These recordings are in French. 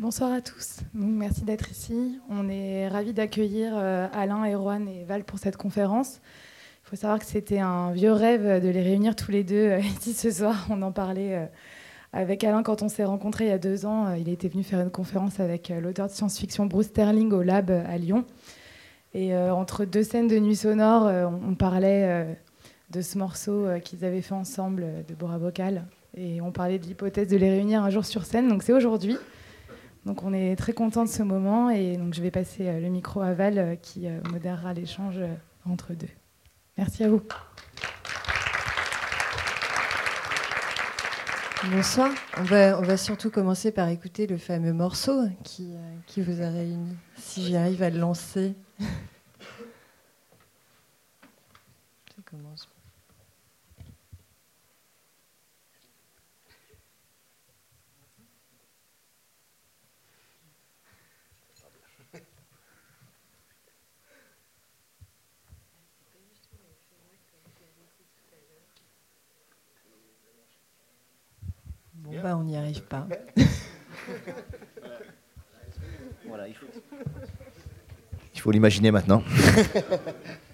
Bonsoir à tous. merci d'être ici. On est ravis d'accueillir euh, Alain, Erwan et Val pour cette conférence. Il faut savoir que c'était un vieux rêve de les réunir tous les deux euh, ici ce soir. On en parlait euh, avec Alain quand on s'est rencontrés il y a deux ans. Il était venu faire une conférence avec l'auteur de science-fiction Bruce Sterling au Lab à Lyon. Et entre deux scènes de nuit sonore, on parlait de ce morceau qu'ils avaient fait ensemble de Bora Vocal. Et on parlait de l'hypothèse de les réunir un jour sur scène. Donc c'est aujourd'hui. Donc on est très content de ce moment et donc je vais passer euh, le micro à Val euh, qui euh, modérera l'échange entre deux. Merci à vous. Bonsoir. On va, surtout commencer par écouter le fameux morceau qui, qui vous a réuni. Si j'y arrive à le lancer. Ça commence. Bah, on n'y arrive pas. voilà. Il faut l'imaginer maintenant.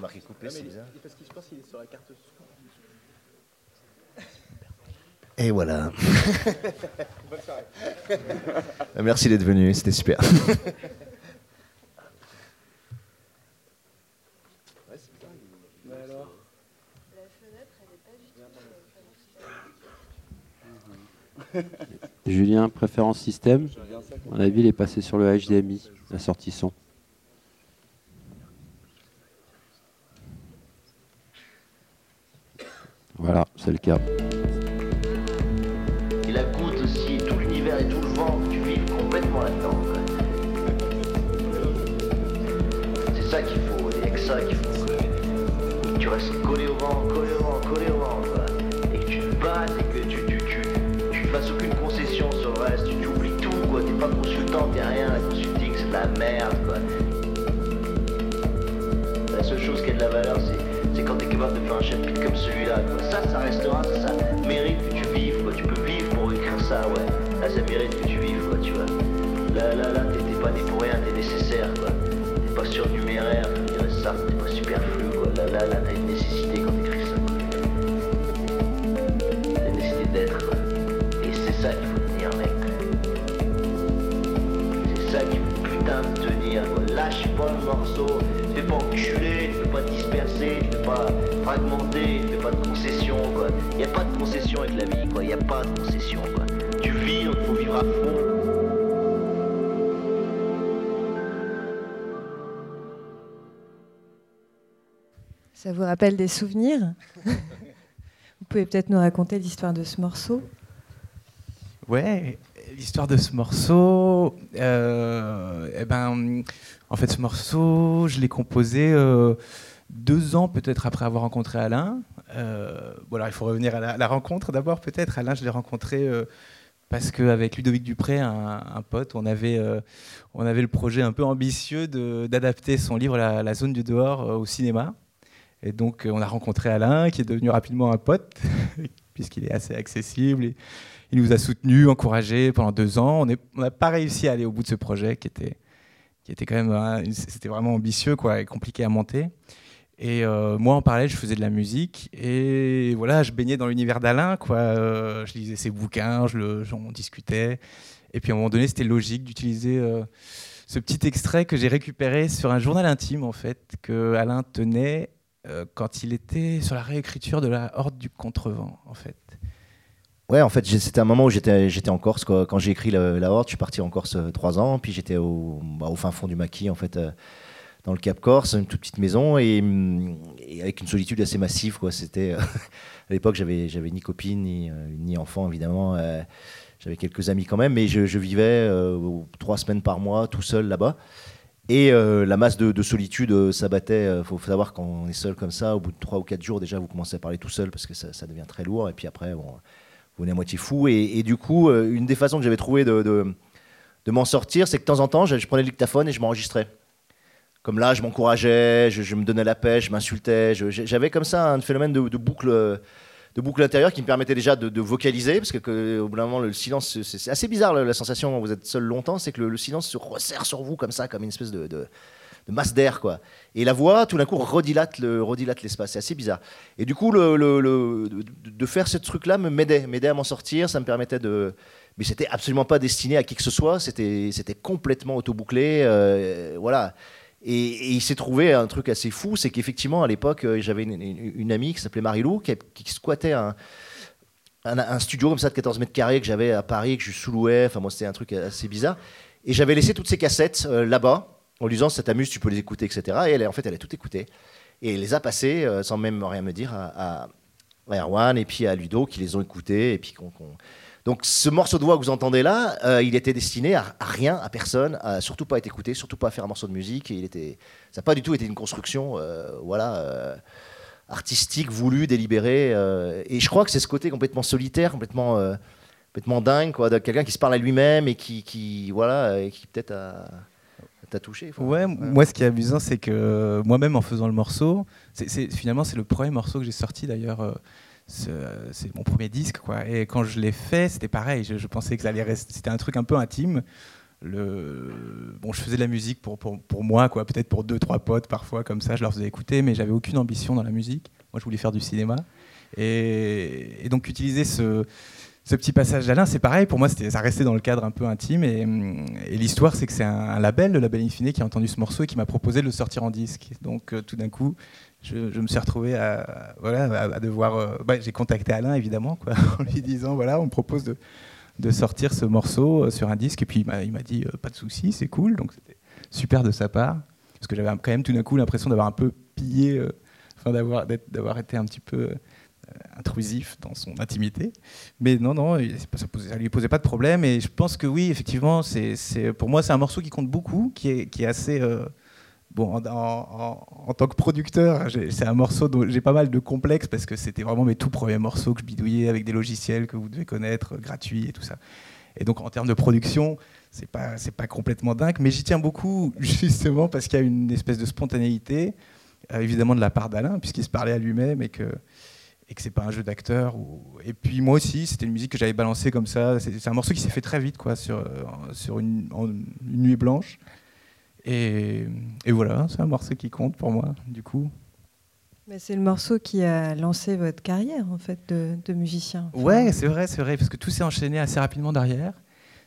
est marqué coupé, c'est bizarre. Parce qu'il se passe, il est sur la carte. Et voilà. Bonne soirée. Merci d'être venu, c'était super. Julien, préférence système? À mon avis, il est passé sur le HDMI, la sortie son. Voilà, c'est le cas. Et la goutte aussi, tout l'univers et tout le vent, tu vis complètement là-dedans. C'est ça qu'il faut, il n'y a que ça qu'il faut. Que tu restes collé au vent, collé au vent, collé au vent. Et que tu te battes et que tu, tu fasses aucune concession sur le reste, tu, oublies tout, quoi. T'es pas consultant, t'es rien, la consulting c'est de la merde, quoi. La seule chose qui a de la valeur, c'est c'est quand tu es capable de faire un chapitre comme celui-là. Ça, ça restera, ça, mérite que tu vives, quoi. Tu peux vivre pour écrire ça, ouais. Là, ça mérite que tu vives, quoi, tu vois. Là, là, là, t'es pas né pour rien, t'es nécessaire, quoi. T'es pas surnuméraire, comme dirait ça, t'es pas superflu, quoi. Là, là, là, t'as une nécessité quand t'écris ça. T'as une nécessité d'être, quoi. Et c'est ça qu'il faut tenir, mec. C'est ça faut putain. Lâche pas le morceau, fais pas enculer, fais pas disperser, pas fragmenté, il pas de concession, quoi. Il n'y a pas de concession avec la vie, quoi. Il n'y a pas de concession, quoi. Tu vis, il faut vivre à fond. Ça vous rappelle des souvenirs? Vous pouvez peut-être nous raconter l'histoire de ce morceau? Ouais, l'histoire de ce morceau, euh, eh ben, en fait, ce morceau, je l'ai composé euh, deux ans peut-être après avoir rencontré Alain. Euh, voilà, il faut revenir à la, rencontre d'abord peut-être. Alain, je l'ai rencontré euh, parce qu'avec Ludovic Dupré, un, pote, on avait, on avait le projet un peu ambitieux d'adapter son livre la, zone du dehors au cinéma. Et donc on a rencontré Alain, qui est devenu rapidement un pote, puisqu'il est assez accessible. Il nous a soutenus, encouragés pendant deux ans. On n'a pas réussi à aller au bout de ce projet qui était, qui était quand même, c'était vraiment ambitieux quoi, et compliqué à monter. Et euh, moi, en parallèle, je faisais de la musique et voilà, je baignais dans l'univers d'Alain. Euh, je lisais ses bouquins, je on discutait. Et puis à un moment donné, c'était logique d'utiliser euh, ce petit extrait que j'ai récupéré sur un journal intime, en fait, que Alain tenait quand il était sur la réécriture de la Horde du Contrevent, en fait. Ouais, en fait, c'était un moment où j'étais en Corse. Quand j'ai écrit la, Horde, je suis parti en Corse trois ans, puis j'étais au, bah, au, fin fond du maquis, en fait dans le Cap Corse, une toute petite maison et, avec une solitude assez massive. C'était, à l'époque, j'avais, j'avais ni copine ni, euh, ni enfant, évidemment. Euh, j'avais quelques amis quand même, mais je, vivais euh, trois semaines par mois tout seul là-bas. Et euh, la masse de, de solitude euh, s'abattait. Il faut savoir quand on est seul comme ça, au bout de 3 ou 4 jours, déjà, vous commencez à parler tout seul parce que ça, ça devient très lourd. Et puis après, bon, vous venez à moitié fou. Et, du coup, euh, une des façons que j'avais trouvé de, m'en sortir, c'est que de temps en temps, je, prenais le dictaphone et je m'enregistrais. Comme là, je m'encourageais, je, me donnais la pêche, je m'insultais. J'avais comme ça un phénomène de, boucle. de boucle intérieure qui me permettait déjà de, vocaliser, parce que, au bout d'un moment, le silence, c'est assez bizarre la, sensation quand vous êtes seul longtemps, c'est que le, le silence se resserre sur vous comme ça, comme une espèce de masse d'air, quoi. Et la voix, tout d'un coup, redilate le- redilate l'espace. C'est assez bizarre. Et du coup, le, le- de, faire ce truc-là me m'aidait, m'aidait à m'en sortir. Ça me permettait de. Mais c'était absolument pas destiné à qui que ce soit. C'était, c'était complètement autobouclé. euh, voilà. Et, il s'est trouvé un truc assez fou, c'est qu'effectivement, à l'époque, euh, j'avais une, amie qui s'appelait Marilou, qui, qui squattait un, un, un studio comme ça de 14 mètres carrés que j'avais à Paris, que je sous-louais. Enfin, moi, c'était un truc assez bizarre. Et j'avais laissé toutes ces cassettes euh, là-bas, en lui disant, ça t'amuse, tu peux les écouter, etc. Et elle, en fait, elle a tout écouté. Et elle les a passées, euh, sans même rien me dire, à, à, Erwan et puis à Ludo, qui les ont écoutés. Et puis Donc, ce morceau de voix que vous entendez là, euh, il était destiné à, rien, à personne, à surtout pas être écouté, surtout pas faire un morceau de musique. Il ça n'a pas du tout été une construction, euh, voilà. artistique, voulu, délibéré. euh, et je crois que c'est ce côté complètement solitaire, complètement, complètement dingue, quoi, de quelqu'un qui se parle à lui-même et qui, qui voilà, et qui peut-être a- t'a touché. Ouais, moi ce qui est amusant, c'est que euh, moi-même en faisant le morceau, c'est- finalement c'est le premier morceau que j'ai sorti d'ailleurs. euh, c'est, euh, c'est mon premier disque, quoi. Et quand je l'ai fait, c'était pareil. Je, je pensais que ça allait rester. C'était un truc un peu intime. Le... Bon, je faisais de la musique pour, pour, pour moi, quoi. Peut-être pour deux, trois potes parfois, comme ça. Je leur faisais écouter, mais j'avais aucune ambition dans la musique. Moi, je voulais faire du cinéma. Et, et donc utiliser ce, ce petit passage d'Alain, c'est pareil. Pour moi, ça restait dans le cadre un peu intime. Et, l'histoire, c'est que c'est un, label, le label Infine, qui a entendu ce morceau et qui m'a proposé de le sortir en disque. Donc, euh, tout d'un coup, je, me suis retrouvé à, voilà, à, devoir. euh, bah, j'ai contacté Alain, évidemment, en lui disant voilà, on me propose de, sortir ce morceau euh, sur un disque. Et puis, il m'a, dit pas de souci, c'est cool. Donc, c'était super de sa part. Parce que j'avais quand même tout d'un coup l'impression d'avoir un peu pillé, euh, d'avoir, été un petit peu intrusif dans son intimité. Mais non, non, ça ne lui posait pas de problème. Et je pense que oui, effectivement, c'est, pour moi, c'est un morceau qui compte beaucoup, qui est, qui est assez. euh, bon, en, en- en- tant que producteur, j'ai- c'est un morceau dont j'ai pas mal de complexes parce que c'était vraiment mes tout premiers morceaux que je bidouillais avec des logiciels que vous devez connaître, euh, gratuits et tout ça. Et donc, en termes de production, c'est pas, pas complètement dingue, mais j'y tiens beaucoup justement parce qu'il y a une espèce de spontanéité, euh, évidemment de la part d'Alain, puisqu'il se parlait à lui-même et que et que c'est pas un jeu d'acteur. Ou... Et puis moi aussi, c'était une musique que j'avais balancée comme ça. C'est un morceau qui s'est fait très vite, quoi, sur, euh, sur une, en une nuit blanche. Et, et voilà, c'est un morceau qui compte pour moi, du coup. Mais c'est le morceau qui a lancé votre carrière en fait de, de musicien. Enfin, Ouais, c'est vrai, c'est vrai, parce que tout s'est enchaîné assez rapidement derrière.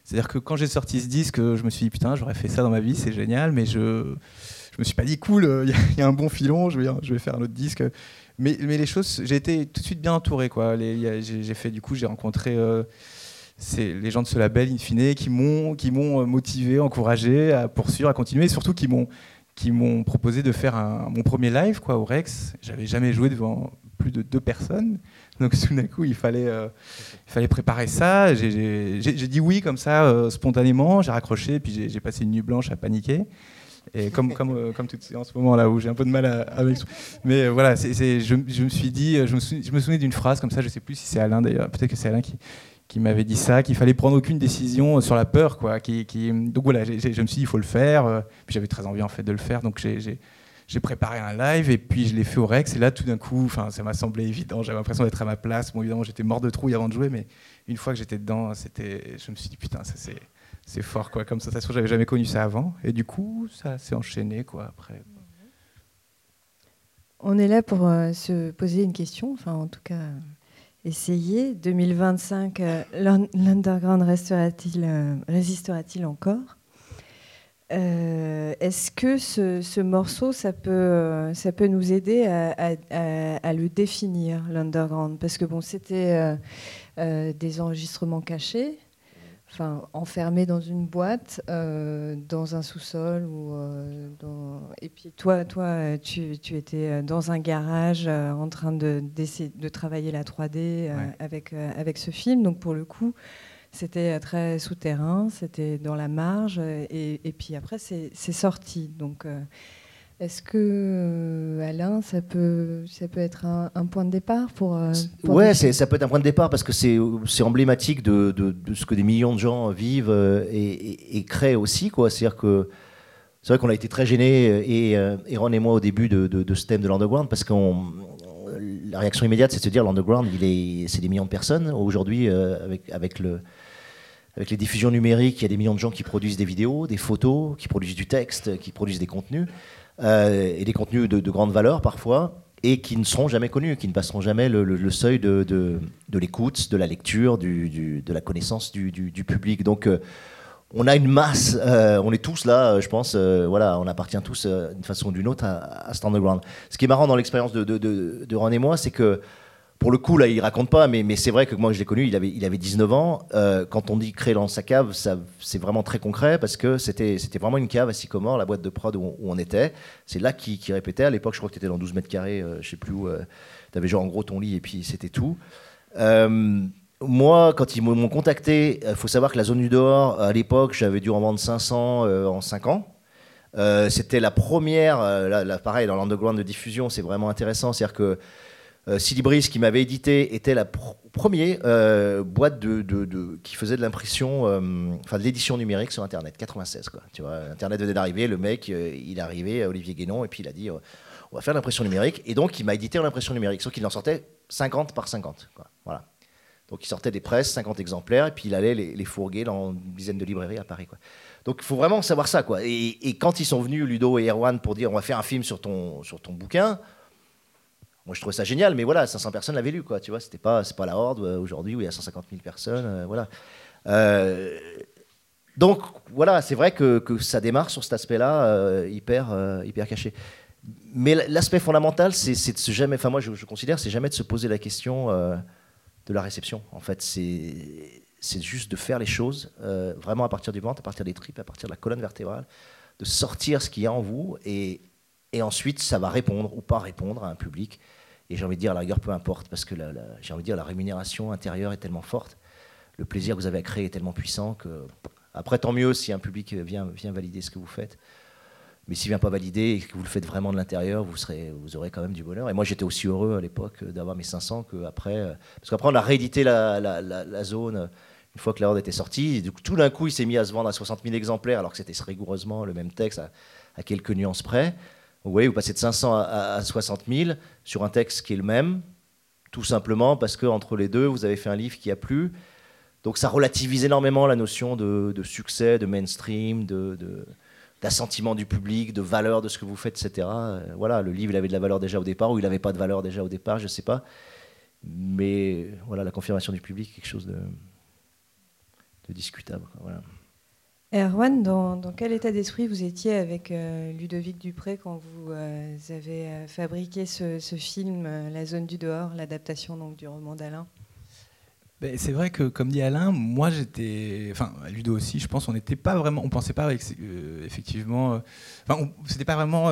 C'est-à-dire que quand j'ai sorti ce disque, je me suis dit putain, j'aurais fait ça dans ma vie, c'est génial, mais je je me suis pas dit cool, il y, a- y a un bon filon, je vais je vais faire un autre disque. Mais, les choses, j'ai été tout de suite bien entouré quoi. J'ai fait du coup, j'ai rencontré euh, les gens de ce label In fine qui m'ont euh, motivé, encouragé à poursuivre, à continuer, et surtout qui m'ont proposé de faire mon premier live quoi au Rex. J'avais jamais joué devant plus de deux personnes, donc tout d'un coup il fallait euh, préparer ça. J'ai- dit oui comme ça, spontanément. J'ai raccroché, puis j'ai passé une nuit blanche à paniquer. Et comme, comme, euh, comme en ce moment là où j'ai un peu de mal à, avec. Mais euh, voilà, c'est c'est- je, je me suis dit, euh, je me, sou- je me souvenais d'une phrase comme ça, je sais plus si c'est Alain d'ailleurs, peut-être que c'est Alain qui, qui m'avait dit ça, qu'il fallait prendre aucune décision sur la peur. Quoi, donc voilà, je me suis dit, il faut le faire. euh, j'avais très envie en fait de le faire, donc j'ai- préparé un live et puis je l'ai fait au Rex. Et là, tout d'un coup, ça m'a semblé évident. J'avais l'impression d'être à ma place. Bon, évidemment, j'étais mort de trouille avant de jouer, mais une fois que j'étais dedans, je me suis dit putain, ça c'est, c'est fort quoi. Comme sensation, j'avais jamais connu ça avant. Et du coup, ça s'est enchaîné quoi après. On est là pour euh, se poser une question, enfin en tout cas euh, essayer. 2025, euh, l'un- l'underground restera-t-il, résistera-t-il encore? Est-ce que ce, ce morceau, ça peut, ça peut nous aider à, à- le définir, l'underground? Parce que bon, c'était des enregistrements cachés, enfin enfermés dans une boîte, euh, dans un sous-sol ou euh, dans... et puis toi, toi, tu, tu étais euh, dans un garage euh, en train de de travailler la 3D euh, Ouais. avec avec ce film. Donc pour le coup, C'était très souterrain, c'était dans la marge, et, et puis après, c'est sorti. Donc, est-ce que, euh, Alain, ça peut, ça peut être un, point de départ pour. Euh, ouais, ça peut être un point de départ parce que c'est emblématique de, de, ce que des millions de gens vivent euh, et, créent aussi. C'est-à-dire que. C'est vrai qu'on a été très gênés, et, et, Ron et moi, au début de, de ce thème de l'underground, parce que la réaction immédiate, c'est de se dire l'underground, c'est des millions de personnes. Aujourd'hui, avec, avec, le, avec les diffusions numériques, il y a des millions de gens qui produisent des vidéos, des photos, qui produisent du texte, qui produisent des contenus. Euh, et des contenus de, grande valeur parfois, et qui ne seront jamais connus, qui ne passeront jamais le, seuil de, l'écoute, de la lecture, de la connaissance du, public. Donc euh, on a une masse, euh, on est tous là, je pense, voilà, on appartient tous d'une façon ou d'une autre à, à cet underground. Ce qui est marrant dans l'expérience de, Ron et moi, c'est que pour le coup, là, il raconte pas, mais, c'est vrai que moi, je l'ai connu, il avait, il avait 19 ans. Euh, quand on dit créer dans sa cave, c'est vraiment très concret parce que c'était, vraiment une cave à Sycomore, la boîte de prod où on, était. C'est là qui, qui répétait. À l'époque, je crois que tu étais dans 12 mètres carrés, euh, je sais plus où. Euh, tu avais genre en gros ton lit et puis c'était tout. moi, quand ils m'ont contacté, il faut savoir que la zone du dehors, à l'époque, j'avais dû en vendre 500 en 5 ans. c'était la première, là, pareil, dans l'underground de diffusion, c'est vraiment intéressant. C'est-à-dire que euh, Silibris, qui m'avait édité, était la première euh, boîte qui faisait de l'impression, euh, enfin de l'édition numérique sur Internet, 96 quoi. Tu vois, Internet venait d'arriver, le mec, il est arrivé, Olivier Guénon, et puis il a dit, on va faire l'impression numérique, et donc il m'a édité en impression numérique, sauf qu'il en sortait 50 par 50, Voilà. Donc il sortait des presses, 50 exemplaires, et puis il allait les, fourguer dans une dizaine de librairies à Paris. Donc il faut vraiment savoir ça, quoi. Et, et, quand ils sont venus, Ludo et Erwan, pour dire, on va faire un film sur ton, sur ton bouquin, moi, je trouvais ça génial, mais voilà, 500 personnes l'avaient lu, quoi. Tu vois, c'était pas, c'est pas la horde euh, aujourd'hui où il y a 150 000 personnes, euh, voilà. Euh, donc, voilà, c'est vrai que, ça démarre sur cet aspect-là hyper, hyper caché. Mais l'aspect fondamental, c'est, de se jamais, enfin moi, je, je considère, c'est jamais de se poser la question de la réception. En fait, c'est, juste de faire les choses vraiment à partir du ventre, à partir des tripes, à partir de la colonne vertébrale, de sortir ce qu'il y a en vous et ensuite, ça va répondre ou pas répondre à un public. Et j'ai envie de dire, à la rigueur, peu importe, parce que j'ai envie de dire, la rémunération intérieure est tellement forte, le plaisir que vous avez à créer est tellement puissant que. Après, tant mieux si un public vient, vient valider ce que vous faites. Mais s'il ne vient pas valider et que vous le faites vraiment de l'intérieur, vous, serez, vous aurez quand même du bonheur. Et moi, j'étais aussi heureux à l'époque d'avoir mes 500 qu'après. Parce qu'après, on a réédité la, la, zone une fois que la Horde était sortie. Du coup, tout d'un coup, il s'est mis à se vendre à 60 000 exemplaires, alors que c'était rigoureusement le même texte, à quelques nuances près. Vous voyez, vous passez de 500 à, 60 000 sur un texte qui est le même, tout simplement parce qu'entre les deux, vous avez fait un livre qui a plu. Donc ça relativise énormément la notion de, succès, de mainstream, de, d'assentiment du public, de valeur de ce que vous faites, etc. Euh, voilà, le livre, il avait de la valeur déjà au départ, ou il n'avait pas de valeur déjà au départ, je ne sais pas. Mais voilà, la confirmation du public, quelque chose de, de discutable. Voilà. Erwan, dans, quel état d'esprit vous étiez avec euh, Ludovic Dupré quand vous euh, avez euh, fabriqué ce, film, La zone du dehors, l'adaptation donc du roman d'Alain? Ben, c'est vrai que, comme dit Alain, moi j'étais, enfin Ludo aussi, je pense, on n'était pas vraiment, on pensait pas effectivement, enfin, c'était pas vraiment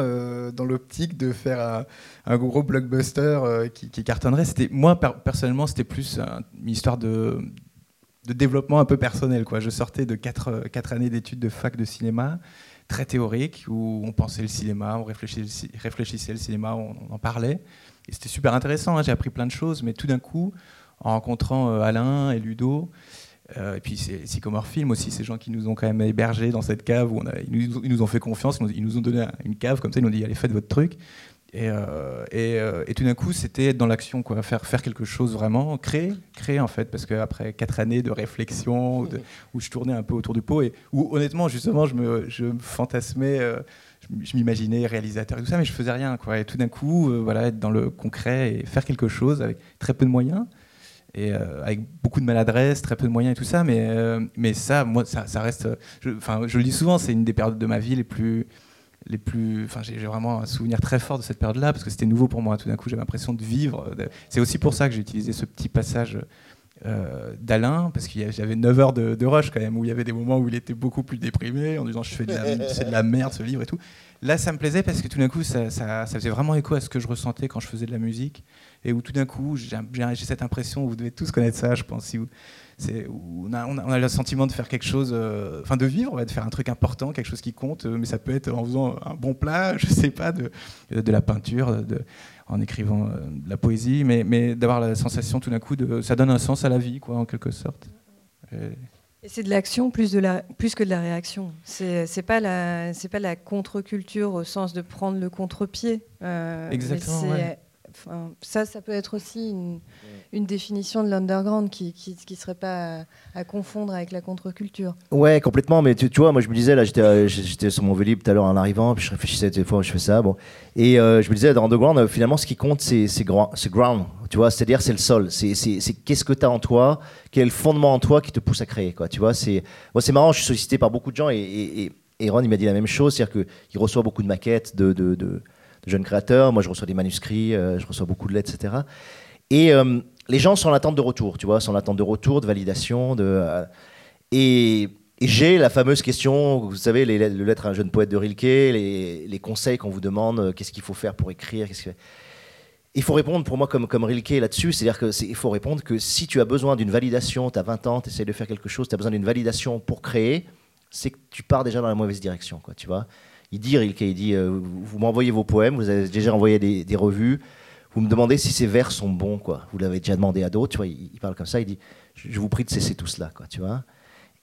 dans l'optique de faire un, gros blockbuster qui, qui, cartonnerait. C'était, moi personnellement, c'était plus une histoire de, de développement un peu personnel. Quoi. Je sortais de quatre, quatre années d'études de fac de cinéma, très théorique, où on pensait le cinéma, on réfléchissait, réfléchissait le cinéma, on, en parlait. Et c'était super intéressant, hein. j'ai appris plein de choses, mais tout d'un coup, en rencontrant euh, Alain et Ludo, euh, et puis c'est Sycomore Film aussi, ces gens qui nous ont quand même hébergés dans cette cave, où ils, nous, ils, nous, ont fait confiance, ils nous, ont donné une cave comme ça, ils nous ont dit allez faites votre truc. Et, euh, euh, et, tout d'un coup, c'était être dans l'action, quoi, faire, faire quelque chose vraiment, créer, créer en fait, parce qu'après quatre années de réflexion, où, je tournais un peu autour du pot, et où honnêtement, justement, je me, je fantasmais, euh, je, m'imaginais réalisateur et tout ça, mais je faisais rien, quoi. Et tout d'un coup, voilà, être dans le concret et faire quelque chose avec très peu de moyens, et avec beaucoup de maladresse, très peu de moyens et tout ça, mais, mais ça, moi, ça reste, enfin, je le dis souvent, c'est une des périodes de ma vie les plus les plus. Enfin, j'ai vraiment un souvenir très fort de cette période-là parce que c'était nouveau pour moi. Tout d'un coup, j'avais l'impression de vivre. C'est aussi pour ça que j'ai utilisé ce petit passage euh, d'Alain, parce qu'il y avait 9 heures de, de, rush quand même, où il y avait des moments où il était beaucoup plus déprimé, en disant je fais de la, c'est de la merde ce livre et tout. Là, ça me plaisait parce que tout d'un coup, ça, ça, ça, faisait vraiment écho à ce que je ressentais quand je faisais de la musique, et où tout d'un coup, j'ai, j'ai cette impression, vous devez tous connaître ça, je pense, si vous, on, a, on, a, on, a, le sentiment de faire quelque chose, euh, enfin de vivre, de faire un truc important, quelque chose qui compte, mais ça peut être en faisant un bon plat, je sais pas, de, de la peinture, de, en écrivant euh, de la poésie, mais, mais d'avoir la sensation tout d'un coup de ça donne un sens à la vie, quoi, en quelque sorte. Et, et c'est de l'action plus, de la, plus que de la réaction. C'est, c'est pas la, c'est pas la contre-culture au sens de prendre le contre-pied. Euh, Exactement. Ouais. Enfin, ça, ça peut être aussi une, une définition de l'underground qui qui, serait pas à, confondre avec la contre-culture. Ouais, complètement. Mais tu, tu, vois, moi je me disais là, j'étais j'étais sur mon vélib tout à l'heure en arrivant, puis je réfléchissais des fois, je fais ça, bon. Et euh, je me disais dans underground, euh, finalement, ce qui compte, c'est ground. Tu vois, c'est-à-dire c'est le sol. C'est qu'est-ce que tu as en toi, quel fondement en toi qui te pousse à créer, quoi. Tu vois, c'est moi marrant. Je suis sollicité par beaucoup de gens et, et, et, Ron il m'a dit la même chose, c'est-à-dire qu'il reçoit beaucoup de maquettes de, de, jeunes créateurs. Moi, je reçois des manuscrits, euh, je reçois beaucoup de lettres, etc. Et euh, les gens sont en attente de retour, tu vois, sont de retour, de validation, de euh, et, j'ai la fameuse question, vous savez, les, le lettre à un jeune poète de Rilke, les, les conseils qu'on vous demande, euh, qu'est-ce qu'il faut faire pour écrire, qu'est-ce que... Il faut répondre pour moi comme, comme Rilke là-dessus, c'est-à-dire qu'il faut répondre que si tu as besoin d'une validation, tu as 20 ans, tu essaies de faire quelque chose, tu as besoin d'une validation pour créer, c'est que tu pars déjà dans la mauvaise direction, quoi, tu vois. Il dit, Rilke, il dit, euh, vous m'envoyez vos poèmes, vous avez déjà envoyé des, des, revues, vous me demandez si ces vers sont bons, quoi. Vous l'avez déjà demandé à d'autres, tu vois, il, parle comme ça, il dit, je, vous prie de cesser tout cela, quoi, tu vois.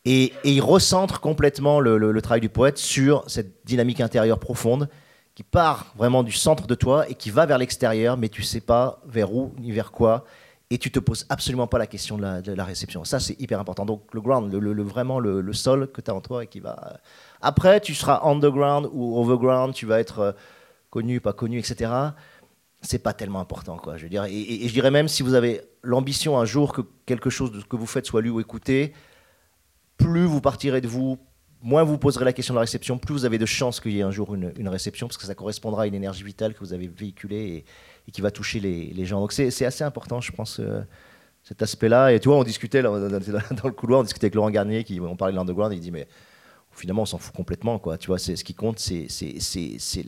Et, il recentre complètement le, travail du poète sur cette dynamique intérieure profonde qui part vraiment du centre de toi et qui va vers l'extérieur, mais tu sais pas vers où ni vers quoi, et tu te poses absolument pas la question de la, réception. Ça, c'est hyper important. Donc le ground, le vraiment le, sol que tu as en toi et qui va après, tu seras underground ou overground, tu vas être euh, connu, pas connu, etc. C'est pas tellement important, quoi. Je veux dire, et, je dirais même si vous avez l'ambition un jour que quelque chose de ce que vous faites soit lu ou écouté, plus vous partirez de vous, moins vous poserez la question de la réception, plus vous avez de chances qu'il y ait un jour une, réception, parce que ça correspondra à une énergie vitale que vous avez véhiculée et, qui va toucher les, gens. Donc c'est assez important, je pense. Euh, cet aspect-là. Et tu vois, on discutait dans, le couloir, on discutait avec Laurent Garnier, qui, on parlait de l'underground, il dit mais finalement on s'en fout complètement quoi tu vois ce qui compte c'est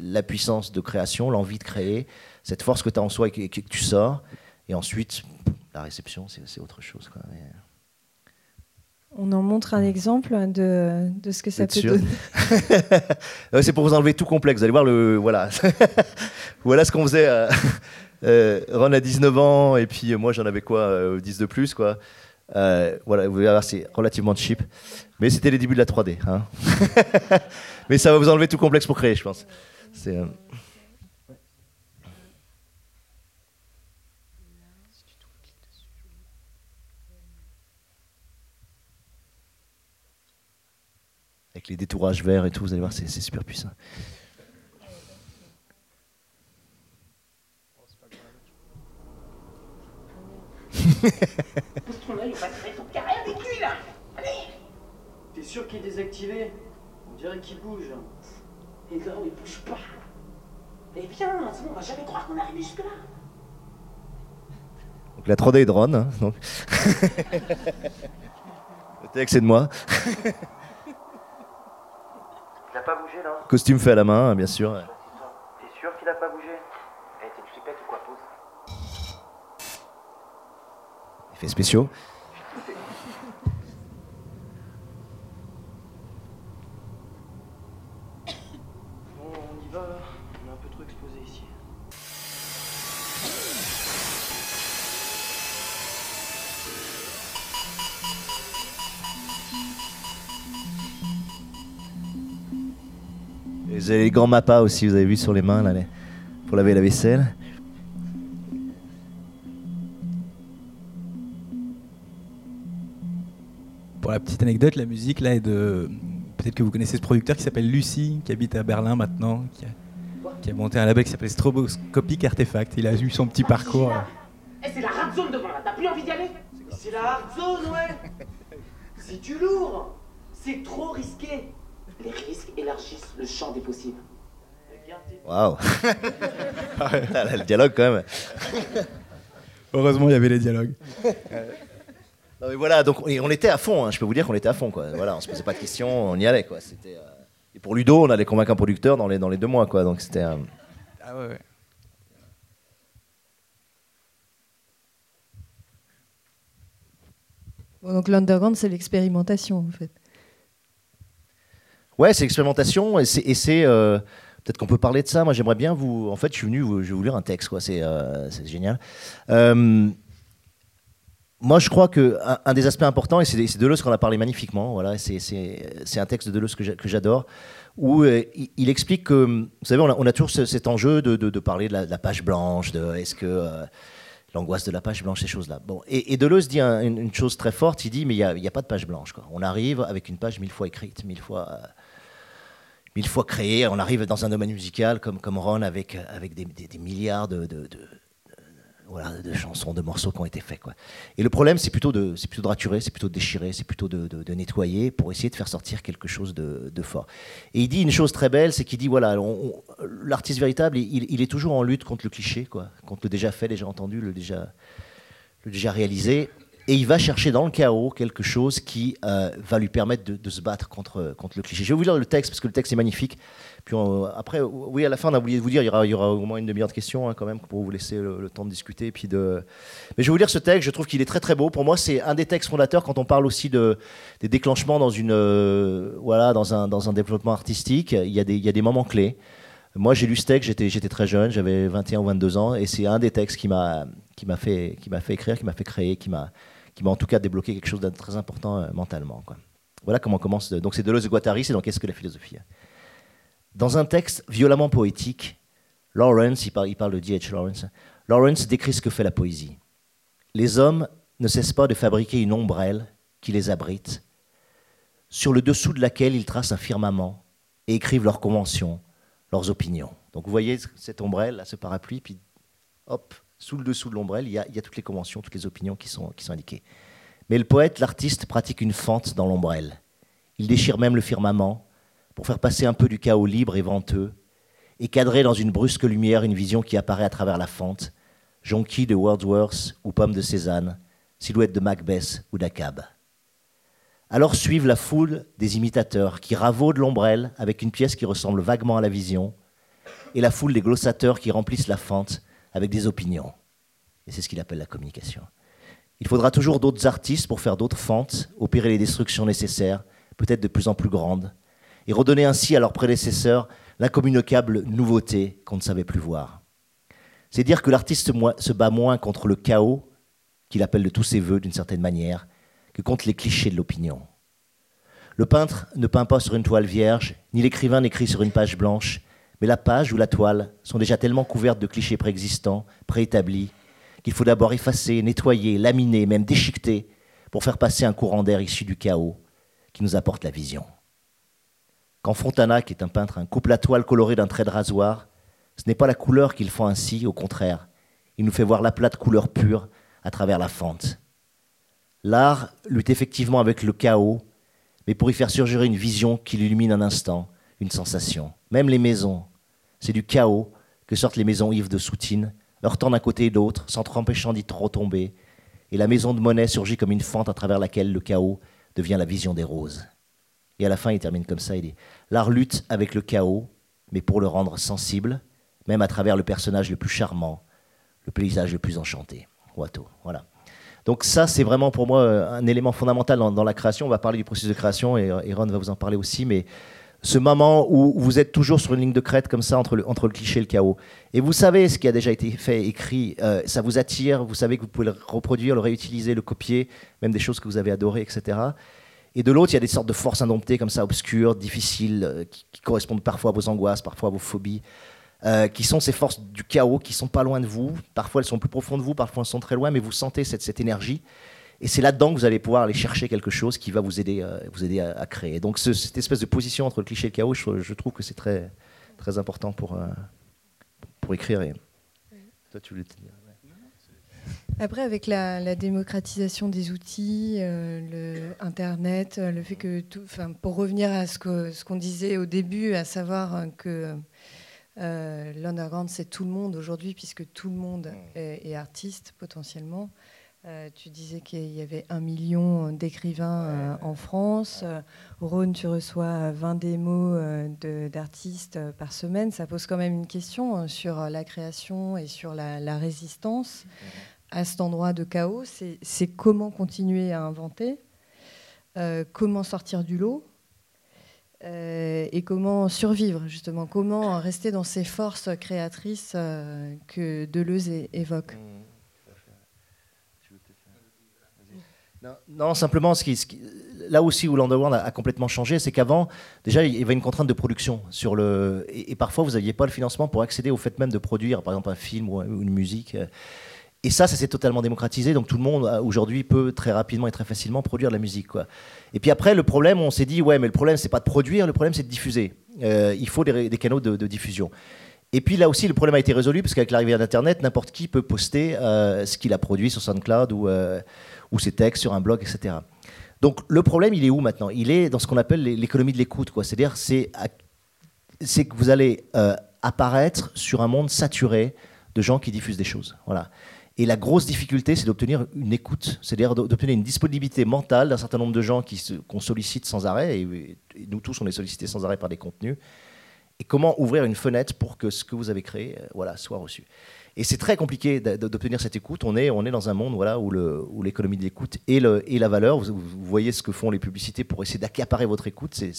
la puissance de création l'envie de créer cette force que tu as en soi et que, que, tu sors et ensuite la réception c'est autre chose quoi Mais... on en montre un exemple de, de ce que ça peut donner c'est pour vous enlever tout complexe vous allez voir le voilà voilà ce qu'on faisait euh, euh, Ron a 19 ans et puis moi j'en avais quoi euh, 10 de plus quoi euh, voilà, vous verrez, c'est relativement cheap. Mais c'était les débuts de la 3D. Hein Mais ça va vous enlever tout complexe pour créer, je pense. C'est. Avec les détourages verts et tout, vous allez voir, c'est super puissant. Ton œil, on va tirer ton carré avec lui là Allez T'es sûr qu'il est désactivé? On dirait qu'il bouge. Et non, il bouge pas Eh bien, sinon on va jamais croire qu'on est arrivé jusque-là Donc la 3D est drone, hein, donc. Le texte est de moi. Il a pas bougé là Costume fait à la main, bien sûr. T'es sûr qu'il a pas bougé Eh, t'es du ou quoi, pose Effets spéciaux. Vous avez les grands mappas aussi, vous avez vu sur les mains là, les... pour laver la vaisselle. Pour la petite anecdote, la musique là est de. Peut-être que vous connaissez ce producteur qui s'appelle Lucie, qui habite à Berlin maintenant, qui a, qui a monté un label qui s'appelle Stroboscopic Artefact. Il a eu son petit parcours. Eh, c'est la hard zone devant là, t'as plus envie d'y aller C'est la hard zone, ouais C'est du lourd C'est trop risqué Les risques élargissent le champ des possibles. Waouh Le dialogue quand même. Heureusement, il y avait les dialogues. Non, mais voilà, donc on était à fond. hein, je peux vous dire qu'on était à fond, quoi. Voilà, on se posait pas de questions, on y allait, quoi. C'était. euh, Et pour Ludo, on allait convaincre un producteur dans les dans les deux mois, quoi. Donc c'était. euh, Ah ouais, ouais. Bon, donc l'underground, c'est l'expérimentation, en fait. Ouais, c'est l'expérimentation et c'est. euh, Peut-être qu'on peut parler de ça. Moi, j'aimerais bien vous. En fait, je suis venu, je vais vous lire un texte, euh, c'est génial. Euh, moi, je crois que un, un des aspects importants, et c'est Deleuze qu'on a parlé magnifiquement. Voilà, c'est un texte de Deleuze que j'a- que j'adore, où il, explique que, vous savez, on a, toujours ce- cet enjeu de, parler de la, page blanche, de est-ce que l'angoisse de la page blanche, ces choses-là. Bon, et, et Deleuze dit un- une, chose très forte. Il dit, mais il n'y a, pas de page blanche. On arrive avec une page mille fois écrite, mille fois. Mille fois créée. On arrive dans un domaine musical comme, comme Ron avec, avec des, milliards de, de- de- chansons, de morceaux qui ont été faits. Quoi. Et le problème, c'est plutôt, de, c'est plutôt de raturer, c'est plutôt de déchirer, c'est plutôt de, nettoyer pour essayer de faire sortir quelque chose de, de fort. Et il dit une chose très belle, c'est qu'il dit, voilà, l'artiste véritable, il, il est toujours en lutte contre le cliché, quoi, contre le déjà fait, déjà entendu, le déjà, le déjà réalisé. Et il va chercher dans le chaos quelque chose qui euh, va lui permettre de, se battre contre, contre le cliché. Je vais vous lire le texte parce que le texte est magnifique. Puis on- après, oui, à la fin, on a oublié de vous dire, il y aura, au moins une demi-heure de questions hein, quand même pour vous laisser le, temps de discuter. et Puis de... Mais je vais vous lire ce texte, je trouve qu'il est très très beau. Pour moi, c'est un des textes fondateurs quand on parle aussi de, des déclenchements dans, une, euh, voilà, dans, un, dans un développement artistique. Il y, a des, il y a des moments clés. Moi, j'ai lu ce texte, j'étais, j'étais très jeune, j'avais 21 ou 22 ans, et c'est un des textes qui m'a, qui m'a, fait, qui m'a fait écrire, qui m'a fait créer, qui m'a, qui m'a en tout cas débloqué quelque chose de très important euh, mentalement. Quoi. Voilà comment commence. Donc c'est Deleuze de Guattari, c'est dans Qu'est-ce que la philosophie Dans un texte violemment poétique, Lawrence, il parle, il parle de D.H. Lawrence, Lawrence décrit ce que fait la poésie. Les hommes ne cessent pas de fabriquer une ombrelle qui les abrite, sur le dessous de laquelle ils tracent un firmament et écrivent leurs conventions, leurs opinions. Donc vous voyez cette ombrelle, là, ce parapluie, puis hop, sous le dessous de l'ombrelle, il y, a, toutes les conventions, toutes les opinions qui sont, qui sont indiquées. Mais le poète, l'artiste, pratique une fente dans l'ombrelle. Il déchire même le firmament pour faire passer un peu du chaos libre et venteux et cadrer dans une brusque lumière une vision qui apparaît à travers la fente, jonquille de Wordsworth ou pomme de Cézanne, silhouette de Macbeth ou d'Akab. Alors suivent la foule des imitateurs qui ravaudent l'ombrelle avec une pièce qui ressemble vaguement à la vision, et la foule des glossateurs qui remplissent la fente avec des opinions. Et c'est ce qu'il appelle la communication. Il faudra toujours d'autres artistes pour faire d'autres fentes, opérer les destructions nécessaires, peut-être de plus en plus grandes, et redonner ainsi à leurs prédécesseurs l'incommunicable nouveauté qu'on ne savait plus voir. C'est dire que l'artiste se bat moins contre le chaos, qu'il appelle de tous ses voeux d'une certaine manière, que contre les clichés de l'opinion. Le peintre ne peint pas sur une toile vierge, ni l'écrivain n'écrit sur une page blanche, mais la page ou la toile sont déjà tellement couvertes de clichés préexistants, préétablis, qu'il faut d'abord effacer, nettoyer, laminer, même déchiqueter, pour faire passer un courant d'air issu du chaos qui nous apporte la vision. Quand Fontana, qui est un peintre, coupe la toile colorée d'un trait de rasoir, ce n'est pas la couleur qu'il fend ainsi, au contraire, il nous fait voir la plate couleur pure à travers la fente. L'art lutte effectivement avec le chaos, mais pour y faire surgir une vision qui l'illumine un instant, une sensation. Même les maisons, c'est du chaos que sortent les maisons Yves de Soutine, heurtant d'un côté et d'autre, sans empêchant d'y trop tomber. Et la maison de Monet surgit comme une fente à travers laquelle le chaos devient la vision des roses. Et à la fin, il termine comme ça, il dit L'art lutte avec le chaos, mais pour le rendre sensible, même à travers le personnage le plus charmant, le paysage le plus enchanté. Watteau, voilà. Donc ça, c'est vraiment pour moi euh, un élément fondamental dans, la création. On va parler du processus de création et, et Ron va vous en parler aussi, mais ce moment où vous êtes toujours sur une ligne de crête comme ça entre le, entre le cliché et le chaos. Et vous savez ce qui a déjà été fait, écrit, euh, ça vous attire, vous savez que vous pouvez le reproduire, le réutiliser, le copier, même des choses que vous avez adorées, etc. Et de l'autre, il y a des sortes de forces indomptées comme ça, obscures, difficiles, euh, qui, correspondent parfois à vos angoisses, parfois à vos phobies, euh, qui sont ces forces du chaos qui sont pas loin de vous. Parfois, elles sont plus profondes de vous, parfois elles sont très loin, mais vous sentez cette, cette énergie. Et c'est là-dedans que vous allez pouvoir aller chercher quelque chose qui va vous aider, euh, vous aider à, à créer. Donc ce- cette espèce de position entre le cliché et le chaos, je, je trouve que c'est très, très important pour, euh, pour écrire. Et... Toi, tu voulais te dire Après, avec la, la démocratisation des outils, euh, le Internet, euh, le fait que, tout, pour revenir à ce qu'on disait au début, à savoir que euh, l'underground c'est tout le monde aujourd'hui, puisque tout le monde est, est artiste potentiellement. Euh, tu disais qu'il y avait un million d'écrivains euh, en France. Euh, Rhône, tu reçois 20 démos d'artistes euh, par semaine. Ça pose quand même une question euh, sur la création et sur la, la résistance à cet endroit de chaos. C'est comment continuer à inventer, euh, comment sortir du lot euh, et comment survivre, justement. Comment rester dans ces forces créatrices euh, que Deleuze évoque. Non, simplement, là aussi où l'underground a, complètement changé, c'est qu'avant, déjà, il y avait une contrainte de production sur le, et, parfois vous n'aviez pas le financement pour accéder au fait même de produire, par exemple, un film ou, un- ou une musique. euh. Et ça, ça s'est totalement démocratisé, donc tout le monde euh, aujourd'hui peut très rapidement et très facilement produire de la musique. Et puis après, le problème, on s'est dit, ouais, mais le problème, c'est pas de produire, le problème, c'est de diffuser. Euh, il faut des, canaux de, diffusion. Et puis là aussi, le problème a été résolu parce qu'avec l'arrivée d'Internet, n'importe qui peut poster ce qu'il a produit sur SoundCloud ou, ou ses textes sur un blog, etc. Donc le problème, il est où maintenant? Il est dans ce qu'on appelle l'é- l'économie de l'écoute. C'est-à-dire, c'est que vous allez euh, apparaître sur un monde saturé de gens qui diffusent des choses. Et la grosse difficulté, c'est d'obtenir une écoute, c'est-à-dire d'o- d'obtenir une disponibilité mentale d'un certain nombre de gens qu'on sollicite sans arrêt, et, et nous tous, on est sollicités sans arrêt par des contenus. Et comment ouvrir une fenêtre pour que ce que vous avez créé euh, voilà, soit reçu? Et c'est très compliqué d'obtenir cette écoute. On est, on est dans un monde voilà, où l'économie de l'écoute et, et la valeur, vous, voyez ce que font les publicités pour essayer d'accaparer votre écoute. C'est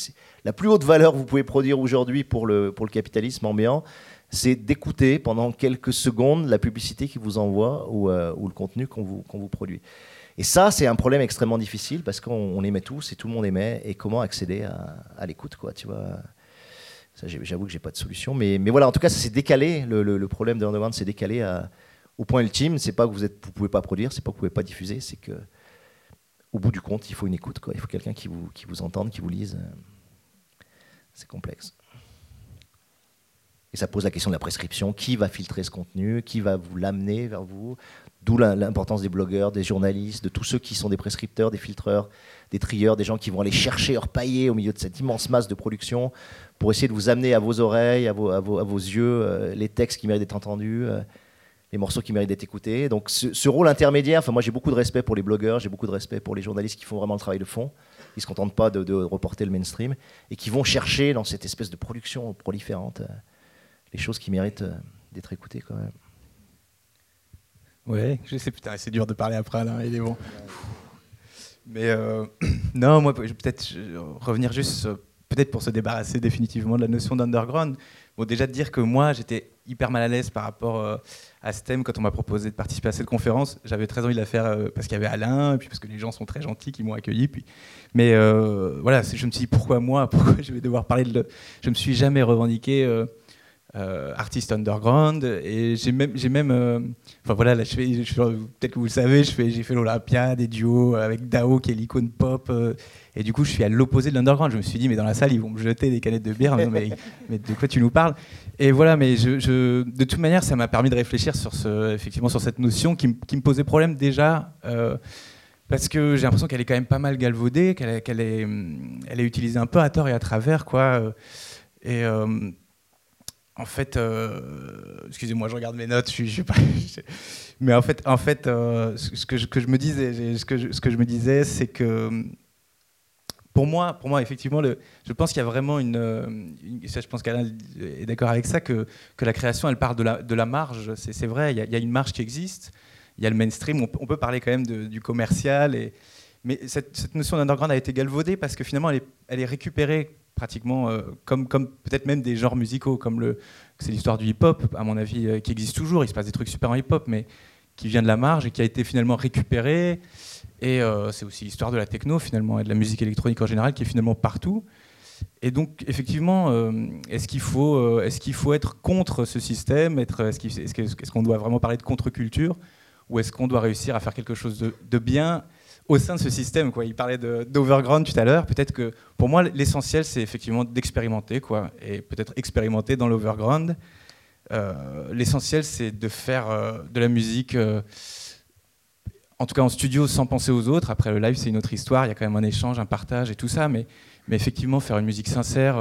la plus haute valeur que vous pouvez produire aujourd'hui pour le, pour le capitalisme ambiant, c'est d'écouter pendant quelques secondes la publicité qui vous envoie ou, euh, le contenu qu'on vous, qu'on vous produit. Et ça, c'est un problème extrêmement difficile parce qu'on on aimait tous et tout le monde aimait. Et comment accéder à, à l'écoute, quoi, tu vois j'avoue que j'ai pas de solution, mais, mais voilà, en tout cas, ça s'est décalé. Le, problème de l'underground s'est décalé au point ultime. C'est pas que vous êtes, vous pouvez pas produire, c'est pas que vous pouvez pas diffuser, c'est que au bout du compte, il faut une écoute, quoi. Il faut quelqu'un qui vous, qui vous entende, qui vous lise. C'est complexe. Et ça pose la question de la prescription. Qui va filtrer ce contenu? Qui va vous l'amener vers vous? D'où l'importance des blogueurs, des journalistes, de tous ceux qui sont des prescripteurs, des filtreurs, des trieurs, des gens qui vont aller chercher leur pailler au milieu de cette immense masse de production pour essayer de vous amener à vos oreilles, à vos, à vos, à vos yeux, euh, les textes qui méritent d'être entendus, euh, les morceaux qui méritent d'être écoutés. Donc ce, rôle intermédiaire, moi j'ai beaucoup de respect pour les blogueurs, j'ai beaucoup de respect pour les journalistes qui font vraiment le travail de fond, qui ne se contentent pas de, reporter le mainstream, et qui vont chercher dans cette espèce de production proliférante euh, les choses qui méritent d'être écoutées quand même. Ouais, je sais, putain, c'est dur de parler après, il est bon. Mais euh, non, moi, peut-être revenir juste, peut-être pour se débarrasser définitivement de la notion d'underground. Bon, déjà de dire que moi, j'étais hyper mal à l'aise par rapport euh, à ce thème quand on m'a proposé de participer à cette conférence. J'avais très envie de la faire euh, parce qu'il y avait Alain, et puis parce que les gens sont très gentils qui m'ont accueilli. Puis... Mais voilà, je me suis dit pourquoi moi? Pourquoi je vais devoir parler de. le- Je me suis jamais revendiqué. Euh, artiste underground et j'ai même j'ai même euh, enfin voilà là je fais je peut-être que vous le savez je fais j'ai fait l'Olympia des duos avec Dao qui est l'icône pop euh, et du coup je suis à l'opposé de l'underground. Je me suis dit mais dans la salle ils vont me jeter des canettes de bière. Mais, mais, mais de quoi tu nous parles? Et voilà mais je, je- de toute manière ça m'a permis de réfléchir sur ce effectivement sur cette notion qui, me- qui me posait problème déjà euh, parce que j'ai l'impression qu'elle est quand même pas mal galvaudée qu'elle est, qu'elle est hum, elle est utilisée un peu à tort et à travers quoi et euh, en fait, euh, excusez-moi, je regarde mes notes, je pas, mais en fait, en fait, euh, ce que je, me disais, ce que je, me disais, c'est que pour moi, pour moi, effectivement, je pense qu'il y a vraiment une, euh, ça, je pense qu'Alain est d'accord avec ça, que, que la création, elle part de la, de la marge. C'est vrai, il y, a, une marge qui existe. Il y a le mainstream. On, peut- parler quand même du commercial mais cette, cette notion d'underground a été galvaudée parce que finalement, elle est, elle est récupérée pratiquement euh, comme, comme peut-être même des genres musicaux, comme le, c'est l'histoire du hip-hop, à mon avis, euh, qui existe toujours. Il se passe des trucs super en hip-hop, mais qui vient de la marge et qui a été finalement récupéré. Et euh, c'est aussi l'histoire de la techno, finalement, et de la musique électronique en général, qui est finalement partout. Et donc, effectivement, est-ce qu'il faut, est-ce qu'il faut être contre ce système être, est-ce qu'on doit vraiment parler de contre-culture Ou est-ce qu'on doit réussir à faire quelque chose de, de bien au sein de ce système quoi. Il parlait d'overground tout à l'heure. Peut-être que pour moi, l'essentiel, c'est effectivement d'expérimenter, quoi, et peut-être expérimenter dans l'overground. Euh, l'essentiel, c'est de faire euh, de la musique, euh, en tout cas en studio, sans penser aux autres. Après, le live, c'est une autre histoire. Il y a quand même un échange, un partage et tout ça. Mais, mais effectivement, faire une musique sincère.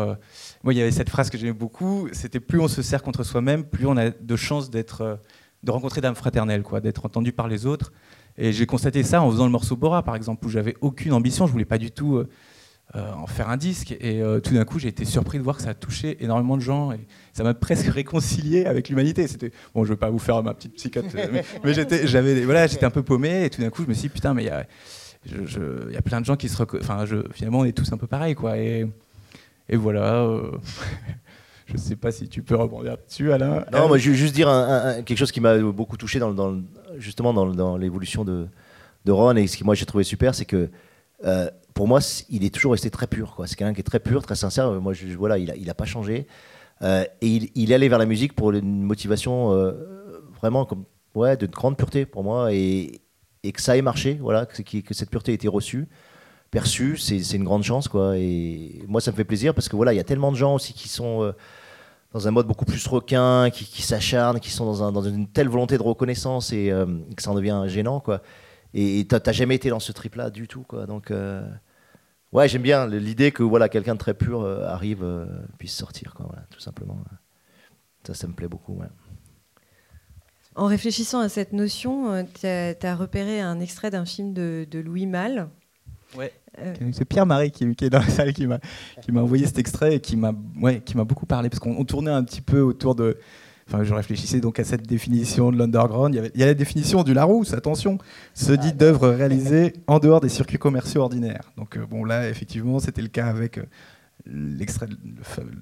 moi, il y avait cette phrase que j'aimais beaucoup. C'était plus on se sert contre soi-même, plus on a de chances d'être, de rencontrer d'âme fraternelle, quoi, d'être entendu par les autres. Et j'ai constaté ça en faisant le morceau Bora, par exemple, où j'avais aucune ambition, je voulais pas du tout euh, euh, en faire un disque. Et euh, tout d'un coup, j'ai été surpris de voir que ça a touché énormément de gens. Et ça m'a presque réconcilié avec l'humanité. C'était bon, je veux pas vous faire ma petite psychote, mais, j'étais, j'avais, voilà, j'étais un peu paumé. Et tout d'un coup, je me suis dit, putain, mais il y a, plein de gens qui se, reco- enfin, finalement, on est tous un peu pareils, quoi. Et, voilà. je sais pas si tu peux rebondir dessus, Alain. Non, moi, je veux juste dire quelque chose qui m'a beaucoup touché dans, dans justement dans, dans l'évolution de, de Ron et ce que moi j'ai trouvé super, c'est que euh, pour moi, il est toujours resté très pur. C'est quelqu'un qui est très pur, très sincère. Moi, je, voilà, il a, il a pas changé. Euh, et il, est allé vers la musique pour une motivation euh, vraiment comme, ouais, de grande pureté pour moi et, et que ça ait marché, voilà, que, que- cette pureté ait été reçue, perçue, c'est une grande chance. Quoi. Et moi, ça me fait plaisir parce que voilà, il y a tellement de gens aussi qui sont. Dans un mode beaucoup plus requin, qui, qui s'acharnent, qui sont dans, un- dans une telle volonté de reconnaissance et euh, que ça en devient gênant, quoi. Et t'as t'as jamais été dans ce trip-là du tout, quoi. Donc, euh, ouais, j'aime bien l'idée que voilà, quelqu'un de très pur euh, arrive, euh, puisse sortir, quoi, voilà, tout simplement. Ça, ça me plaît beaucoup, ouais. En réfléchissant à cette notion, tu as, repéré un extrait d'un film de, de Louis Malle. Ouais. Euh, C'est Pierre Marie qui, qui est dans la salle qui m'a qui m'a envoyé cet extrait et qui m'a ouais, qui m'a beaucoup parlé parce qu'on on tournait un petit peu autour de. Enfin, je réfléchissais donc à cette définition de l'underground. Il, y avait- il y a la définition du Larousse, attention, se dit d'œuvres réalisées en dehors des circuits commerciaux ordinaires. Donc, euh, bon, là, effectivement, c'était le cas avec euh, l'extrait de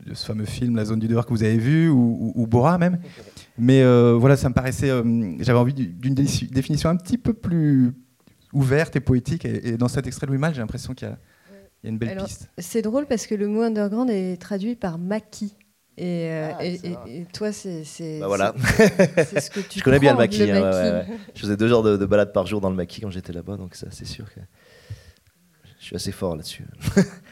le ce fameux film La zone du dehors que vous avez vu, ou, ou- ou Bora même. Mais euh, voilà, ça me paraissait. J'avais envie du- d'une dé- définition un petit peu plus ouverte et poétique. Et, et dans cet extrait de Louis Malle, j'ai l'impression qu'il y, a- il y a une belle Alors, piste. C'est drôle parce que le mot underground est traduit par maquis. Et, euh, Ah, et- ça et- va. et toi, c'est c'est- Bah voilà. c'est- c'est ce que tu Je connais bien le maquis. hein, ouais, maquis. ouais, ouais. Je faisais deux heures de, de balade par jour dans le maquis quand j'étais là-bas, donc ça, c'est sûr que je suis assez fort là-dessus.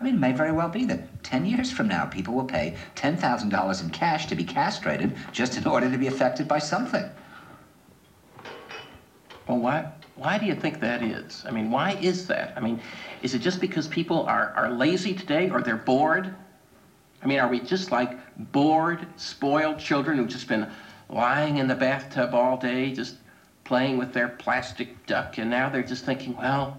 I mean, it may very well be that 10 years from now, people will pay $10,000 in cash to be castrated just in order to be affected by something. Well, why, why do you think that is? I mean, why is that? I mean, is it just because people are, are lazy today or they're bored? I mean, are we just like bored, spoiled children who've just been lying in the bathtub all day, just playing with their plastic duck, and now they're just thinking, well,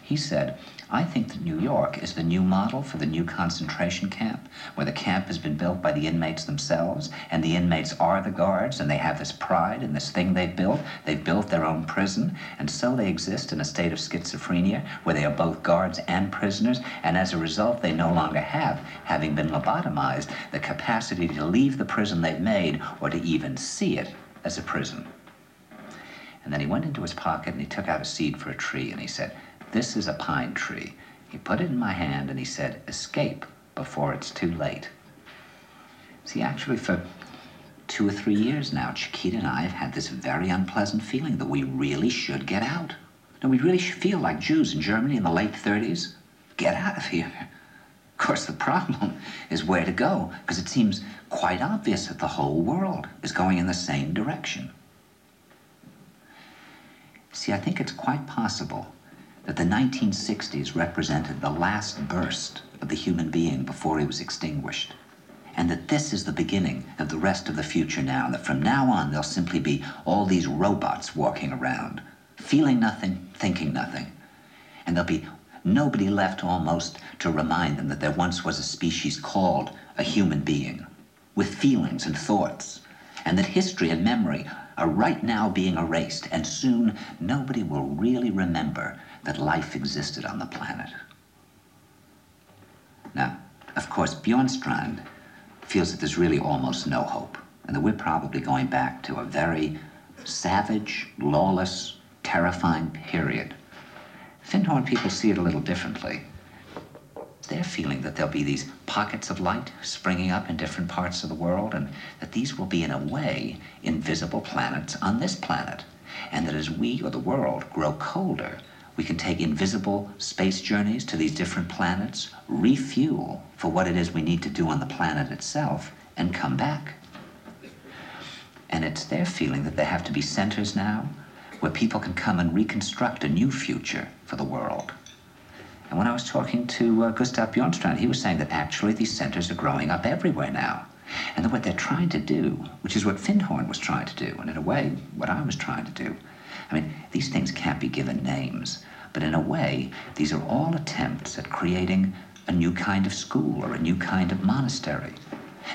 He said, I think that New York is the new model for the new concentration camp, where the camp has been built by the inmates themselves, and the inmates are the guards, and they have this pride in this thing they've built. They've built their own prison, and so they exist in a state of schizophrenia, where they are both guards and prisoners, and as a result, they no longer have, having been lobotomized, the capacity to leave the prison they've made or to even see it as a prison. And then he went into his pocket and he took out a seed for a tree and he said, This is a pine tree. He put it in my hand and he said, Escape before it's too late. See, actually, for two or three years now, Chiquita and I have had this very unpleasant feeling that we really should get out. No, we really should feel like Jews in Germany in the late 30s. Get out of here. Of course, the problem is where to go, because it seems quite obvious that the whole world is going in the same direction. See, I think it's quite possible that the 1960s represented the last burst of the human being before he was extinguished. And that this is the beginning of the rest of the future now, that from now on there'll simply be all these robots walking around, feeling nothing, thinking nothing. And there'll be nobody left almost to remind them that there once was a species called a human being, with feelings and thoughts, and that history and memory are right now being erased, and soon nobody will really remember that life existed on the planet. Now, of course, Bjornstrand feels that there's really almost no hope, and that we're probably going back to a very savage, lawless, terrifying period. Findhorn people see it a little differently. They're feeling that there'll be these pockets of light springing up in different parts of the world, and that these will be, in a way, invisible planets on this planet. And that as we, or the world, grow colder, we can take invisible space journeys to these different planets, refuel for what it is we need to do on the planet itself, and come back. And it's their feeling that there have to be centers now where people can come and reconstruct a new future for the world. And when I was talking to uh, Gustav Bjornstrand, he was saying that actually these centers are growing up everywhere now. And that what they're trying to do, which is what Findhorn was trying to do, and in a way, what I was trying to do, I mean, these things can't be given names, but in a way, these are all attempts at creating a new kind of school or a new kind of monastery.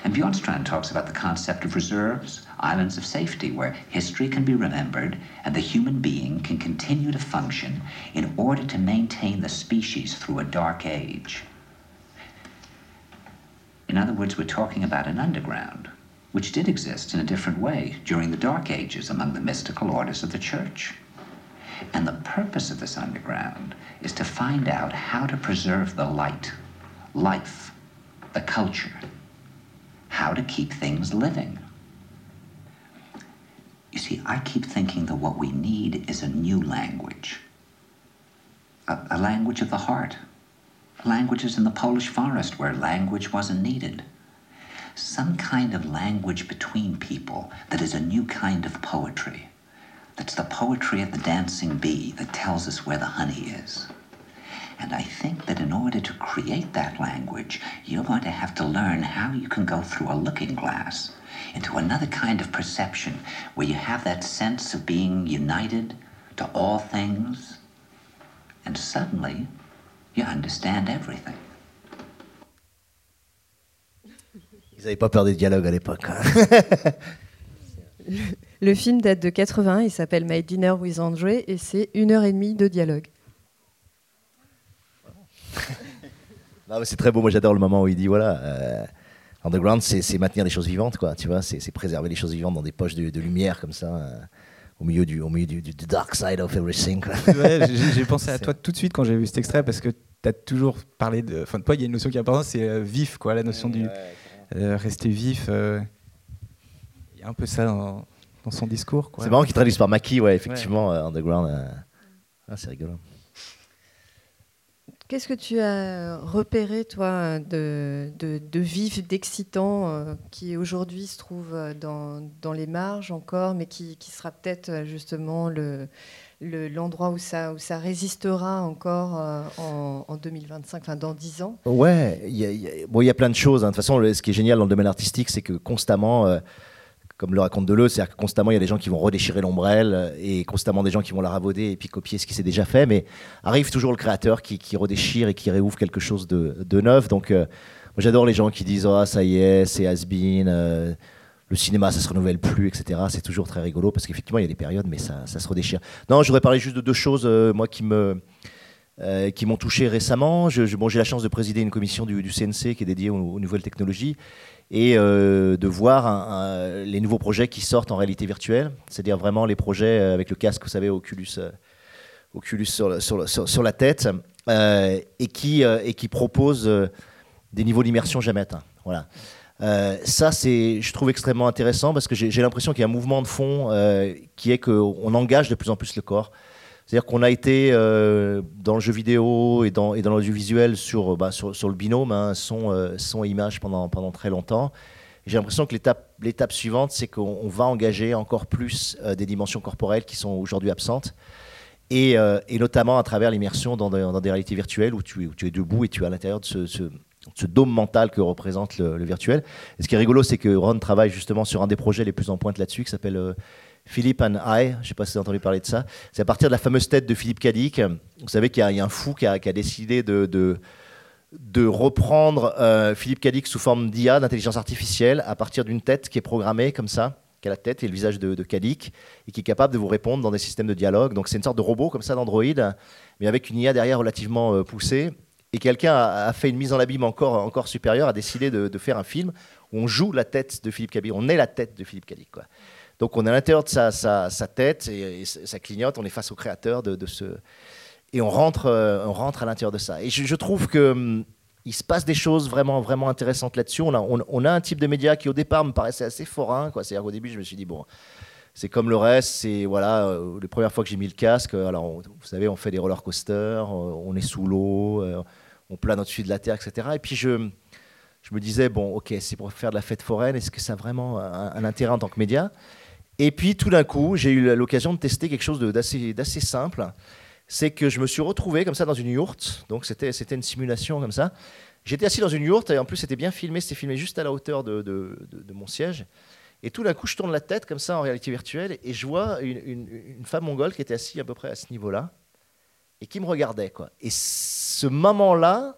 And Bjornstrand talks about the concept of reserves, islands of safety, where history can be remembered and the human being can continue to function in order to maintain the species through a dark age. In other words, we're talking about an underground, which did exist in a different way during the Dark Ages among the mystical orders of the Church. And the purpose of this underground is to find out how to preserve the light, life, the culture, how to keep things living. You see, I keep thinking that what we need is a new language, a, a language of the heart, languages in the Polish forest where language wasn't needed. Some kind of language between people that is a new kind of poetry. That's the poetry of the dancing bee that tells us where the honey is. And I think that in order to create that language, you're going to have to learn how you can go through a looking glass into another kind of perception where you have that sense of being united to all things, and suddenly you understand everything. N'avaient pas peur des dialogues à l'époque. hein. Le film date de 80, il s'appelle My Dinner with André et c'est une heure et demie de dialogue. C'est très beau. Moi, j'adore le moment où il dit voilà, euh, underground, c'est maintenir les choses vivantes, quoi. Tu vois, c'est préserver les choses vivantes dans des poches de, de lumière comme ça, euh, au milieu du, au milieu du, du- du dark side of everything. Ouais, j'ai pensé à toi tout de suite quand j'ai vu cet extrait parce que tu as toujours parlé de. Enfin, de toi, il y a une notion qui est importante, c'est euh, vif, quoi, la notion du rester vif. euh, Il y a un peu ça dans, dans son discours. C'est marrant qu'il traduise par Maki, ouais, effectivement, euh, underground. euh, ah, c'est rigolo. Qu'est-ce que tu as repéré, toi, de, de, de vif, d'excitant, euh, qui aujourd'hui se trouve euh, dans, dans les marges encore, mais qui, qui sera peut-être euh, justement le, le- l'endroit où ça, où ça résistera encore euh, en, en 2025, enfin dans 10 ans Ouais, il y, a- plein de choses. hein. De toute façon, ce qui est génial dans le domaine artistique, c'est que constamment, euh, comme le raconte Deleuze, c'est-à-dire que constamment, il y a des gens qui vont redéchirer l'ombrelle euh, et constamment des gens qui vont la ravauder et puis copier ce qui s'est déjà fait. Mais arrive toujours le créateur qui, qui redéchire et qui réouvre quelque chose de, de neuf. Donc, euh, j'adore les gens qui disent Ah, ça y est, c'est has-been. Le cinéma, ça se renouvelle plus, etc. C'est toujours très rigolo parce qu'effectivement, il y a des périodes, mais ça, ça se redéchire. Non, je voudrais parler juste de deux choses, euh, moi, qui me, euh, qui m'ont touché récemment. J'ai la chance de présider une commission du, CNC qui est dédiée aux, nouvelles technologies et euh, de voir les nouveaux projets qui sortent en réalité virtuelle, c'est-à-dire vraiment les projets avec le casque, vous savez, Oculus, Oculus sur, le- sur la tête, et, qui, et qui proposent des niveaux d'immersion jamais atteints. Voilà. Euh, ça, c'est, je trouve extrêmement intéressant parce que j'ai l'impression qu'il y a un mouvement de fond euh, qui est qu'on engage de plus en plus le corps. C'est-à-dire qu'on a été euh, dans le jeu vidéo et dans, l'audiovisuel sur, bah, sur, le binôme, hein, son, et image pendant, très longtemps. J'ai l'impression que l'étape, suivante, c'est qu'on on va engager encore plus des dimensions corporelles qui sont aujourd'hui absentes. Et, notamment à travers l'immersion dans, des- réalités virtuelles où tu, es- debout et tu es à l'intérieur de ce- ce dôme mental que représente le, virtuel. Et ce qui est rigolo, c'est que Ron travaille justement sur un des projets les plus en pointe là-dessus, qui s'appelle euh, Philippe and I. Je ne sais pas si vous avez entendu parler de ça. C'est à partir de la fameuse tête de Philippe Cadic. Vous savez qu'il y, a- un fou qui a, décidé de, reprendre euh, Philippe Cadic sous forme d'IA, d'intelligence artificielle, à partir d'une tête qui est programmée comme ça, qui a la tête et le visage de, de et qui est capable de vous répondre dans des systèmes de dialogue. Donc c'est une sorte de robot comme ça d'Android, mais avec une IA derrière relativement euh, poussée. Et quelqu'un a, a fait une mise en abîme encore, encore supérieure, a décidé de, faire un film où on joue la tête de Philippe Cadic, on est la tête de Philippe Cadic. Donc on est à l'intérieur de sa, tête et, et ça clignote, on est face au créateur de, ce... Et on rentre, euh, on rentre à l'intérieur de ça. Et je, trouve que hum, il se passe des choses vraiment, vraiment intéressantes là-dessus. On a, on, a un type de média qui au départ me paraissait assez forain. C'est-à-dire qu'au début, je me suis dit, bon, c'est comme le reste. C'est voilà, euh, les premières fois que j'ai mis le casque. euh, Alors, vous savez, on fait des roller coasters, euh, on est sous l'eau, on plane au-dessus de la terre, etc. Et puis je, je me disais, bon, ok, c'est pour faire de la fête foraine. Est-ce que ça a vraiment un, intérêt en tant que média? Et puis tout d'un coup, j'ai eu l'occasion de tester quelque chose d'assez simple. C'est que je me suis retrouvé comme ça dans une yourte. Donc c'était une simulation comme ça. J'étais assis dans une yourte et en plus c'était bien filmé. C'était filmé juste à la hauteur de, mon siège. Et tout d'un coup, je tourne la tête comme ça en réalité virtuelle et je vois une- une femme mongole qui était assise à peu près à ce niveau-là et qui me regardait. Quoi. Et ce moment-là,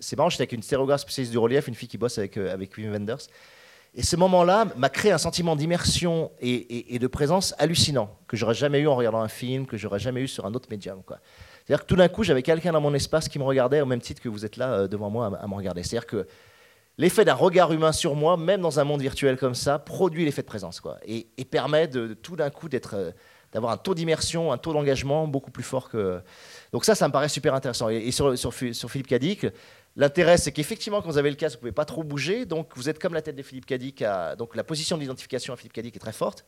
c'est marrant, j'étais avec une stéréographe spécialiste du relief, une fille qui bosse avec, euh, avec Wim Wenders. Et ce moment-là m'a créé un sentiment d'immersion et, de présence hallucinant, que j'aurais jamais eu en regardant un film, que j'aurais jamais eu sur un autre médium. C'est-à-dire que tout d'un coup, j'avais quelqu'un dans mon espace qui me regardait au même titre que vous êtes là euh, devant moi à, me regarder. C'est-à-dire que l'effet d'un regard humain sur moi, même dans un monde virtuel comme ça, produit l'effet de présence. Quoi, et, et permet de tout d'un coup d'être, euh, d'avoir un taux d'immersion, un taux d'engagement beaucoup plus fort que. Donc ça, ça me paraît super intéressant. Et, sur, sur, Phi- sur Philippe Cadic, l'intérêt, c'est qu'effectivement, quand vous avez le casque, vous pouvez pas trop bouger. Donc vous êtes comme la tête de Philippe Cadic. donc la position d'identification à Philippe Cadic est très forte.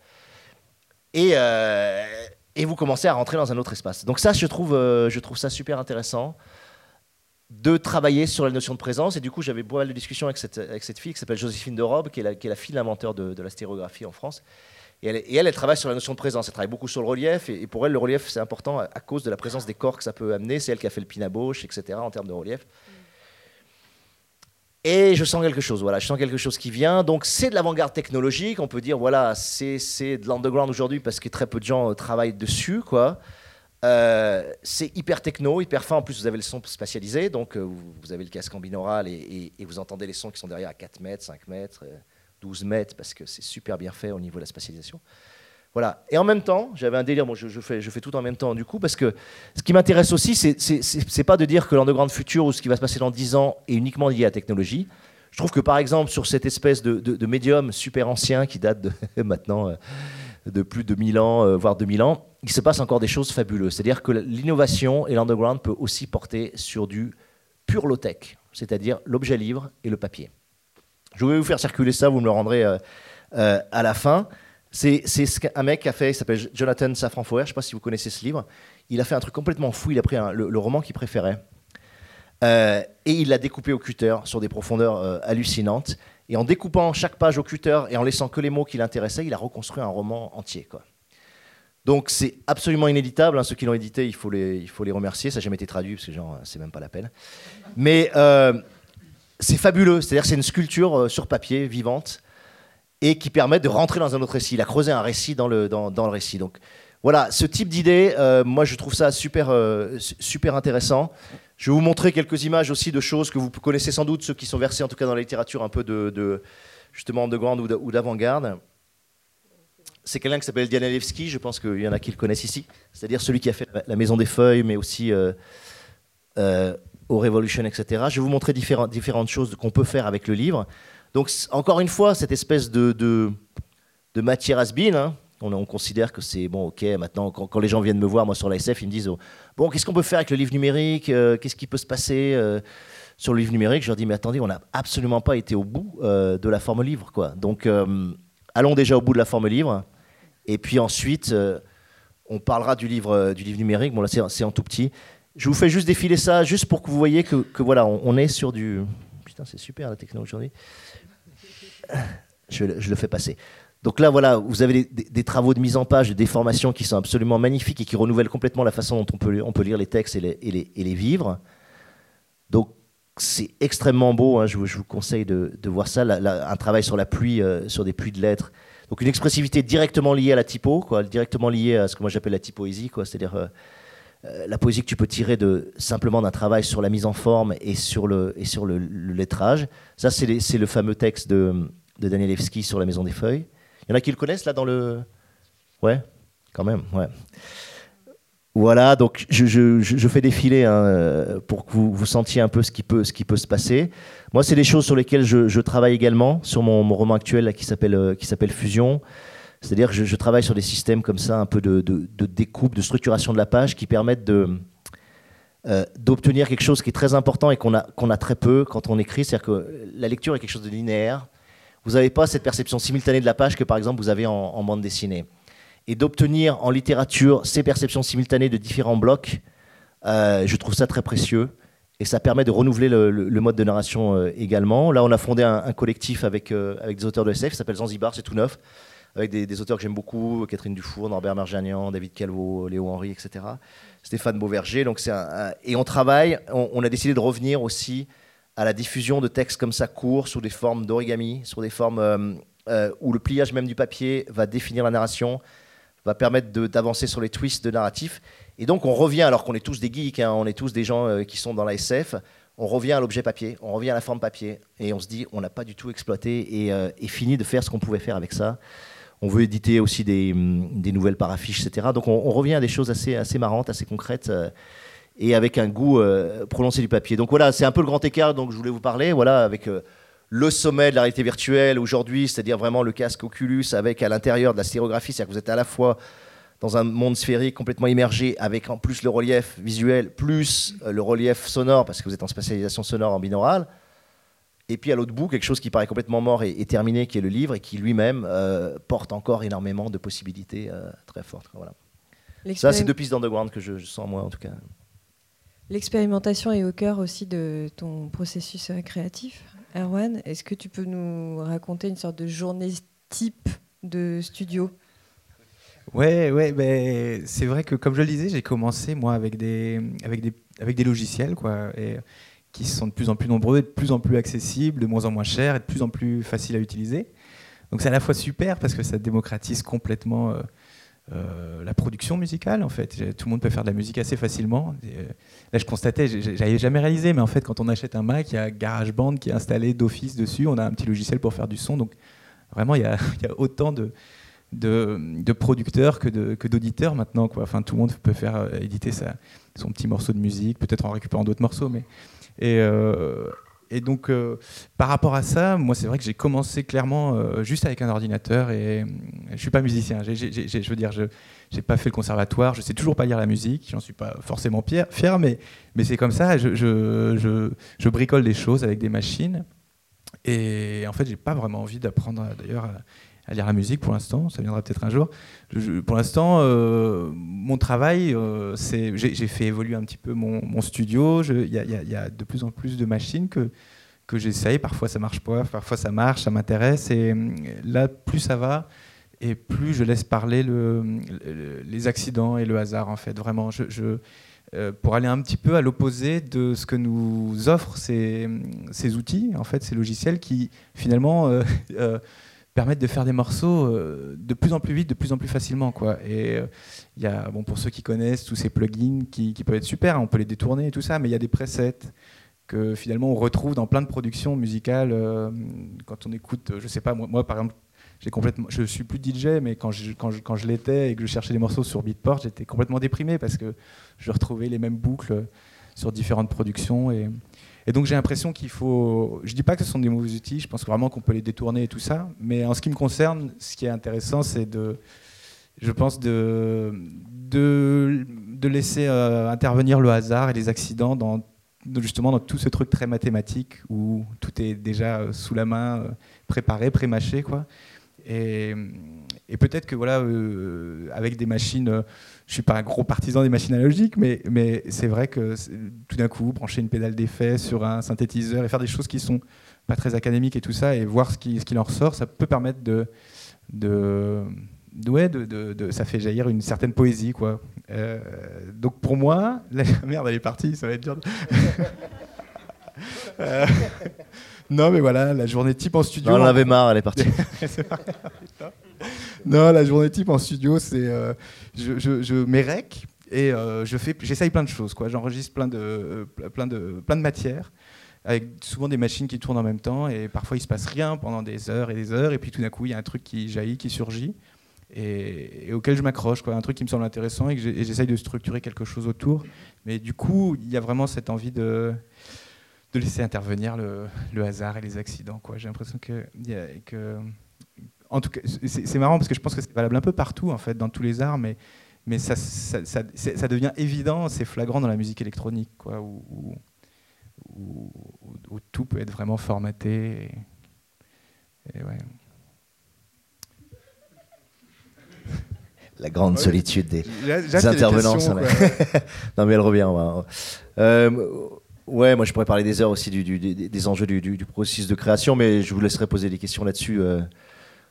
Et, euh, et vous commencez à rentrer dans un autre espace. Donc ça, je trouve, euh, je trouve ça super intéressant de travailler sur la notion de présence. Et du coup, j'avais pas mal de discussions avec cette, avec cette fille qui s'appelle Joséphine de Robe, qui est la, qui est la fille de l'inventeur de, de la stéréographie en France. Et elle, elle, travaille sur la notion de présence. Elle travaille beaucoup sur le relief. Et, pour elle, le relief, c'est important à, cause de la présence des corps que ça peut amener. C'est elle qui a fait le pinaboche, etc., en termes de relief. Et je sens quelque chose, voilà, je sens quelque chose qui vient. Donc c'est de l'avant-garde technologique, on peut dire, voilà, c'est de l'underground aujourd'hui parce que très peu de gens euh, travaillent dessus, quoi. Euh, c'est hyper techno, hyper fin. En plus, vous avez le son spatialisé, donc euh, vous, avez le casque en binaural et, et- vous entendez les sons qui sont derrière à 4 mètres, 5 mètres, 12 mètres, parce que c'est super bien fait au niveau de la spatialisation. Voilà. Et en même temps, j'avais un délire, bon, je, fais, tout en même temps du coup, parce que ce qui m'intéresse aussi, c'est- pas de dire que l'underground futur ou ce qui va se passer dans 10 ans est uniquement lié à la technologie. Je trouve que par exemple, sur cette espèce de, médium super ancien qui date maintenant euh, de plus de 1000 ans, euh, voire 2000 ans, il se passe encore des choses fabuleuses. C'est-à-dire que l'innovation et l'underground peut aussi porter sur du pur low-tech, c'est-à-dire l'objet livre et le papier. Je vais vous faire circuler ça, vous me le rendrez euh, euh, à la fin. C'est ce qu'un mec a fait, il s'appelle Jonathan Safran Foer, je ne sais pas si vous connaissez ce livre. Il a fait un truc complètement fou, il a pris le, roman qu'il préférait euh, et il l'a découpé au cutter sur des profondeurs hallucinantes. Et en découpant chaque page au cutter et en laissant que les mots qui l'intéressaient, il a reconstruit un roman entier. Donc c'est absolument inéditable. hein. Ceux qui l'ont édité, il faut, les, il faut les remercier. Ça n'a jamais été traduit parce que genre, c'est même pas la peine. Mais c'est fabuleux. C'est-à-dire c'est une sculpture euh, sur papier vivante et qui permet de rentrer dans un autre récit. Il a creusé un récit dans le, dans, dans le récit. Donc voilà, ce type d'idée, euh, moi je trouve ça super, euh, su- super intéressant. Je vais vous montrer quelques images aussi de choses que vous connaissez sans doute, ceux qui sont versés en tout cas dans la littérature un peu de, justement de grande ou d'a- ou d'avant-garde. C'est quelqu'un qui s'appelle Diana Levski, je pense qu'il y en a qui le connaissent ici, c'est-à-dire celui qui a fait la- Maison des Feuilles, mais aussi au Revolution, etc. Je vais vous montrer différentes, différentes choses qu'on peut faire avec le livre. Donc, encore une fois, cette espèce de, de, matière has-been, hein, on, on considère que c'est bon, ok, maintenant, quand, les gens viennent me voir, moi, sur la SF, ils me disent oh, bon, qu'est-ce qu'on peut faire avec le livre numérique Euh, Qu'est-ce qui peut se passer Euh, sur le livre numérique, je leur dis mais attendez, on n'a absolument pas été au bout euh, de la forme livre, quoi. Donc allons déjà au bout de la forme livre, et puis ensuite on parlera du livre, du livre numérique. Bon là c'est en tout petit. Je vous fais juste défiler ça, juste pour que vous voyez que, voilà, on, est sur du. Putain, c'est super la techno aujourd'hui. Je, le- fais passer. Donc là, voilà, vous avez des, des- des travaux de mise en page, de déformation qui sont absolument magnifiques et qui renouvellent complètement la façon dont on peut, on peut lire les textes et les, et les, et les vivre. Donc c'est extrêmement beau, hein, je, vous, je vous conseille de, de voir ça, un travail sur la pluie, euh, sur des pluies de lettres. Donc une expressivité directement liée à la typo, quoi, directement liée à ce que moi j'appelle la typoésie, c'est-à-dire euh, la poésie que tu peux tirer de, simplement d'un travail sur la mise en forme et sur le, et sur le, le lettrage. Ça, c'est le fameux texte de, de Danielewski sur la Maison des Feuilles. Il y en a qui le connaissent là dans le... Ouais, quand même, ouais. Voilà, donc je, je- je- fais défiler hein, euh, pour que vous, vous sentiez un peu ce qui peut, ce qui peut se passer. Moi, c'est des choses sur lesquelles je, je travaille également sur mon, mon roman actuel euh, qui s'appelle Fusion. C'est-à-dire que je, travaille sur des systèmes comme ça, un peu de, découpe, de structuration de la page, qui permettent euh, d'obtenir quelque chose qui est très important et qu'on a très peu quand on écrit. C'est-à-dire que la lecture est quelque chose de linéaire. Vous n'avez pas cette perception simultanée de la page que par exemple vous avez en, bande dessinée et d'obtenir en littérature ces perceptions simultanées de différents blocs, euh, je trouve ça très précieux. Et ça permet de renouveler le, mode de narration euh, également. Là, on a fondé un, collectif avec, avec des auteurs de SF, qui s'appelle Zanzibar, c'est tout neuf, avec des, auteurs que j'aime beaucoup, Catherine Dufour, Norbert Marjanian, David Calvo, Léo Henry, etc. Stéphane Beauverger. Donc un- et on travaille, on, a décidé de revenir aussi à la diffusion de textes comme ça courts, sous des formes d'origami, sur des formes euh, euh, où le pliage même du papier va définir la narration, va permettre d'avancer sur les twists de narratif. Et donc on revient, alors qu'on est tous des geeks, hein, on est tous des gens euh, qui sont dans la SF, on revient à l'objet papier, on revient à la forme papier, et on se dit on n'a pas du tout exploité et fini de faire ce qu'on pouvait faire avec ça. On veut éditer aussi des, des nouvelles paraffiches, etc. Donc on, revient à des choses assez, assez marrantes, assez concrètes. euh, et avec un goût euh, prononcé du papier. Donc voilà, c'est un peu le grand écart dont je voulais vous parler, voilà, avec euh, le sommet de la réalité virtuelle aujourd'hui, c'est-à-dire vraiment le casque Oculus avec à l'intérieur de la stéréographie, c'est-à-dire que vous êtes à la fois dans un monde sphérique complètement immergé, avec en plus le relief visuel, plus le relief sonore, parce que vous êtes en spécialisation sonore en binaural. Et puis à l'autre bout, quelque chose qui paraît complètement mort et, et terminé, qui est le livre, et qui lui-même euh, porte encore énormément de possibilités euh, très fortes. Voilà. Ça, c'est deux pistes d'underground que je, je sens moi, en tout cas. L'expérimentation est au cœur aussi de ton processus euh, créatif, Erwan. Est-ce que tu peux nous raconter une sorte de journée type de studio? Ouais, ouais, ben, c'est vrai que comme je le disais, j'ai commencé moi avec des, avec des, avec des logiciels quoi, et, qui sont de plus en plus nombreux, de plus en plus accessibles, de moins en moins chers et de plus en plus faciles à utiliser. Donc c'est à la fois super parce que ça démocratise complètement euh, euh, la production musicale en fait. Tout le monde peut faire de la musique assez facilement. Euh, là je constatais, j'avais jamais réalisé, mais en fait quand on achète un Mac, il y a GarageBand qui est installé d'office dessus. On a un petit logiciel pour faire du son. Donc vraiment il y a, autant de producteurs que d'auditeurs maintenant. Enfin, tout le monde peut faire éditer son petit morceau de musique, peut-être en récupérant d'autres morceaux. Mais... Et, euh, et donc, euh, par rapport à ça, moi, c'est vrai que j'ai commencé clairement euh, juste avec un ordinateur et euh, je suis pas musicien. Je veux dire, je n'ai pas fait le conservatoire, je sais toujours pas lire la musique, j'en suis pas forcément fier, mais, mais c'est comme ça. Je, je bricole des choses avec des machines. Et en fait, j'ai pas vraiment envie d'apprendre d'ailleurs à, lire la musique pour l'instant. Ça viendra peut-être un jour. Pour l'instant, euh, mon travail, euh, j'ai fait évoluer un petit peu mon, studio. Il y, a- de plus en plus de machines que que j'essaye. Parfois, ça marche pas. Parfois, ça marche. Ça m'intéresse. Et euh, là, plus ça va. Et plus je laisse parler le- le- les accidents et le hasard, en fait. Vraiment, pour aller un petit peu à l'opposé de ce que nous offrent ces, ces outils, en fait, ces logiciels qui finalement permettent de faire des morceaux euh, de plus en plus vite, de plus en plus facilement. Quoi. Et euh, il y a, bon, pour ceux qui connaissent tous ces plugins qui, qui peuvent être super, on peut les détourner et tout ça, mais il y a des presets que finalement on retrouve dans plein de productions musicales. euh, quand on écoute, euh, je sais pas, moi, moi, par exemple, complètement, je suis plus DJ, mais quand je, quand je, quand je l'étais et que je cherchais des morceaux sur Beatport, j'étais complètement déprimé parce que je retrouvais les mêmes boucles sur différentes productions. Et, et donc j'ai l'impression qu'il faut. Je dis pas que ce sont des mauvais outils, je pense vraiment qu'on peut les détourner et tout ça. Mais en ce qui me concerne, ce qui est intéressant, c'est de. Je pense de, de, de laisser euh, intervenir le hasard et les accidents dans justement dans tout ce truc très mathématique où tout est déjà euh, sous la main, euh, préparé, pré-mâché, quoi. Et, peut-être que voilà, euh, avec des machines, euh, je suis pas un gros partisan des machines analogiques, mais, mais c'est vrai que tout d'un coup, brancher une pédale d'effet sur un synthétiseur et faire des choses qui sont pas très académiques et tout ça, et voir ce qui, en ressort, ça peut permettre de, ouais, ça fait jaillir une certaine poésie, quoi. Euh, donc pour moi, la merde, elle est partie, ça va être dur. non, mais voilà, la journée type en studio. Non, on en avait marre, elle est partie. Non, la journée type en studio, c'est euh, je, je, je mets rec et euh, je fais, j'essaye plein de choses. Quoi. J'enregistre plein de, euh, plein de, plein de matières avec souvent des machines qui tournent en même temps et parfois il se passe rien pendant des heures et des heures et puis tout d'un coup il y a un truc qui jaillit, qui surgit et, et auquel je m'accroche, quoi. un truc qui me semble intéressant et que j'essaye de structurer quelque chose autour. Mais du coup, il y a vraiment cette envie de, de laisser intervenir le, le hasard et les accidents. quoi. J'ai l'impression que, en tout cas, c'est marrant parce que je pense que c'est valable un peu partout, en fait, dans tous les arts, mais, mais ça, ça, ça- devient évident, c'est flagrant dans la musique électronique, quoi, où, où- où- où tout peut être vraiment formaté. Et, et ouais. La grande Ouais. solitude des, intervenants. questions, non, mais elle revient. on va- Euh, ouais, moi je pourrais parler des heures aussi des, enjeux du, processus de création, mais je vous laisserai poser des questions là-dessus euh,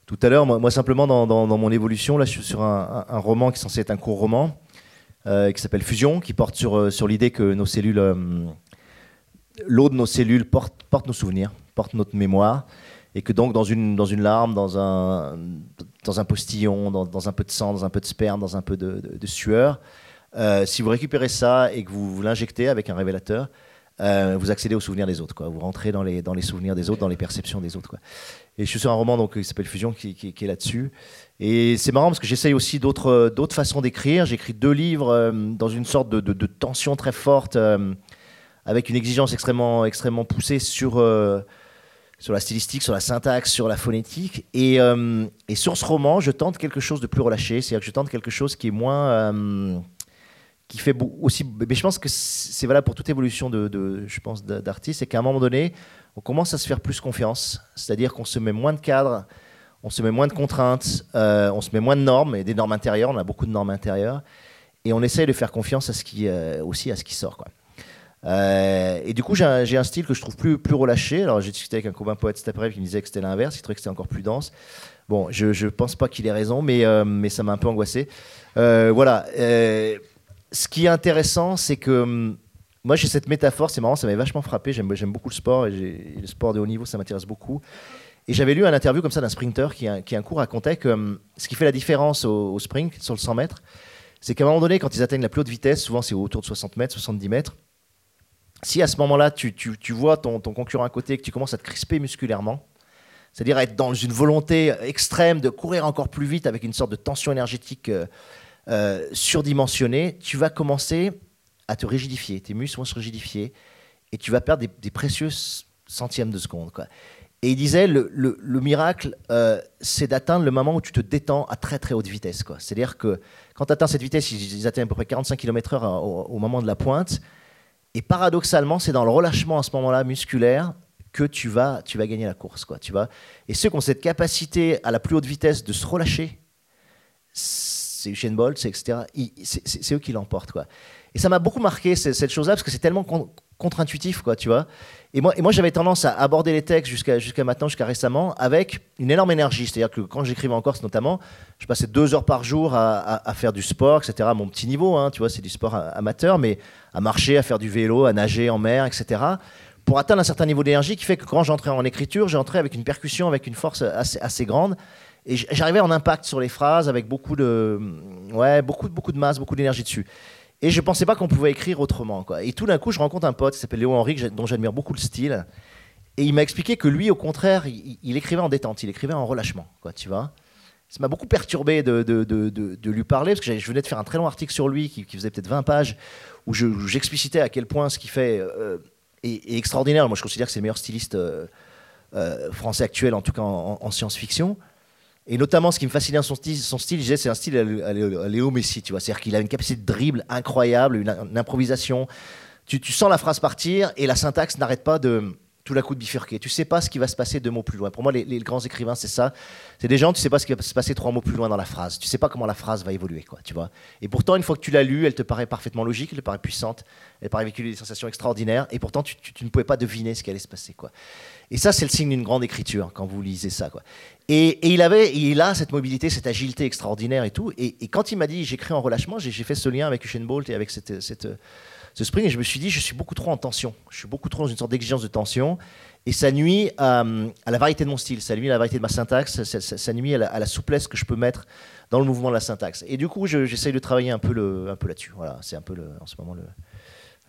tout à l'heure. Moi, simplement, dans, mon évolution, là, je suis sur un, roman qui est censé être un court roman, euh, qui s'appelle Fusion, qui porte sur, euh, l'idée que nos cellules, l'eau de nos cellules porte, nos souvenirs, porte notre mémoire, et que donc dans une, larme, dans un, postillon, dans, un peu de sang, dans un peu de sperme, dans un peu de, sueur, si vous récupérez ça et que vous l'injectez avec un révélateur, euh, vous accédez aux souvenirs des autres. Quoi. Vous rentrez dans les, dans les souvenirs des autres, dans les perceptions des autres. Quoi. Et je suis sur un roman donc, qui s'appelle Fusion, qui, est là-dessus. Et c'est marrant parce que j'essaye aussi d'autres d'autres façons d'écrire. J'écris deux livres euh, dans une sorte de, de- tension très forte, euh, avec une exigence extrêmement, extrêmement poussée sur, euh, sur la stylistique, sur la syntaxe, sur la phonétique. Et, euh, et sur ce roman, je tente quelque chose de plus relâché. C'est-à-dire que je tente quelque chose qui est moins... qui fait aussi. Mais je pense que c'est valable pour toute évolution de, je pense, d'artiste, c'est qu'à un moment donné, on commence à se faire plus confiance. C'est-à-dire qu'on se met moins de cadres, on se met moins de contraintes, euh, on se met moins de normes et des normes intérieures. On a beaucoup de normes intérieures et on essaye de faire confiance à ce qui euh, aussi à ce qui sort. Quoi. Euh, et du coup, j'ai un, style que je trouve plus, plus relâché. Alors, j'ai discuté avec un copain poète cet après-midi qui me disait que c'était l'inverse, il trouvait que c'était encore plus dense. Bon, je ne pense pas qu'il ait raison, mais, mais ça m'a un peu angoissé. Voilà. Ce qui est intéressant, c'est que hum, moi, j'ai cette métaphore, c'est marrant, ça m'avait vachement frappé. J'aime beaucoup le sport et, le sport de haut niveau, ça m'intéresse beaucoup. Et j'avais lu un interview comme ça d'un sprinter qui, qui un coup racontait que hum, ce qui fait la différence au, sprint sur le 100 mètres, c'est qu'à un moment donné, quand ils atteignent la plus haute vitesse, souvent c'est autour de 60 mètres, 70 mètres, si à ce moment-là, tu, tu- tu vois ton, concurrent à côté et que tu commences à te crisper musculairement, c'est-à-dire être dans une volonté extrême de courir encore plus vite avec une sorte de tension énergétique euh, euh, surdimensionnée, tu vas commencer à te rigidifier. Tes muscles vont se rigidifier et tu vas perdre des, précieux centièmes de seconde. Quoi. Et il disait, le, le- le miracle, euh, c'est d'atteindre le moment où tu te détends à très très haute vitesse. C'est-à-dire que quand tu atteins cette vitesse, ils, atteignent à peu près 45 km/h au, au moment de la pointe. Et paradoxalement, c'est dans le relâchement à ce moment-là musculaire que tu vas, tu vas gagner la course. Quoi, tu vois et ceux qui ont cette capacité à la plus haute vitesse de se relâcher, c'est Usain Bolt, c'est etc. C'est eux qui l'emportent. quoi. Et ça m'a beaucoup marqué cette chose-là parce que c'est tellement con- contre-intuitif, quoi, tu vois. Et moi, j'avais tendance à aborder les textes jusqu'à maintenant, jusqu'à récemment, avec une énorme énergie. C'est-à-dire que quand j'écrivais en Corse, notamment, je passais deux heures par jour à, faire du sport, etc. À mon petit niveau, hein, tu vois, c'est du sport amateur, mais à marcher, à faire du vélo, à nager en mer, etc. Pour atteindre un certain niveau d'énergie qui fait que quand j'entrais en écriture, j'entrais avec une percussion, avec une force assez grande. Et j'arrivais en impact sur les phrases avec beaucoup de, ouais, beaucoup, beaucoup de masse, beaucoup d'énergie dessus. Et je pensais pas qu'on pouvait écrire autrement. Quoi. Et tout d'un coup, je rencontre un pote qui s'appelle Léo Henry, dont j'admire beaucoup le style. Et il m'a expliqué que lui, au contraire, il, écrivait en détente, il écrivait en relâchement. Quoi, tu vois ça m'a beaucoup perturbé de, lui parler, parce que je venais de faire un très long article sur lui qui, faisait peut-être 20 pages, où je- où j'explicitais à quel point ce qu'il fait euh, est, extraordinaire. Moi, je considère que c'est le meilleur styliste euh, euh, français actuel, en tout cas en science-fiction. Et notamment, ce qui me fascinait dans son style, son style c'est un style à, Lé- à Lé- à Léo Messi, tu vois. C'est-à-dire qu'il a une capacité de dribble incroyable, une, improvisation tu, sens la phrase partir et la syntaxe n'arrête pas de tout à coup de bifurquer. Tu sais pas ce qui va se passer deux mots plus loin. Pour moi, les, grands écrivains, c'est ça. C'est des gens, tu sais pas ce qui va se passer trois mots plus loin dans la phrase. Tu sais pas comment la phrase va évoluer, quoi, tu vois. Et pourtant, une fois que tu l'as lue, elle te paraît parfaitement logique, elle te paraît puissante, elle paraît véhiculer des sensations extraordinaires. Et pourtant, tu ne pouvais pas deviner ce qui allait se passer, quoi. Et ça, c'est le signe d'une grande écriture quand vous lisez ça, quoi. Et, il avait, il a cette mobilité, cette agilité extraordinaire et tout. Et, quand il m'a dit, j'écris en relâchement, j'ai fait ce lien avec Usain Bolt et avec cette, cette, ce spring, et je me suis dit, je suis beaucoup trop en tension. Je suis beaucoup trop dans une sorte d'exigence de tension. Et ça nuit à, à la variété de mon style, ça nuit à la variété de ma syntaxe, ça, nuit à la, souplesse que je peux mettre dans le mouvement de la syntaxe. Et du coup, je- j'essaye de travailler un peu, peu là-dessus. Voilà, c'est un peu en ce moment le.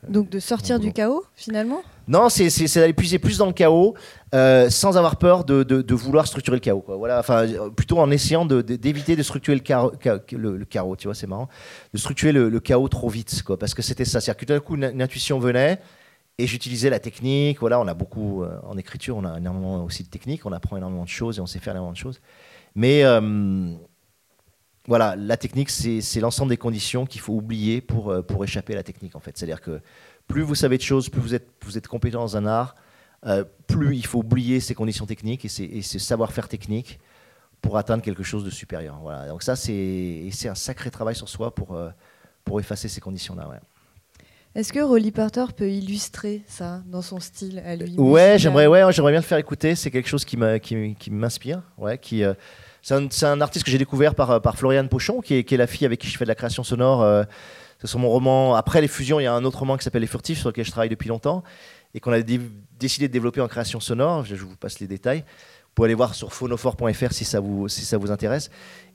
Donc de sortir du chaos, finalement? Non, c'est d'aller puiser plus dans le chaos, euh, sans avoir peur de, de- de vouloir structurer le chaos. Quoi. Voilà, enfin, euh, plutôt en essayant de- d'éviter de, structurer le, chaos, tu vois, c'est marrant, de structurer le, le chaos trop vite, quoi, parce que c'était ça. C'est-à-dire que tout d'un coup, une, une intuition venait, et j'utilisais la technique. Voilà, on a beaucoup, euh, en écriture, on a énormément aussi de technique, on apprend énormément de choses, et on sait faire énormément de choses. Mais euh, voilà, la technique, c'est l'ensemble des conditions qu'il faut oublier pour, euh, pour échapper à la technique, en fait. C'est-à-dire que plus vous savez de choses, plus vous êtes, vous êtes compétent dans un art, euh, plus il faut oublier ces conditions techniques et, ce savoir-faire technique pour atteindre quelque chose de supérieur. Voilà. Donc ça, c'est un sacré travail sur soi pour, euh, pour effacer ces conditions-là. ouais. Est-ce que Rolly Porter peut illustrer ça dans son style à lui? Ouais, j'aimerais ouais, j'aimerais bien le faire écouter. C'est quelque chose qui m'a- qui, qui m'inspire. Ouais, qui, euh, c'est un, artiste que j'ai découvert par, euh, par Floriane Pochon, qui est, la fille avec qui je fais de la création sonore. euh, c'est sur mon roman. Après les fusions, il y a un autre roman qui s'appelle Les Furtifs, sur lequel je travaille depuis longtemps, et qu'on a dé- décidé de développer en création sonore. Je, vous passe les détails. Vous pouvez aller voir sur phonophore.fr si ça vous, intéresse.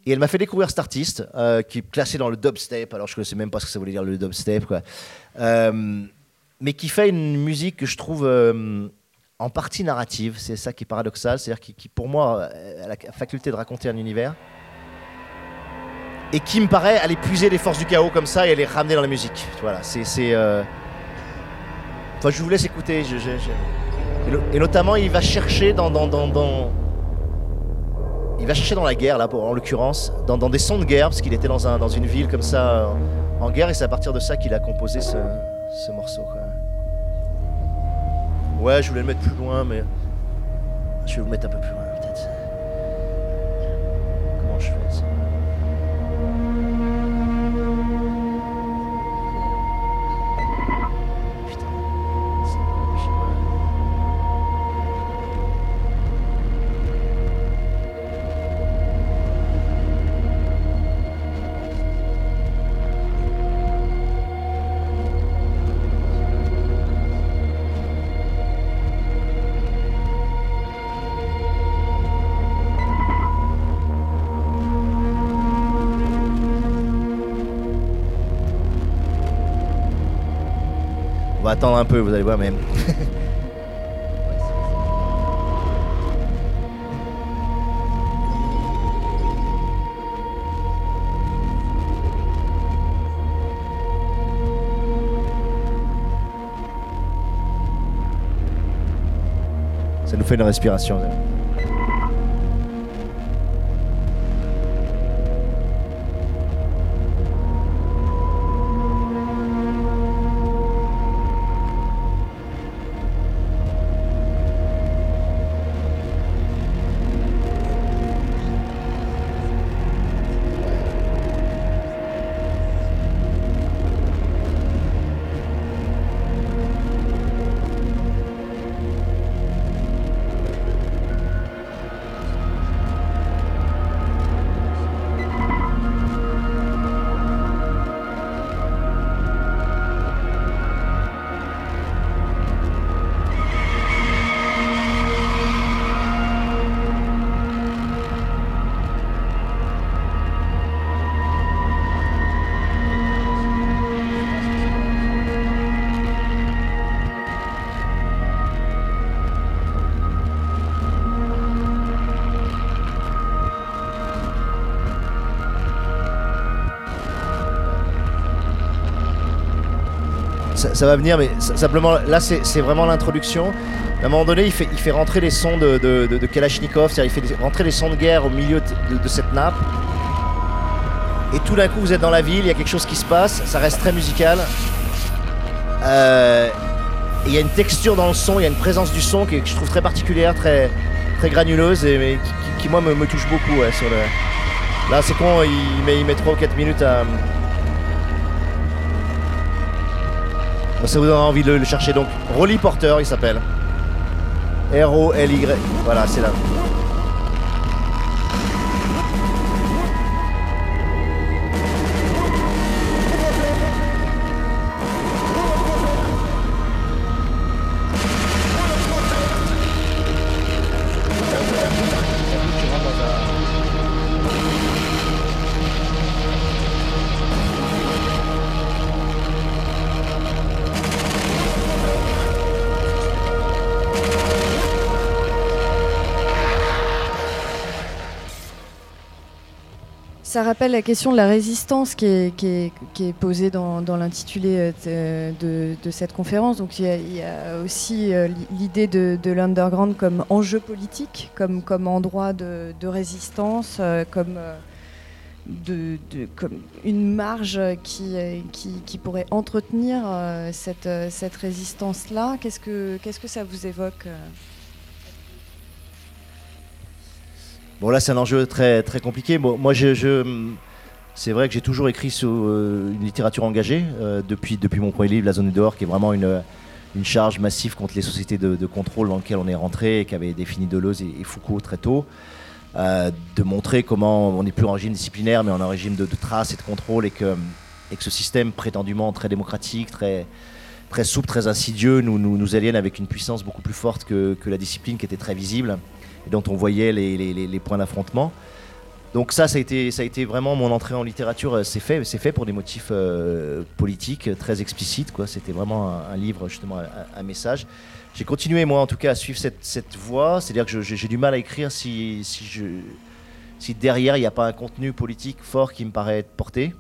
Et elle m'a fait découvrir cet artiste euh, qui est classé dans le dubstep. Alors je ne connaissais même pas ce que ça voulait dire le dubstep. Euh, mais qui fait une musique que je trouve en partie narrative. C'est ça qui est paradoxal. C'est-à-dire qui, pour moi, euh, a la faculté de raconter un univers. Et qui me paraît aller puiser les forces du chaos comme ça et les ramener dans la musique. Voilà, c'est. euh, Enfin, je vous laisse écouter. Et, no- et notamment, il va chercher dans, Il va chercher dans la guerre, là, en l'occurrence, dans, des sons de guerre, parce qu'il était dans, un, dans une ville comme ça, en guerre, et c'est à partir de ça qu'il a composé ce, ce morceau. Ouais, je voulais le mettre plus loin, mais. Je vais vous mettre un peu plus loin, peut-être. Comment je fais ça? Attendre un peu, vous allez voir même. Ça nous fait une respiration. Ça, va venir, mais simplement, là, c'est vraiment l'introduction. À un moment donné, il fait, il fait rentrer les sons de, Kalachnikov, c'est-à-dire il fait rentrer les sons de guerre au milieu de, cette nappe. Et tout d'un coup, vous êtes dans la ville, il y a quelque chose qui se passe, ça reste très musical. Euh, il y a une texture dans le son, il y a une présence du son que, je trouve très particulière, très, très granuleuse et mais qui, moi me, touche beaucoup. sur le... Là c'est con, il met, il met 3 ou 4 minutes à. Ça vous donne envie de le, le chercher donc. Rolly Porter il s'appelle. R-O-L-Y. Voilà, c'est là. Ça rappelle la question de la résistance qui est, posée dans, l'intitulé euh, de, de cette conférence. Donc il y a, aussi euh, l'idée de, de l'underground comme enjeu politique, comme, endroit de, résistance, euh, comme, euh, une marge qui, euh, pourrait entretenir euh, cette, euh, résistance-là. Qu'est-ce que, qu'est-ce que ça vous évoque euh Bon là c'est un enjeu très très compliqué. Moi c'est vrai que j'ai toujours écrit sur euh, une littérature engagée euh, depuis depuis mon premier livre La zone du dehors qui est vraiment une charge massive contre les sociétés de, contrôle dans lesquelles on est rentré et qu'avait défini Deleuze et, Foucault très tôt. Euh, de montrer comment on n'est plus en régime disciplinaire mais on est en régime de, de trace et de contrôle et que, ce système prétendument très démocratique, très, souple, très insidieux nous, nous, aliène avec une puissance beaucoup plus forte que la discipline qui était très visible et dont on voyait les, points d'affrontement. Donc ça, ça a, été, vraiment mon entrée en littérature. euh, C'est fait, c'est fait pour des motifs euh, politiques euh, très explicites. C'était vraiment un, livre, justement, un, message. J'ai continué, moi, en tout cas, à suivre cette, voie. C'est-à-dire que j'ai du mal à écrire si, derrière, il n'y a pas un contenu politique fort qui me paraît être porté.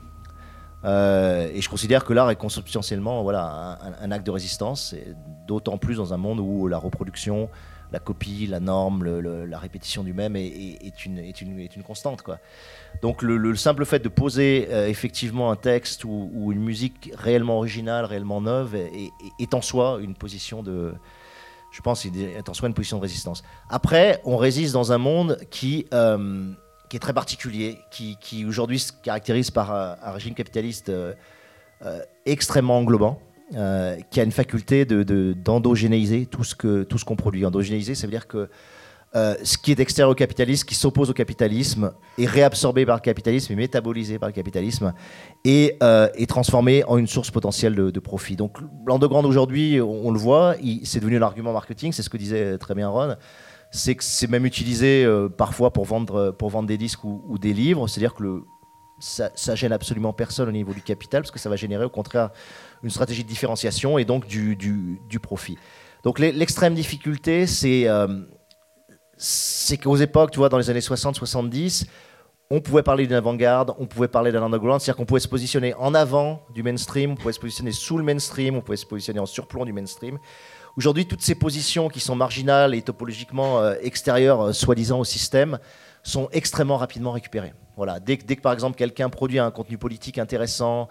Et je considère que l'art est consubstantiellement voilà, un, acte de résistance, d'autant plus dans un monde où la reproduction, la copie, la norme, la répétition du même est, une, constante. Donc le, le simple fait de poser euh, effectivement un texte ou, une musique réellement originale, réellement neuve, est, en soi une position de... Je pense est en soi une position de résistance. Après, on résiste dans un monde qui, euh, est très particulier, qui, aujourd'hui se caractérise par un, régime capitaliste euh, extrêmement englobant, euh, qui a une faculté de- de- d'endogénéiser tout ce que tout qu'on produit. Endogénéiser, ça veut dire que euh, ce qui est extérieur au capitalisme, qui s'oppose au capitalisme, est réabsorbé par le capitalisme, est métabolisé par le capitalisme et euh, est transformé en une source potentielle de, de profit. Donc l'underground aujourd'hui, on, le voit, c'est devenu l'argument marketing, c'est ce que disait très bien Ron. C'est que c'est même utilisé parfois pour vendre, pour vendre des disques ou, ou des livres. C'est-à-dire que le, ça, ça gêne absolument personne au niveau du capital, parce que ça va générer au contraire une stratégie de différenciation et donc du, profit. Donc l'extrême difficulté, c'est euh, c'est qu'aux époques, tu vois, dans les années 60-70, on pouvait parler d'une avant-garde, on pouvait parler d'un underground, c'est-à-dire qu'on pouvait se positionner en avant du mainstream, on pouvait se positionner sous le mainstream, on pouvait se positionner en surplomb du mainstream. Aujourd'hui, toutes ces positions qui sont marginales et topologiquement euh, extérieures, euh, soi-disant au système, sont extrêmement rapidement récupérées. Voilà. Dès, que- dès que, par exemple, quelqu'un produit un contenu politique intéressant,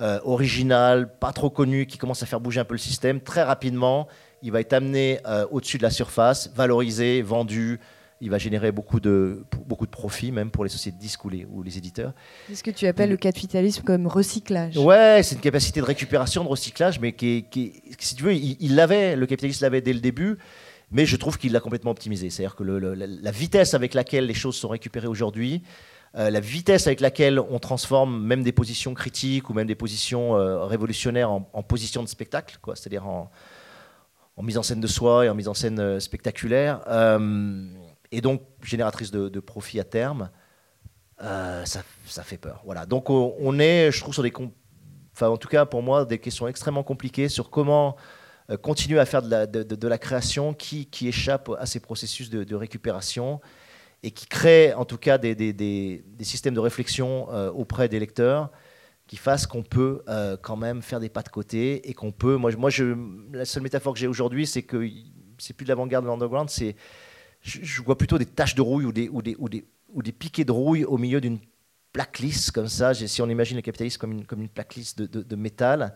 euh, original, pas trop connu, qui commence à faire bouger un peu le système, très rapidement, il va être amené euh, au-dessus de la surface, valorisé, vendu. Il va générer beaucoup de, beaucoup de profits, même pour les sociétés de disques ou les, ou les éditeurs. C'est ce que tu appelles le capitalisme comme recyclage. Ouais, c'est une capacité de récupération, de recyclage, mais qui est, qui est- si tu veux, il il l'avait, le capitalisme l'avait dès le début, mais je trouve qu'il l'a complètement optimisé. C'est-à-dire que la, vitesse avec laquelle les choses sont récupérées aujourd'hui, euh, la vitesse avec laquelle on transforme même des positions critiques ou même des positions euh, révolutionnaires en, en positions de spectacle, c'est-à-dire en, mise en scène de soi et en mise en scène euh, spectaculaire, et donc génératrice de, profit à terme, ça, fait peur. Voilà. Donc on, est, je trouve, sur des, enfin en tout cas pour moi, des questions extrêmement compliquées sur comment continuer à faire de la, de, de- la création qui, qui échappe à ces processus de, récupération et qui crée en tout cas des, des- des- des systèmes de réflexion euh, auprès des lecteurs qui fassent qu'on peut euh, quand même faire des pas de côté et qu'on peut. Moi, moi je, la seule métaphore que j'ai aujourd'hui, c'est que c'est plus de l'avant-garde de l'underground, c'est je, vois plutôt des taches de rouille ou des, ou des, ou des, ou des piquets de rouille au milieu d'une plaque lisse comme ça. Si on imagine le capitalisme comme une, comme une plaque lisse de, de- métal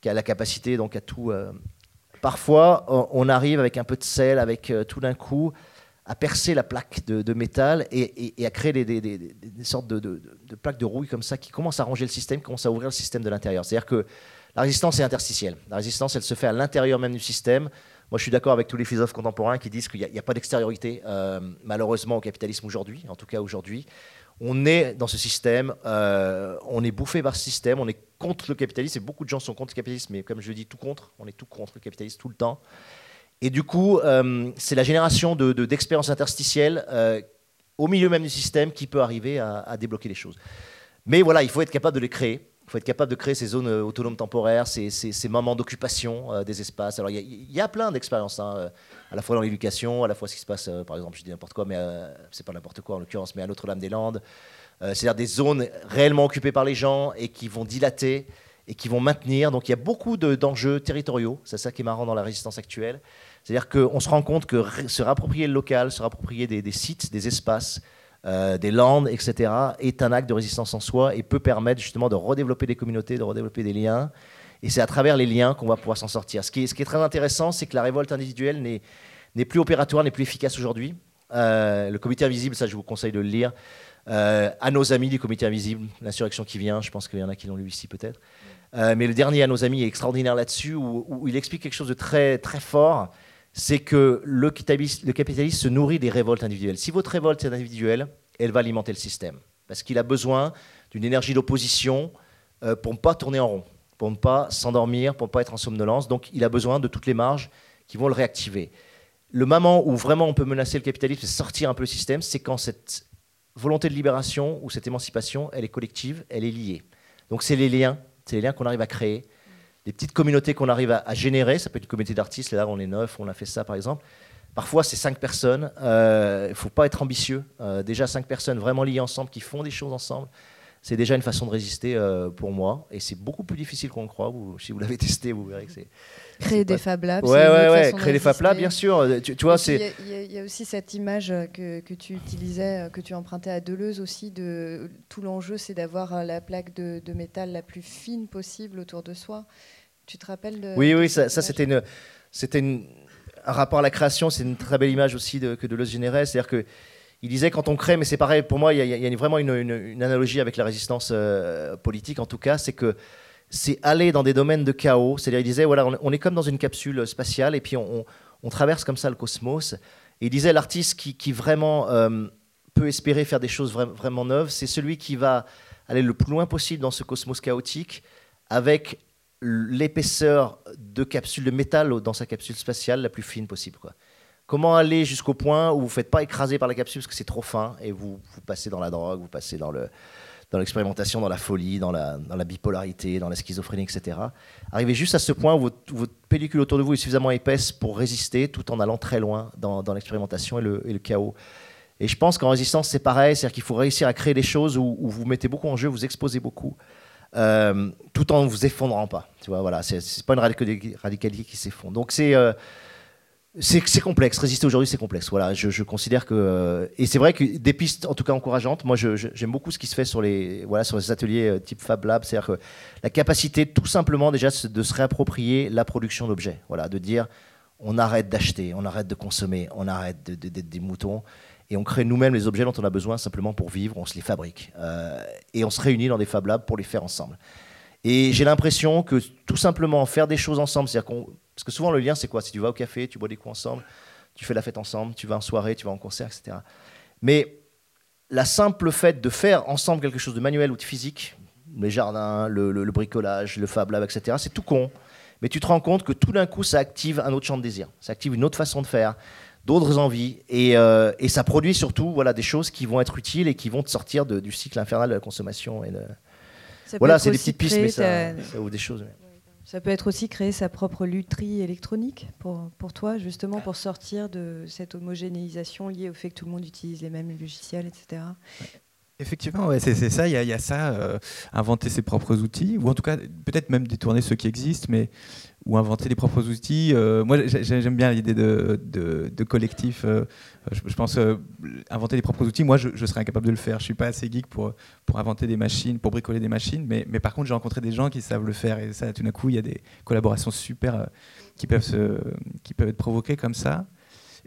qui a la capacité donc à tout. euh, Parfois, on- arrive avec un peu de sel, avec euh, tout d'un coup à percer la plaque de, métal et, à créer des, sortes de, plaques de rouille comme ça qui commencent à ranger le système, qui commencent à ouvrir le système de l'intérieur. C'est-à-dire que la résistance est interstitielle. La résistance, elle se fait à l'intérieur même du système. Moi, je suis d'accord avec tous les philosophes contemporains qui disent qu'il n'y a pas d'extériorité, euh, malheureusement, au capitalisme aujourd'hui, en tout cas aujourd'hui. On est dans ce système, euh, on est bouffé par ce système, on est contre le capitalisme, et beaucoup de gens sont contre le capitalisme, mais comme je le dis, tout contre, on est tout contre le capitalisme tout le temps. Et du coup, euh, c'est la génération de- de- d'expériences interstitielles euh, au milieu même du système qui peut arriver à, débloquer les choses. Mais voilà, il faut être capable de les créer. Il faut être capable de créer ces zones autonomes temporaires, ces, ces- moments d'occupation des espaces. Alors, il y, a- plein d'expériences, hein, à la fois dans l'éducation, à la fois ce qui se passe, euh, par exemple, je dis n'importe quoi, mais euh, c'est pas n'importe quoi en l'occurrence, mais à Notre-Dame-des-Landes. Euh, C'est-à-dire des zones réellement occupées par les gens et qui vont dilater et qui vont maintenir. Donc, il y a beaucoup de- d'enjeux territoriaux. C'est ça qui est marrant dans la résistance actuelle. C'est-à-dire qu'on se rend compte que se rapproprier le local, se rapproprier des, sites, des espaces, des landes, etc., est un acte de résistance en soi et peut permettre justement de redévelopper des communautés, de redévelopper des liens. Et c'est à travers les liens qu'on va pouvoir s'en sortir. Ce qui est, très intéressant, c'est que la révolte individuelle n'est plus opératoire, n'est plus efficace aujourd'hui. Euh, le comité invisible, ça je vous conseille de le lire. Euh, à nos amis du comité invisible, l'insurrection qui vient, je pense qu'il y en a qui l'ont lu ici peut-être. Euh, mais le dernier à nos amis est extraordinaire là-dessus, où, il explique quelque chose de très, fort. C'est que le capitalisme, le capitalisme se nourrit des révoltes individuelles. Si votre révolte est individuelle, elle va alimenter le système. Parce qu'il a besoin d'une énergie d'opposition pour ne pas tourner en rond, pour ne pas s'endormir, pour ne pas être en somnolence. Donc il a besoin de toutes les marges qui vont le réactiver. Le moment où vraiment on peut menacer le capitalisme et sortir un peu le système, c'est quand cette volonté de libération ou cette émancipation, elle est collective, elle est liée. Donc c'est les liens, c'est les liens qu'on arrive à créer, les petites communautés qu'on arrive à, générer. Ça peut être une communauté d'artistes, là on est neuf, on a fait ça par exemple. Parfois c'est cinq personnes, Euh, il ne faut pas être ambitieux. Euh, déjà cinq personnes vraiment liées ensemble, qui font des choses ensemble, c'est déjà une façon de résister euh, pour moi. Et c'est beaucoup plus difficile qu'on le croit. Vous- si vous l'avez testé, vous verrez que c'est... Créer des Fab Labs. Ouais, ouais, ouais, créer des Fab Labs, bien sûr. Tu, tu vois, c'est... Il y a- y, aussi cette image euh, que, que tu utilisais, euh, que tu empruntais à Deleuze aussi, de tout l'enjeu, c'est d'avoir euh, la plaque de, de métal la plus fine possible autour de soi. Tu te rappelles de Oui, de oui, ça, c'était une, c'était une- un rapport à la création. C'est une très belle image aussi de, que Deleuze générait. C'est-à-dire que il disait quand on crée, mais c'est pareil. Pour moi, il y a, vraiment une, analogie avec la résistance euh, politique, en tout cas, c'est que c'est aller dans des domaines de chaos. C'est-à-dire, il disait voilà, on, est comme dans une capsule spatiale et puis on, traverse comme ça le cosmos. Et il disait l'artiste qui, vraiment euh, peut espérer faire des choses vra- vraiment neuves, c'est celui qui va aller le plus loin possible dans ce cosmos chaotique avec l'épaisseur de capsule de métal dans sa capsule spatiale la plus fine possible. Comment aller jusqu'au point où vous ne faites pas écraser par la capsule parce que c'est trop fin et vous, passez dans la drogue, vous passez dans le dans l'expérimentation, dans la folie, dans la, dans la bipolarité, dans la schizophrénie, etc. Arrivez juste à ce point où votre, pellicule autour de vous est suffisamment épaisse pour résister tout en allant très loin dans, dans l'expérimentation et le, et le chaos. Et je pense qu'en résistance, c'est pareil, c'est-à-dire qu'il faut réussir à créer des choses où, vous mettez beaucoup en jeu, vous exposez beaucoup, euh, tout en vous effondrant pas. Tu vois, voilà, c'est pas une radicalité qui s'effondre. Donc c'est euh, c'est complexe. Résister aujourd'hui, c'est complexe. Voilà, je, considère que euh, et c'est vrai que des pistes, en tout cas encourageantes. Moi, j'aime beaucoup ce qui se fait sur les voilà sur les ateliers euh, type Fab Lab, c'est-à-dire que la capacité, tout simplement déjà, de se réapproprier la production d'objets. Voilà, de dire on arrête d'acheter, on arrête de consommer, on arrête d'être des moutons et on crée nous-mêmes les objets dont on a besoin simplement pour vivre. On se les fabrique Euh, et on se réunit dans des Fab Labs pour les faire ensemble. Et j'ai l'impression que tout simplement faire des choses ensemble, c'est-à-dire qu'on parce que souvent le lien c'est quoi? Si tu vas au café, tu bois des coups ensemble, tu fais la fête ensemble, tu vas en soirée, tu vas en concert, etc. Mais la simple fait de faire ensemble quelque chose de manuel ou de physique, les jardins, le, le- le bricolage, le Fab Lab, etc., c'est tout con. Mais tu te rends compte que tout d'un coup, ça active un autre champ de désir. Ça active une autre façon de faire, d'autres envies. Et, euh, et ça produit surtout voilà, des choses qui vont être utiles et qui vont te sortir de- du cycle infernal de la consommation. Et de- Voilà, c'est des petites pistes, mais ça, ça ouvre des choses. mais- Ça peut être aussi créer sa propre lutherie électronique pour toi, justement, pour sortir de cette homogénéisation liée au fait que tout le monde utilise les mêmes logiciels, etc. Effectivement, c'est ça. Il y, a- ça, euh, inventer ses propres outils, ou en tout cas peut-être même détourner ceux qui existent, mais ou inventer les propres outils. Euh, moi, j'ai- j'ai- j'aime bien l'idée de, collectif. euh, je, pense inventer les propres outils. Moi, je, serais incapable de le faire. Je suis pas assez geek pour inventer des machines, pour bricoler des machines. Mais, par contre, j'ai rencontré des gens qui savent le faire, et ça, tout d'un coup, il y a des collaborations super qui peuvent être provoquées comme ça.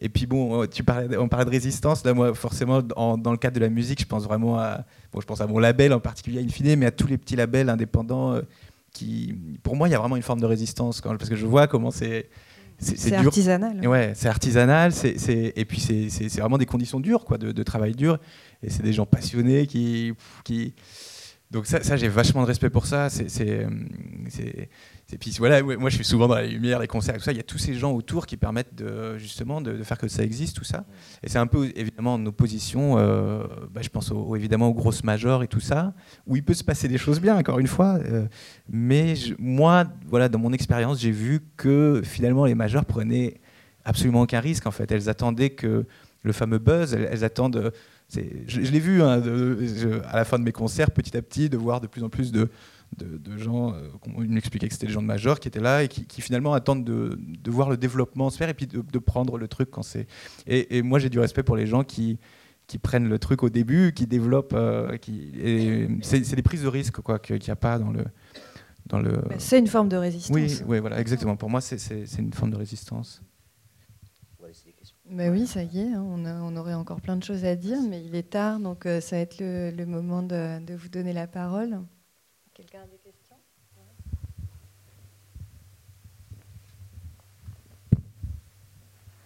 Et puis bon, euh, tu parlais, on parlait de résistance. Là, moi, forcément, en- dans le cadre de la musique, je pense vraiment à, bon, je pense à mon label en particulier, in fine, mais à tous les petits labels indépendants euh, qui, pour moi, il y a vraiment une forme de résistance quand, parce que je vois comment c'est. C'est artisanal. Ouais, c'est artisanal, c'est- et puis c'est, vraiment des conditions dures, quoi, de, de travail dur. Et c'est des gens passionnés qui, qui, donc ça, ça j'ai vachement de respect pour ça. C'est- et puis voilà, moi je suis souvent dans la lumière, les concerts, tout ça. Il y a tous ces gens autour qui permettent de, justement de, faire que ça existe, tout ça. Et c'est un peu évidemment en opposition, euh, bah, je pense évidemment aux grosses majors et tout ça, où il peut se passer des choses bien, encore une fois. euh, mais moi, voilà, dans mon expérience, j'ai vu que finalement les majors prenaient absolument aucun risque en fait. Elles attendaient que le fameux buzz, elles, attendent. euh, je je l'ai vu hein, à la fin de mes concerts, petit à petit, de voir de plus en plus de, de, de gens, euh, qu'on m'expliquait que c'était les gens de major qui étaient là et qui, qui finalement attendent de, de voir le développement se faire et puis de, de prendre le truc quand c'est. Et, et moi j'ai du respect pour les gens qui, qui prennent le truc au début, qui développent. euh, qui, et c'est c'est des prises de risque quoi, qu'il n'y a pas dans le. Dans le... Bah, c'est une forme de résistance. Oui, oui, voilà, exactement. Pour moi, c'est- c'est c'est une forme de résistance. Bah oui, ça y est, hein, on, a- on aurait encore plein de choses à dire, mais il est tard, donc euh, ça va être le, le moment de, de vous donner la parole. Quelqu'un a des questions?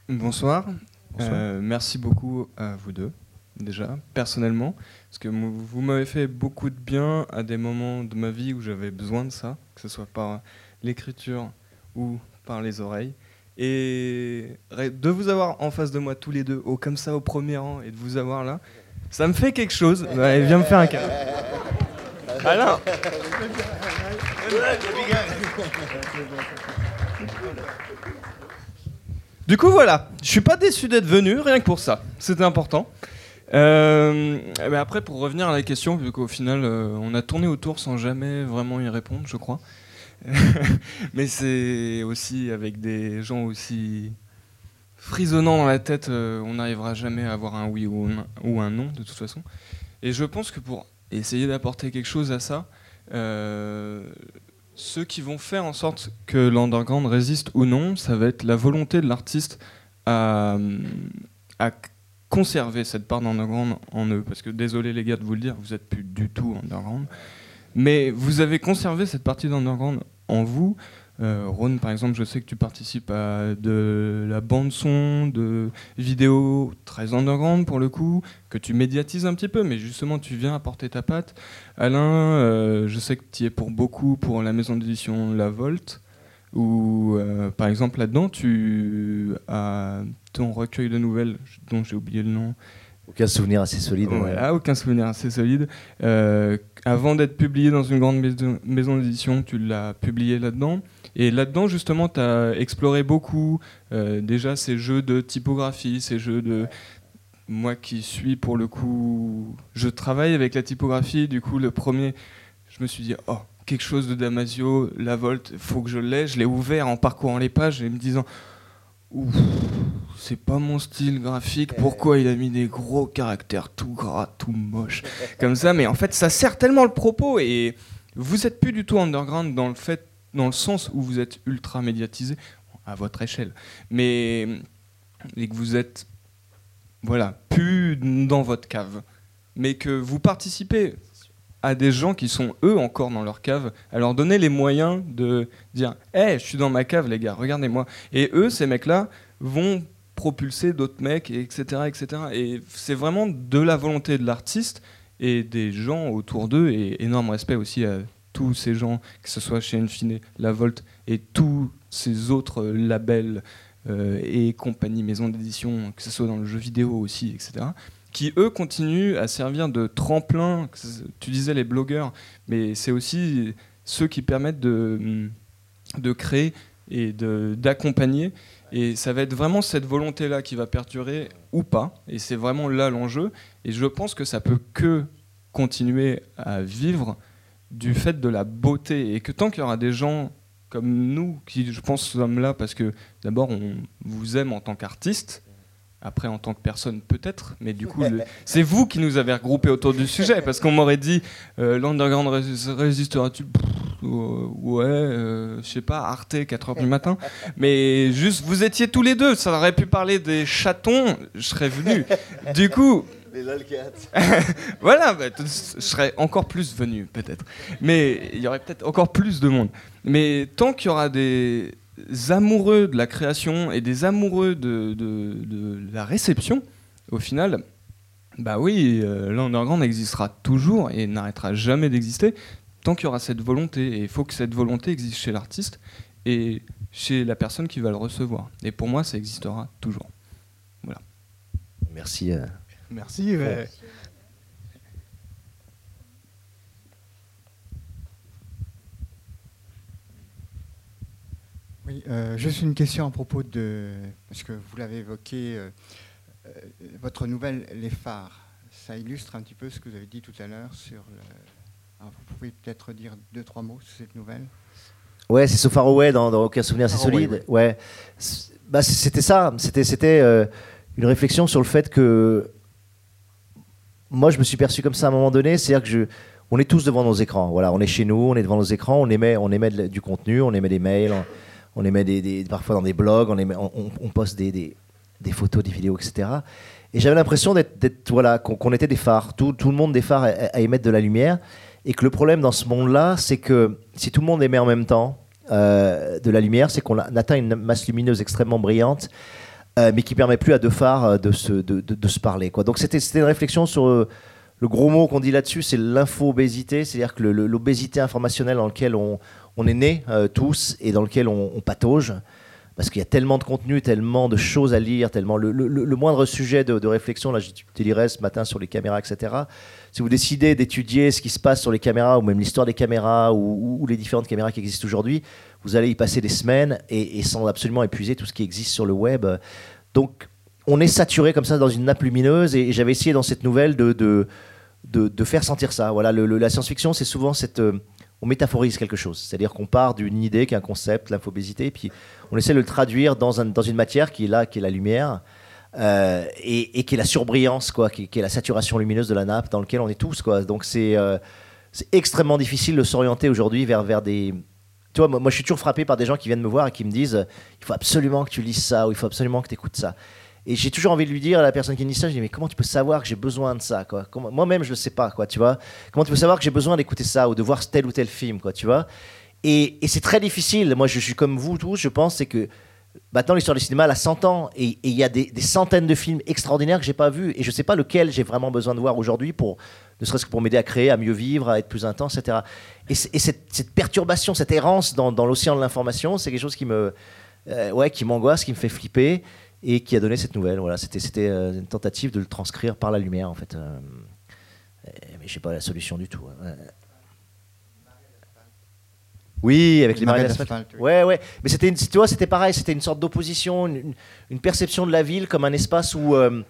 Bonsoir. Bonsoir. Euh, merci beaucoup à vous deux, déjà, personnellement, parce que vous m'avez fait beaucoup de bien à des moments de ma vie où j'avais besoin de ça, que ce soit par l'écriture ou par les oreilles. Et de vous avoir en face de moi tous les deux, au, comme ça au premier rang, et de vous avoir là, ça me fait quelque chose. Ouais, viens me faire un câlin. Alain Du coup, voilà. Je suis pas déçu d'être venu, rien que pour ça. C'était important. Euh, eh ben après, pour revenir à la question, vu qu'au final, euh, on a tourné autour sans jamais vraiment y répondre, je crois. Mais c'est aussi avec des gens aussi frisonnants dans la tête, euh, on n'arrivera jamais à avoir un oui ou un non, de toute façon. Et je pense que pour essayer d'apporter quelque chose à ça, euh, ceux qui vont faire en sorte que l'underground résiste ou non, ça va être la volonté de l'artiste à, à conserver cette part d'underground en eux. Parce que désolé les gars de vous le dire, vous êtes plus du tout underground. Mais vous avez conservé cette partie d'underground en vous. Euh, Ron, par exemple, je sais que tu participes à de la bande-son, de vidéos très underground pour le coup, que tu médiatises un petit peu, mais justement tu viens apporter ta patte. Alain, euh, je sais que tu y es pour beaucoup pour la maison d'édition La Volte, où euh, par exemple là-dedans tu as ton recueil de nouvelles, dont j'ai oublié le nom. Aucun souvenir assez solide. ouais. Voilà, aucun souvenir assez solide. Euh, avant d'être publié dans une grande maison, maison d'édition, tu l'as publié là-dedans. Et là-dedans, justement, tu as exploré beaucoup euh, déjà ces jeux de typographie, ces jeux de... Moi qui suis pour le coup... Je travaille avec la typographie, du coup, le premier, je me suis dit, oh, quelque chose de Damasio, la Volte, faut que je l'ai. Je l'ai ouvert en parcourant les pages et me disant, ouf, c'est pas mon style graphique, pourquoi il a mis des gros caractères tout gras, tout moche, comme ça, mais en fait ça sert tellement le propos et vous êtes plus du tout underground dans le fait, dans le sens où vous êtes ultra médiatisé, à votre échelle, mais et que vous êtes, voilà, plus dans votre cave, mais que vous participez à des gens qui sont eux encore dans leur cave, à leur donner les moyens de dire Hé, je suis dans ma cave, les gars, regardez-moi. Et eux, ces mecs-là, vont propulser d'autres mecs, et etc. etc. Et c'est vraiment de la volonté de l'artiste et des gens autour d'eux, et énorme respect aussi à tous ces gens, que ce soit chez Infine, La Volte et tous ces autres labels euh, et compagnies, maisons d'édition, que ce soit dans le jeu vidéo aussi, etc qui eux continuent à servir de tremplin. Tu disais les blogueurs, mais c'est aussi ceux qui permettent de, de créer et d'accompagner. Et ça va être vraiment cette volonté-là qui va perdurer ou pas. Et c'est vraiment là l'enjeu. Et je pense que ça peut que continuer à vivre du fait de la beauté. Et que tant qu'il y aura des gens comme nous, qui je pense sommes là parce que d'abord on vous aime en tant qu'artiste, après en tant que personne peut-être, mais du coup c'est vous qui nous avez regroupés autour du sujet parce qu'on m'aurait dit euh, l'underground rés- résistera-t-il? Pff, euh, Ouais, euh, je sais pas, Arte 4h du matin, mais juste vous étiez tous les deux, ça aurait pu parler des chatons, je serais venu. Du coup, Les lolcats. voilà, bah, je serais encore plus venu, peut-être. Mais il y aurait peut-être encore plus de monde. Mais tant qu'il y aura des amoureux de la création et des amoureux de, de- de la réception, au final, bah oui, euh, l'underground existera toujours et n'arrêtera jamais d'exister tant qu'il y aura cette volonté. Et il faut que cette volonté existe chez l'artiste et chez la personne qui va le recevoir. Et pour moi, ça existera toujours. Voilà. Merci. euh. Merci. ouais. Oui, euh, juste une question à propos de. Parce que vous l'avez évoqué, euh, euh, votre nouvelle Les Phares. Ça illustre un petit peu ce que vous avez dit tout à l'heure sur le. Alors, vous pouvez peut-être dire deux, trois mots sur cette nouvelle Ouais, c'est So Far Away dans, dans Aucun souvenir Away, solide. Ouais. C'est- Bah, c'était ça. C'était, c'était euh, une réflexion sur le fait que moi, je me suis perçu comme ça à un moment donné. C'est-à-dire que je, on est tous devant nos écrans. Voilà, on est chez nous, on est devant nos écrans, on émet, on émet du contenu, on émet des mails, on, émet parfois dans des blogs, on, émet- on, poste des, photos, des vidéos, etc. Et j'avais l'impression d'être, voilà, qu'on, était des phares, tout, le monde des phares à, émettre de la lumière. Et que le problème dans ce monde-là, c'est que si tout le monde émet en même temps euh, de la lumière, c'est qu'on atteint une masse lumineuse extrêmement brillante, euh, mais qui permet plus à deux phares de se, de, de- se parler. Quoi. Donc c'était, une réflexion sur euh, le gros mot qu'on dit là-dessus, c'est l'info-obésité, c'est-à-dire que l'obésité informationnelle dans laquelle on, on est nés euh, tous et dans lequel on, patauge, parce qu'il y a tellement de contenu, tellement de choses à lire, tellement le, le- moindre sujet de, de réflexion, là délirais ce matin sur les caméras, etc. Si vous décidez d'étudier ce qui se passe sur les caméras, ou même l'histoire des caméras, ou les différentes caméras qui existent aujourd'hui, vous allez y passer des semaines et, sans absolument épuiser tout ce qui existe sur le web. Donc on est saturé comme ça dans une nappe lumineuse, et, j'avais essayé dans cette nouvelle de, de, de, faire sentir ça. Voilà, la science-fiction, c'est souvent cette... euh, on métaphorise quelque chose, c'est-à-dire qu'on part d'une idée qui est un concept, l'infobésité, et puis on essaie de le traduire dans, un- dans une matière qui est là, qui est la lumière, euh, et, qui est la surbrillance, quoi, qui, est la saturation lumineuse de la nappe dans laquelle on est tous. Quoi. Donc c'est euh, extrêmement difficile de s'orienter aujourd'hui vers, vers des... Tu vois, moi, je suis toujours frappé par des gens qui viennent me voir et qui me disent euh, il faut absolument que tu lises ça, ou il faut absolument que tu écoutes ça. Et j'ai toujours envie de lui dire à la personne qui me ça, je dis mais comment tu peux savoir que j'ai besoin de ça Moi-même je le sais pas quoi, tu vois? Comment tu peux savoir que j'ai besoin d'écouter ça ou de voir tel ou tel film tu vois? Et, c'est très difficile. Moi je suis comme vous tous, je pense, c'est que maintenant l'histoire du cinéma a 100 ans et il y a des, des centaines de films extraordinaires que j'ai pas vus et je sais pas lequel j'ai vraiment besoin de voir aujourd'hui pour ne serait-ce que pour m'aider à créer, à mieux vivre, à être plus intense, etc. Et, cette, cette perturbation, cette errance dans, dans l'océan de l'information, c'est quelque chose qui me, euh, ouais, qui m'angoisse, qui me fait flipper et qui a donné cette nouvelle. Voilà, c'était, c'était euh, une tentative de le transcrire par la lumière, en fait. Euh, mais je sais pas la solution du tout. hein. Oui, avec les Marée marées d'asphalte. Ouais, ouais. Mais c'était, une- tu vois, c'était pareil. C'était une sorte d'opposition, une, une perception de la ville comme un espace où, euh,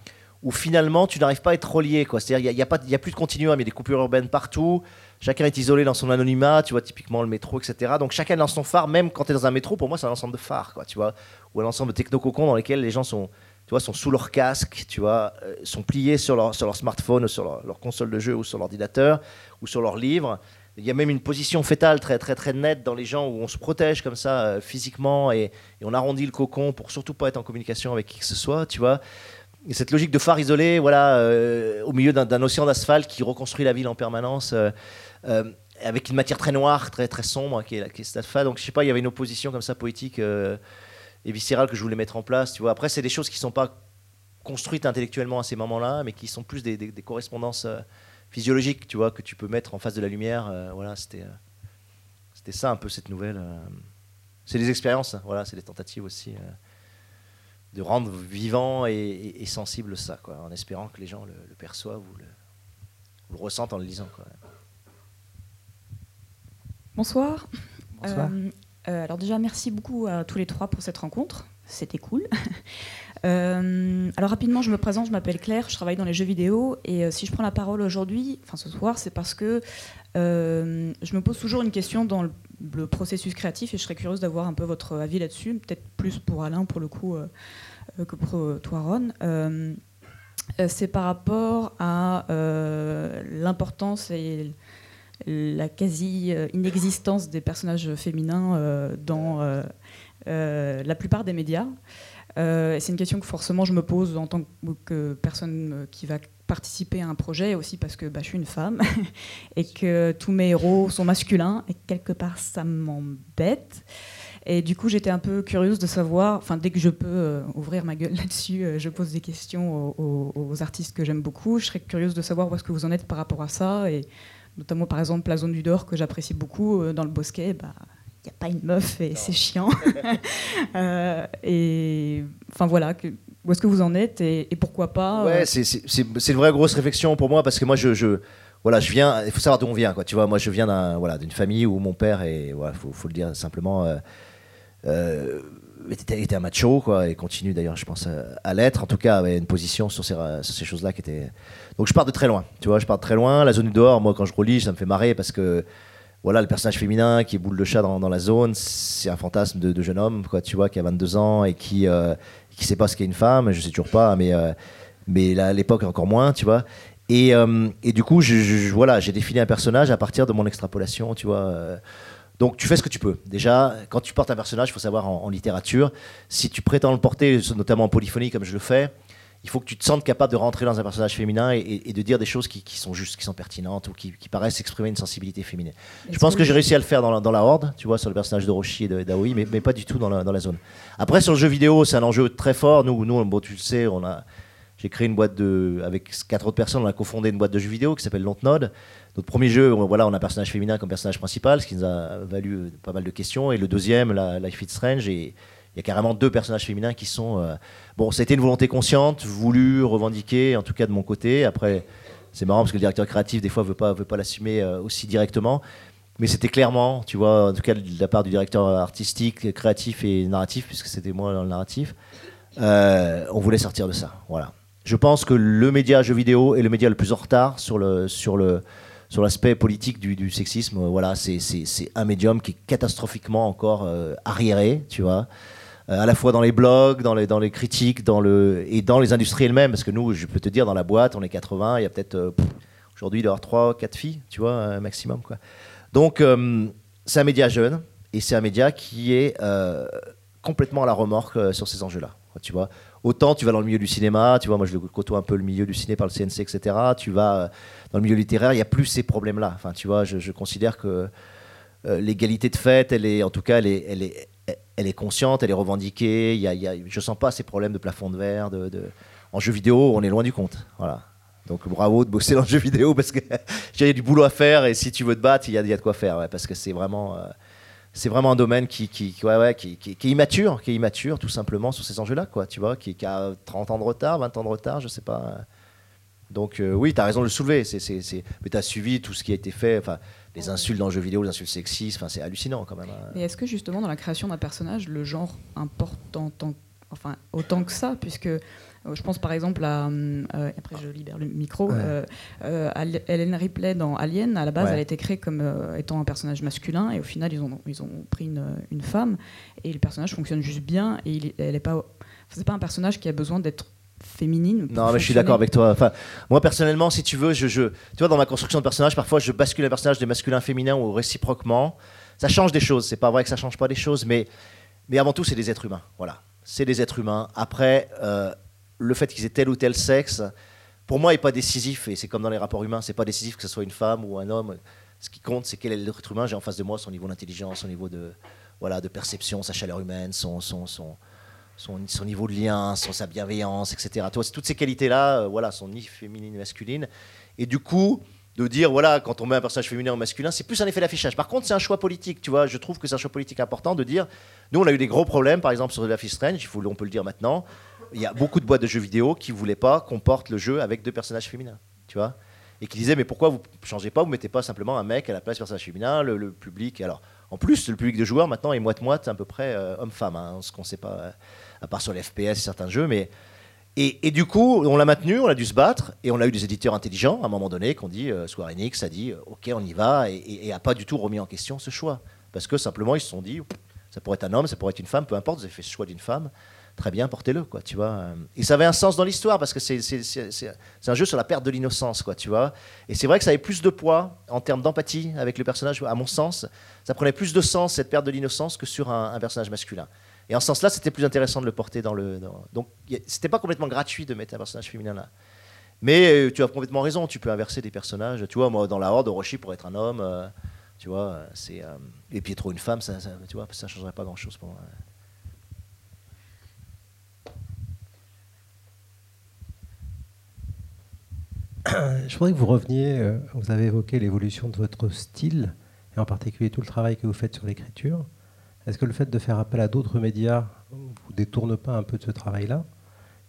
où finalement tu n'arrives pas à être relié. C'est-à-dire, il n'y a, y a a plus de continuum, il y a des coupures urbaines partout. Chacun est isolé dans son anonymat, tu vois, typiquement le métro, etc. Donc chacun dans son phare, même quand tu es dans un métro, pour moi, c'est un ensemble de phares, quoi, tu vois, ou un ensemble de technococons dans lesquels les gens sont, tu vois, sont sous leur casque, tu vois, euh, sont pliés sur leur, sur leur smartphone, sur leur, leur console de jeu, ou sur l'ordinateur, ou sur leur livre. Il y a même une position fétale très, très, très nette dans les gens où on se protège comme ça euh, physiquement et, et on arrondit le cocon pour surtout pas être en communication avec qui que ce soit, tu vois. Et cette logique de phare isolé, voilà, euh, au milieu d'un océan d'asphalte qui reconstruit la ville en permanence, euh, euh, avec une matière très noire, très très sombre, qui est, qui est cet asphalte. Donc je sais pas, il y avait une opposition comme ça poétique et viscérale que je voulais mettre en place. Tu vois. Après, c'est des choses qui sont pas construites intellectuellement à ces moments-là, mais qui sont plus des, correspondances physiologiques, tu vois, que tu peux mettre en face de la lumière. voilà, c'était ça un peu cette nouvelle. C'est des expériences, hein, voilà, c'est des tentatives aussi. De rendre vivant et, et- et sensible ça, quoi, en espérant que les gens le, le perçoivent ou le, ou le ressentent en le lisant. Quoi. Bonsoir. Bonsoir. Euh, euh, alors déjà, merci beaucoup à tous les trois pour cette rencontre. C'était cool. Euh, alors rapidement, je me présente, je m'appelle Claire, je travaille dans les jeux vidéo et euh, si je prends la parole aujourd'hui, enfin ce soir, c'est parce que euh, je me pose toujours une question dans le, le processus créatif et je serais curieuse d'avoir un peu votre avis là-dessus, peut-être plus pour Alain pour le coup que pour toi Ron. C'est par rapport à l'importance et la quasi-inexistence des personnages féminins dans la plupart des médias. Euh, c'est une question que forcément je me pose en tant que personne euh, qui va participer à un projet, et aussi parce que bah, je suis une femme et que tous mes héros sont masculins, et quelque part ça m'embête. Et du coup, j'étais un peu curieuse de savoir, enfin, dès que je peux euh, ouvrir ma gueule là-dessus, je pose des questions aux, artistes que j'aime beaucoup. Je serais curieuse de savoir où est-ce que vous en êtes par rapport à ça, et notamment par exemple la zone du Dor que j'apprécie beaucoup dans le Bosquet. Bah, n'y a pas une meuf et c'est chiant. Euh, et enfin voilà, que- où est-ce que vous en êtes et, et pourquoi pas euh, Ouais, c'est- c'est c'est- c'est une vraie grosse réflexion pour moi parce que moi, je, je- voilà, je viens. Il faut savoir d'où on vient, quoi. Tu vois, moi, je viens d'un, voilà, d'une famille où mon père est, voilà, faut, faut le dire simplement, euh, euh, était, était un macho, quoi, et continue d'ailleurs, je pense, à, l'être. En tout cas, avait une position sur ces, sur ces choses-là qui était. Donc, je pars de très loin. Tu vois, je pars de très loin. La zone du dehors, moi, quand je relis, ça me fait marrer parce que. Voilà, le personnage féminin qui est boule de chat dans, la zone, c'est un fantasme de, jeune homme, quoi, tu vois, qui a 22 ans et qui euh, qui sait pas ce qu'est une femme. Je sais toujours pas, mais euh, mais là, à l'époque encore moins, tu vois. Et, euh, et du coup, je, voilà, j'ai défini un personnage à partir de mon extrapolation, tu vois. euh. Donc tu fais ce que tu peux. Déjà, quand tu portes un personnage, il faut savoir en littérature, si tu prétends le porter, notamment en polyphonie comme je le fais, il faut que tu te sentes capable de rentrer dans un personnage féminin et, de dire des choses qui, qui sont justes, qui sont pertinentes ou qui, qui paraissent exprimer une sensibilité féminine. Je pense que que j'ai réussi à le faire dans la, dans la Horde, tu vois, sur le personnage de Roshi et d'Aoi, mais, mais pas du tout dans la, dans la zone. Après, sur le jeu vidéo, c'est un enjeu très fort. Nous, nous bon, tu le sais, on a, j'ai créé une boîte de, avec quatre autres personnes, on a cofondé une boîte de jeux vidéo qui s'appelle Lontnode. Notre premier jeu, on- voilà, on a un personnage féminin comme personnage principal, ce qui nous a valu euh, pas mal de questions. Et le deuxième, la, Life is Strange, et il y a carrément deux personnages féminins qui sont. euh, bon, été une volonté consciente, voulue, revendiquée, en tout cas de mon côté. Après, c'est marrant parce que le directeur créatif, des fois, veut pas, veut pas l'assumer euh, aussi directement. Mais c'était clairement, tu vois, en tout cas de la part du directeur artistique, créatif et narratif, puisque c'était moi dans le narratif, euh, on voulait sortir de ça. Voilà. Je pense que le média jeu vidéo est le média le plus en retard sur le sur le sur l'aspect politique du, sexisme. Voilà, c'est un médium qui est catastrophiquement encore euh, arriéré, tu vois. Euh, à la fois dans les blogs, dans les, critiques, dans le, et dans les industries elles-mêmes. Parce que nous, je peux te dire, dans la boîte, on est 80, il y a peut-être, euh, aujourd'hui, il y avoir 3, 4 filles, tu vois, un maximum. Quoi. Donc, euh, c'est un média jeune, et c'est un média qui est euh, complètement à la remorque euh, sur ces enjeux-là. Tu vois. Autant tu vas dans le milieu du cinéma, tu vois, moi je côtoie un peu le milieu du ciné par le CNC, etc. Tu vas euh, dans le milieu littéraire, il n'y a plus ces problèmes-là. Enfin, tu vois, je, considère que euh, l'égalité de fait, elle est, en tout cas, elle est, elle est consciente, elle est revendiquée. Y a, y a- je sens pas ces problèmes de plafond de verre. De, En jeu vidéo, on est loin du compte. Voilà. Donc bravo de bosser dans le jeu vidéo parce que a du boulot à faire et si tu veux te battre, il y a, de quoi faire. parce que c'est vraiment, euh, vraiment un domaine qui, ouais, ouais, qui, est immature, qui est immature tout simplement sur ces enjeux-là. Tu vois, qui, a 30 ans de retard, 20 ans de retard, je sais pas. Donc euh, oui, tu as raison de le soulever. C'est- Mais tu as suivi tout ce qui a été fait, enfin, les insultes dans le jeu vidéo, les insultes sexistes, enfin, c'est hallucinant quand même. hein. Mais est-ce que justement dans la création d'un personnage, le genre importe en tant- enfin, autant que ça? Puisque euh, je pense par exemple à. hum, euh, après je libère le micro. Ouais. euh, euh, Hélène Ripley dans Alien, à la base Ouais. elle a été créée comme euh, étant un personnage masculin et au final ils ont, ils ont pris une, une femme et le personnage fonctionne juste bien et il, elle est pas. C'est pas un personnage qui a besoin d'être féminine. Non, mais je suis d'accord avec toi. Enfin, moi, personnellement, si tu veux, je, tu vois, dans ma construction de personnage, parfois, je bascule un personnage de masculin féminin ou réciproquement. Ça change des choses. C'est pas vrai que ça change pas des choses, mais, mais avant tout, c'est des êtres humains. Voilà. C'est des êtres humains. Après, euh, le fait qu'ils aient tel ou tel sexe, pour moi, n'est pas décisif. Et c'est comme dans les rapports humains, c'est pas décisif que ce soit une femme ou un homme. Ce qui compte, c'est quel est l'être humain j'ai en face de moi, son niveau d'intelligence, son niveau de, voilà, de perception, sa chaleur humaine, son, son, son, son, niveau de lien, son, sa bienveillance, etc. Toutes ces qualités-là, euh, voilà, sont ni féminines ni masculines. Et du coup, de dire, voilà, quand on met un personnage féminin ou masculin, c'est plus un effet d'affichage. Par contre, c'est un choix politique, tu vois. Je trouve que c'est un choix politique important de dire, nous, on a eu des gros problèmes, par exemple, sur The Life is Strange, on peut le dire maintenant. Il y a beaucoup de boîtes de jeux vidéo qui ne voulaient pas qu'on porte le jeu avec deux personnages féminins, tu vois. Et qui disaient, mais pourquoi vous changez pas, vous mettez pas simplement un mec à la place du personnage féminin, le, le public. Alors, en plus, le public de joueurs maintenant est moite-moite, à peu près euh, homme-femme, hein, ce qu'on sait pas. euh. À part sur les FPS, certains jeux, mais et, et du coup, on l'a maintenu, on a dû se battre, et on a eu des éditeurs intelligents à un moment donné qu'on dit, euh, Square Enix a dit, euh, ok, on y va, et, et, et a pas du tout remis en question ce choix, parce que simplement ils se sont dit, ça pourrait être un homme, ça pourrait être une femme, peu importe, vous avez fait ce choix d'une femme, très bien, portez-le, quoi, tu vois. Et ça avait un sens dans l'histoire parce que c'est un jeu sur la perte de l'innocence, quoi, tu vois. Et c'est vrai que ça avait plus de poids en termes d'empathie avec le personnage, à mon sens. Ça prenait plus de sens cette perte de l'innocence que sur un personnage masculin. Et en ce sens-là, c'était plus intéressant de le porter dans le. dans- Donc, c'était pas complètement gratuit de mettre un personnage féminin là. Mais euh, tu as complètement raison, tu peux inverser des personnages. Tu vois, moi, dans la Horde, Orochi pourrait être un homme. euh, tu vois, euh, c'est. euh, et Pietro une femme, ça, ça- tu vois, ça changerait pas grand-chose pour moi. Je voudrais que vous reveniez, vous avez évoqué l'évolution de votre style, et en particulier tout le travail que vous faites sur l'écriture. Est-ce que le fait de faire appel à d'autres médias vous détourne pas un peu de ce travail-là?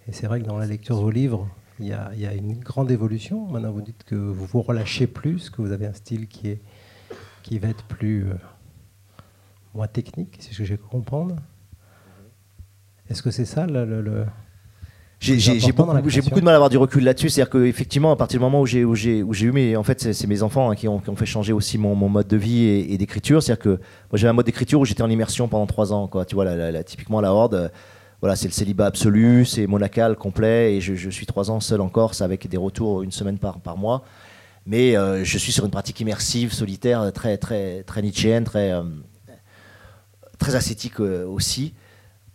Et c'est vrai que dans la lecture de vos livres, il y, a, une grande évolution. Maintenant, vous dites que vous vous relâchez plus, que vous avez un style qui, est, qui va être plus euh, moins technique, si je j'ai pu comprendre. Est-ce que c'est ça le- J'ai beaucoup, de mal à avoir du recul là-dessus. C'est-à-dire qu'effectivement, à partir du moment où j'ai, eu mes. En fait, c'est, mes enfants hein, qui, ont, qui ont fait changer aussi mon, mon mode de vie et, et d'écriture. C'est-à-dire que moi, j'avais un mode d'écriture où j'étais en immersion pendant trois ans. Quoi. Tu vois, la- la- la- typiquement, la Horde, euh, voilà, c'est le célibat absolu, c'est monacal, complet. Et je, je suis trois ans seul en Corse avec des retours une semaine par, par mois. Mais euh, je suis sur une pratique immersive, solitaire, très, très, très nietzschéenne, très, euh, très ascétique euh, aussi.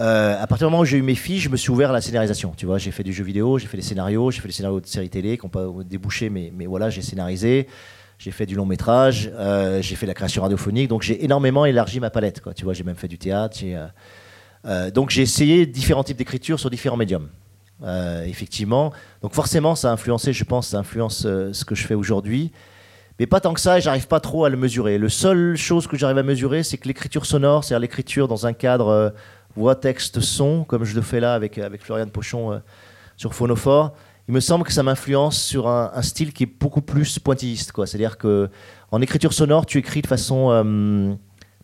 Euh, à partir du moment où j'ai eu mes filles, je me suis ouvert à la scénarisation. Tu vois, j'ai fait du jeu vidéo, j'ai fait des scénarios, j'ai fait des scénarios de séries télé qui n'ont pas débouché, mais, mais voilà, j'ai scénarisé. J'ai fait du long métrage, euh, j'ai fait de la création radiophonique, donc j'ai énormément élargi ma palette. Tu vois, j'ai même fait du théâtre. euh, donc j'ai essayé différents types d'écriture sur différents médiums. Effectivement, donc forcément, ça a influencé, je pense, ça influence ce que je fais aujourd'hui. Mais pas tant que ça, et j'arrive pas trop à le mesurer. Le seule chose que j'arrive à mesurer, c'est que l'écriture sonore, c'est-à-dire l'écriture dans un cadre voix, texte, son, comme je le fais là avec, avec Florian Pochon euh, sur Phonophore, il me semble que ça m'influence sur un, style qui est beaucoup plus pointilliste. C'est-à-dire que en écriture sonore, tu écris de façon euh,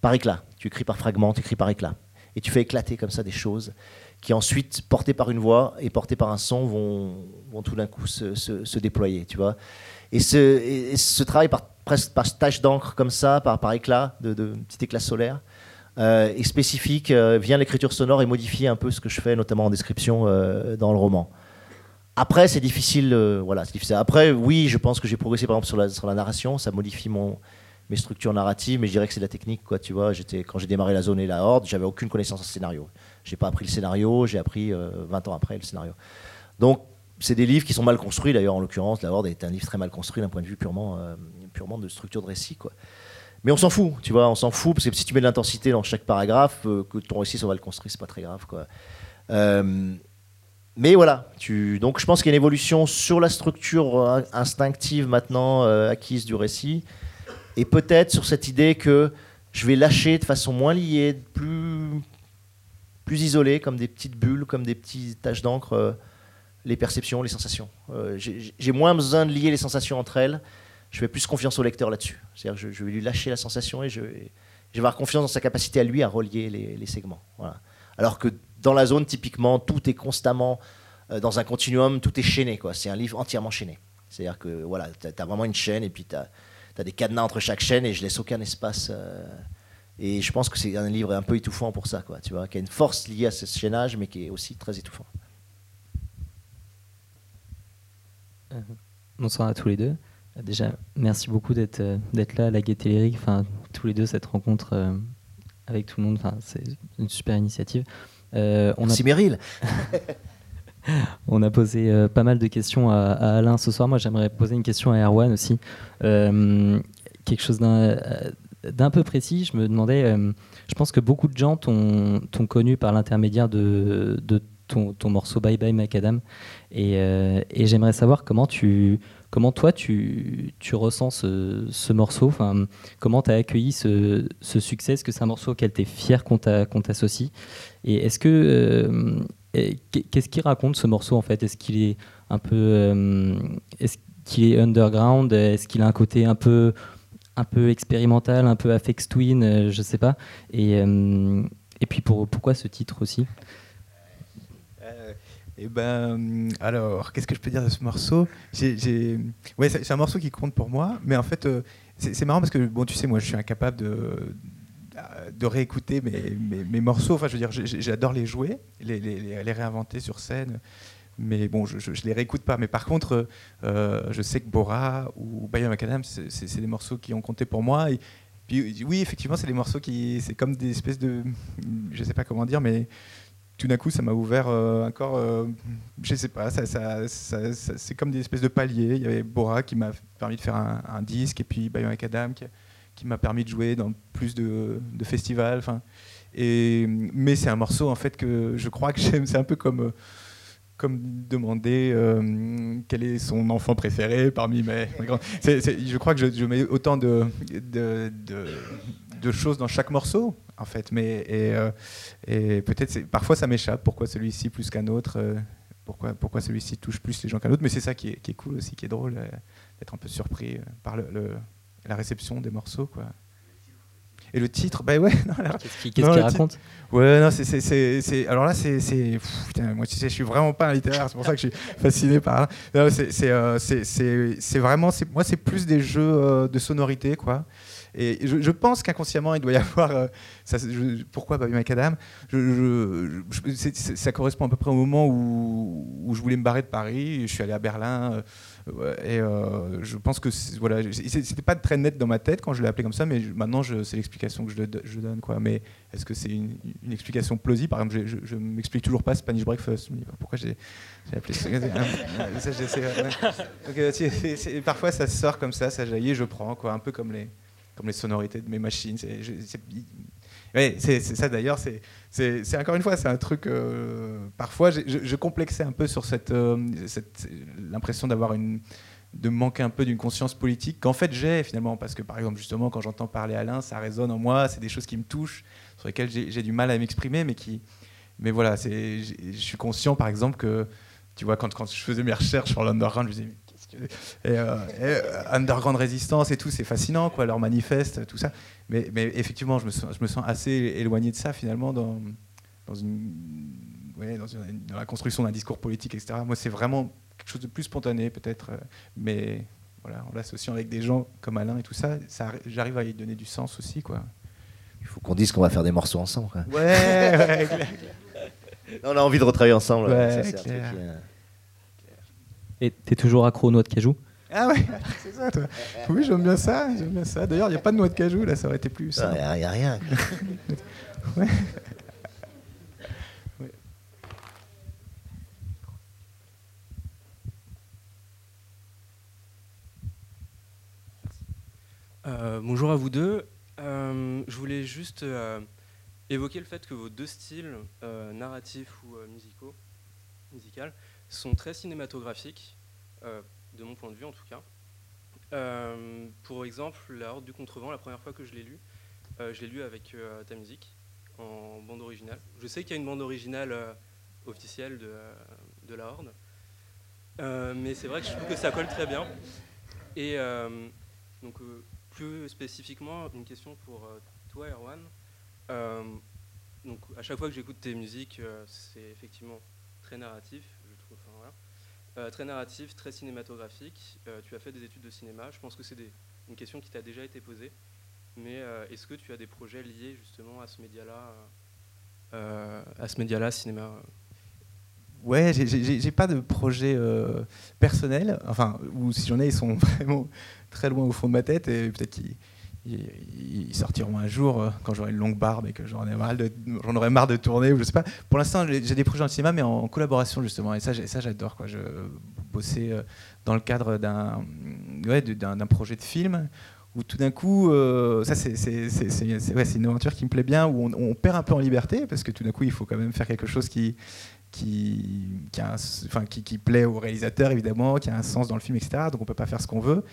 par éclat. Tu écris par fragments, tu écris par éclat. Et tu fais éclater comme ça des choses qui ensuite, portées par une voix et portées par un son, vont, vont tout d'un coup se, déployer. Tu vois et ce, et- et ce travail par, presque par tache d'encre comme ça, par, par éclat, de, de petit éclat solaire, euh, est spécifique, euh, vient l'écriture sonore et modifie un peu ce que je fais, notamment en description euh, dans le roman. Après, c'est difficile, euh, voilà, difficile. Après, oui, je pense que j'ai progressé par exemple sur la, sur la narration, ça modifie mon, mes structures narratives, mais je dirais que c'est de la technique, quoi. Tu vois, quand j'ai démarré la zone et la horde, j'avais aucune connaissance en scénario. J'ai pas appris le scénario, j'ai appris euh, 20 ans après le scénario. Donc, c'est des livres qui sont mal construits. D'ailleurs, en l'occurrence, la horde est un livre très mal construit d'un point de vue purement, purement de structure de récit, quoi. Mais on s'en fout, tu vois, on s'en fout parce que si tu mets de l'intensité dans chaque paragraphe, euh, que ton récit soit mal construit, c'est pas très grave, quoi. Euh, mais voilà, tu, donc je pense qu'il y a une évolution sur la structure euh, instinctive maintenant acquise du récit, et peut-être sur cette idée que je vais lâcher de façon moins liée, plus, plus isolée, comme des petites bulles, comme des petites taches d'encre, les perceptions, les sensations. J'ai moins besoin de lier les sensations entre elles, je fais plus confiance au lecteur là-dessus. C'est-à-dire je, vais lui lâcher la sensation et je, vais- avoir confiance dans sa capacité à lui à relier les, segments. Voilà. Alors que dans la zone, typiquement, tout est constamment euh, dans un continuum, tout est chaîné. C'est un livre entièrement chaîné. C'est-à-dire que voilà, tu as, vraiment une chaîne et puis tu as, des cadenas entre chaque chaîne et je laisse aucun espace. euh, et je pense que c'est un livre un peu étouffant pour ça, tu vois, qui a une force liée à ce chaînage, mais qui est aussi très étouffant. Bonsoir à tous les deux. Déjà, merci beaucoup d'être euh, d'être là à la Gaieté Lyrique. Enfin, tous les deux, cette rencontre euh, avec tout le monde, enfin, c'est une super initiative. Euh, on Merci, a... Meryl. on a posé euh, pas mal de questions à, à Alain ce soir. Moi, j'aimerais poser une question à Erwan aussi. Quelque chose d'un peu précis. Je me demandais, je pense que beaucoup de gens t'ont t'ont connu par l'intermédiaire de, de ton, ton morceau Bye Bye Macadam. Et, euh, et j'aimerais savoir comment tu, comment toi tu, tu ressens ce, ce morceau. Enfin, comment tu as accueilli ce, ce succès? Est-ce que c'est un morceau auquel tu es fier qu'on t'a- qu'on t'associe? Et est-ce que euh, qu'est-ce qu'il raconte ce morceau en fait? Est-ce qu'il est un peu, euh, est-ce qu'il est underground? Est-ce qu'il a un côté un peu un peu expérimental, un peu Afex Twin, je sais pas. Et, et puis pour, pourquoi ce titre aussi? Et ben, alors, qu'est-ce que je peux dire de ce morceau? C'est, un morceau qui compte pour moi, mais en fait, euh, c'est, marrant parce que, bon, tu sais, moi, je suis incapable de, de réécouter mes, mes, morceaux. Enfin, je veux dire, j'adore les jouer, les, les, les, réinventer sur scène. Mais bon, je, ne les réécoute pas. Mais par contre, euh, je sais que Bora ou Bayern Macadam, c'est, des morceaux qui ont compté pour moi. Et, puis, oui, effectivement, c'est des morceaux qui, c'est comme des espèces de, je sais pas comment dire, mais tout d'un coup, ça m'a ouvert euh, encore, euh, je sais pas, c'est comme des espèces de paliers. Il y avait Bora qui m'a permis de faire un, disque, et puis Bayon Adam qui, qui m'a permis de jouer dans plus de, festivals. Et, mais c'est un morceau en fait que je crois que j'aime. C'est un peu comme comme demander euh, quel est son enfant préféré parmi mes, grands. je crois que je, mets autant de, de, choses dans chaque morceau, en fait. Mais, et, euh, et peut-être, parfois, ça m'échappe. Pourquoi celui-ci plus qu'un autre euh, Pourquoi, pourquoi celui-ci touche plus les gens qu'un autre Mais c'est ça qui est, qui est, cool aussi, qui est drôle, d'être un peu surpris par le, la réception des morceaux, quoi. Et le titre, bah ouais. Qu'est-ce qu'il raconte? Ouais, non, c'est. Alors là, c'est. Moi, tu sais, je suis vraiment pas un littéraire, c'est pour ça que je suis fasciné par. C'est euh, vraiment. Moi, c'est plus des jeux euh, de sonorité, quoi. Et je, pense qu'inconsciemment, il doit y avoir. Euh, ça, pourquoi Baby Macadam? Je, Ça correspond à peu près au moment où, je voulais me barrer de Paris. Je suis allé à Berlin. Et euh, je pense que voilà, c'était pas très net dans ma tête quand je l'ai appelé comme ça, mais maintenant c'est l'explication que je, je, donne. Mais est-ce que c'est une, explication plausible? Par exemple, je, je, m'explique toujours pas Spanish Breakfast. Pourquoi j'ai appelé ça, Donc, Parfois ça sort comme ça, ça jaillit, je prends, quoi, un peu comme les, comme les sonorités de mes machines. Ouais, c'est ça d'ailleurs, c'est encore une fois, c'est un truc. Euh, parfois, je, complexais un peu sur cette, euh, cette l'impression d'avoir une de manquer un peu d'une conscience politique qu'en fait j'ai finalement parce que par exemple justement quand j'entends parler Alain ça résonne en moi c'est des choses qui me touchent sur lesquelles j'ai du mal à m'exprimer mais qui mais voilà c'est je suis conscient par exemple que tu vois quand, quand je faisais mes recherches sur l'underground je me disais et, euh, euh, underground résistance et tout, c'est fascinant, quoi, leur manifeste, tout ça. Mais, mais effectivement, je me, sens, je me sens assez éloigné de ça finalement dans, dans, une, ouais, dans, une, dans la construction d'un discours politique, etc. Moi, c'est vraiment quelque chose de plus spontané peut-être, euh, mais voilà, en l'associant avec des gens comme Alain et tout ça, ça j'arrive à y donner du sens aussi, quoi. Il faut qu'on dise qu'on va faire des morceaux ensemble. Quoi. Ouais, ouais On a envie de retravailler ensemble. Ouais, et t'es toujours accro aux noix de cajou? Ah ouais, c'est ça toi. Oui, j'aime bien ça, j'aime bien ça. D'ailleurs, il n'y a pas de noix de cajou là, ça aurait été plus. Il n'y a, rien. ouais. Euh, bonjour à vous deux. Euh, je voulais juste euh, évoquer le fait que vos deux styles, narratifs ou musicaux, musical, sont très cinématographiques, euh, de mon point de vue en tout cas. Euh, pour exemple, La Horde du Contrevent, la première fois que je l'ai lu, euh, je l'ai lu avec ta musique en bande originale. Je sais qu'il y a une bande originale officielle de, de, La Horde, mais c'est vrai que je trouve que ça colle très bien. Et donc, plus spécifiquement, une question pour toi, Erwan. donc, à chaque fois que j'écoute tes musiques, c'est effectivement très narratif, euh, très narratif, très cinématographique. Euh, tu as fait des études de cinéma. Je pense que c'est une question qui t'a déjà été posée. Mais euh, est-ce que tu as des projets liés justement à ce média-là, à ce média-là, cinéma Ouais, j'ai pas de projet personnel. Enfin, ou si j'en ai, ils sont vraiment très loin au fond de ma tête et peut-être qu'ils ils sortiront un jour euh, quand j'aurai une longue barbe et que j'en aurai, marre de tourner ou je sais pas. Pour l'instant, j'ai des projets en cinéma, mais en collaboration justement. Et ça, j'adore. Quoi. Je bossais euh, dans le cadre d'un, projet de film où tout d'un coup, euh, ça c'est, une aventure qui me plaît bien, où on, perd un peu en liberté parce que tout d'un coup, il faut quand même faire quelque chose qui qui, enfin, qui, qui, plaît au réalisateur évidemment, qui a un sens dans le film, etc. Donc on peut pas faire ce qu'on veut.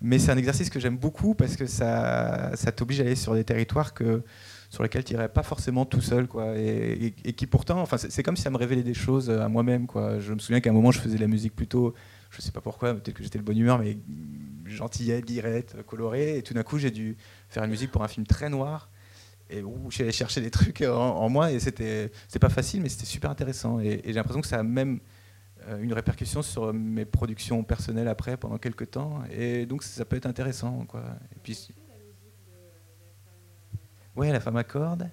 Mais c'est un exercice que j'aime beaucoup parce que ça, ça t'oblige à aller sur des territoires que, sur lesquels tu n'irais pas forcément tout seul. Quoi, et, qui pourtant, enfin, c'est comme si ça me révélait des choses à moi-même. Je me souviens qu'à un moment, je faisais de la musique plutôt, je sais pas pourquoi, peut-être que j'étais de bonne humeur, mais gentillette, guirette, colorée. Et tout d'un coup, j'ai dû faire une musique pour un film très noir et suis allé chercher des trucs en, moi et c'était c'était pas facile, mais c'était super intéressant. Et, et j'ai l'impression que ça a même une répercussion sur mes productions personnelles après pendant quelques temps. Et donc ça peut être intéressant, quoi. Puis ouais, la femme à cordes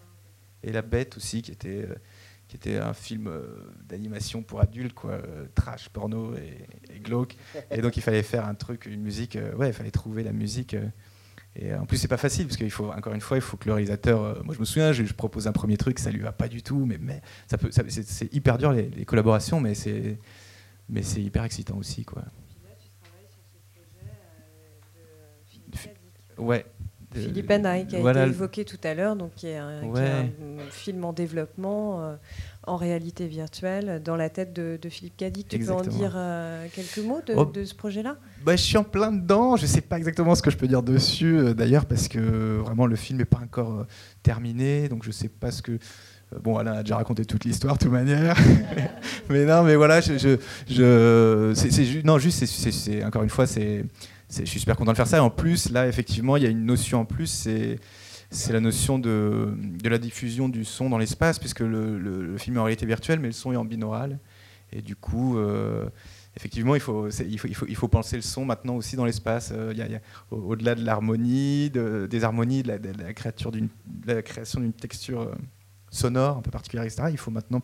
et la bête aussi qui était euh, qui était un film euh, d'animation pour adultes, quoi, euh, trash, porno et, et glauque. Et donc il fallait faire un truc, une musique, euh, ouais, il fallait trouver la musique. euh, et en plus, c'est pas facile parce qu'il faut, encore une fois, il faut que le réalisateur. euh, moi, je me souviens, je, propose un premier truc, ça lui va pas du tout, mais, mais ça peut, c'est hyper dur les, les collaborations, mais c'est, mais c'est hyper excitant aussi, quoi. Ouais. de- Philippe Anaï, qui a voilà, été évoqué tout à l'heure, donc qui est un, qui est Ouais. un film en développement euh, en réalité virtuelle dans la tête de, de Philippe Cadic. Tu peux en Exactement. dire euh, quelques mots de, Oh. de ce projet-là? Bah, je suis en plein dedans. Je sais pas exactement ce que je peux dire dessus, euh, d'ailleurs, parce que vraiment le film n'est pas encore euh, terminé, donc je sais pas ce que. euh, Bon, Alain a déjà raconté toute l'histoire, de toute manière. mais non, mais voilà, je, je, je- non, juste, c'est, c'est- c'est- encore une fois, c'est, c'est- je suis super content de faire ça. Et en plus, là, effectivement, il y a une notion en plus, c'est, c'est la notion de, la diffusion du son dans l'espace, puisque le, film est en réalité virtuelle, mais le son est en binaural. Et du coup, euh, effectivement, il faut, penser le son maintenant aussi dans l'espace. Euh, Au-delà de l'harmonie, de- des harmonies, de la, création d'une texture euh, sonore un peu particulière, etc. Il faut maintenant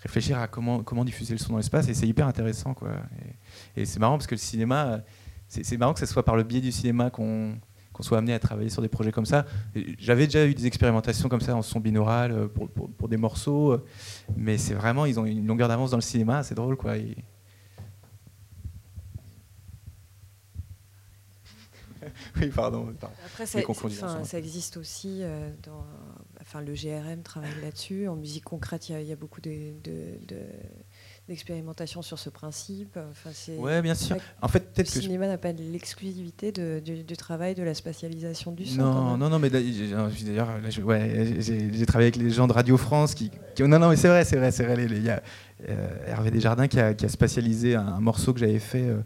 réfléchir à comment, diffuser le son dans l'espace et c'est hyper intéressant. Quoi. Et, et c'est marrant parce que le cinéma, c'est marrant que ce soit par le biais du cinéma qu'on qu'on soit amené à travailler sur des projets comme ça. J'avais déjà eu des expérimentations comme ça en son binaural euh, pour, pour- pour des morceaux, euh, mais c'est vraiment, ils ont une longueur d'avance dans le cinéma, c'est drôle. Quoi. Et- oui, pardon. pardon. Après, ça, enfin, ensemble. ça existe aussi euh, dans. Enfin, le GRM travaille là-dessus. En musique concrète, il y a- il y, a beaucoup de- de- de- d'expérimentations sur ce principe. Enfin, c'est- Ouais, bien sûr. En fait, le peut-être je- cinéma n'a pas l'exclusivité du, du travail de la spatialisation du son. Non, même. non, non, mais j'ai- d'ailleurs, ouais, j'ai travaillé avec les gens de Radio France qui. qui- non, non, mais c'est vrai, c'est vrai, c'est vrai. Il y a euh, Hervé Desjardins qui a, qui a spatialisé un, un morceau que j'avais fait, euh,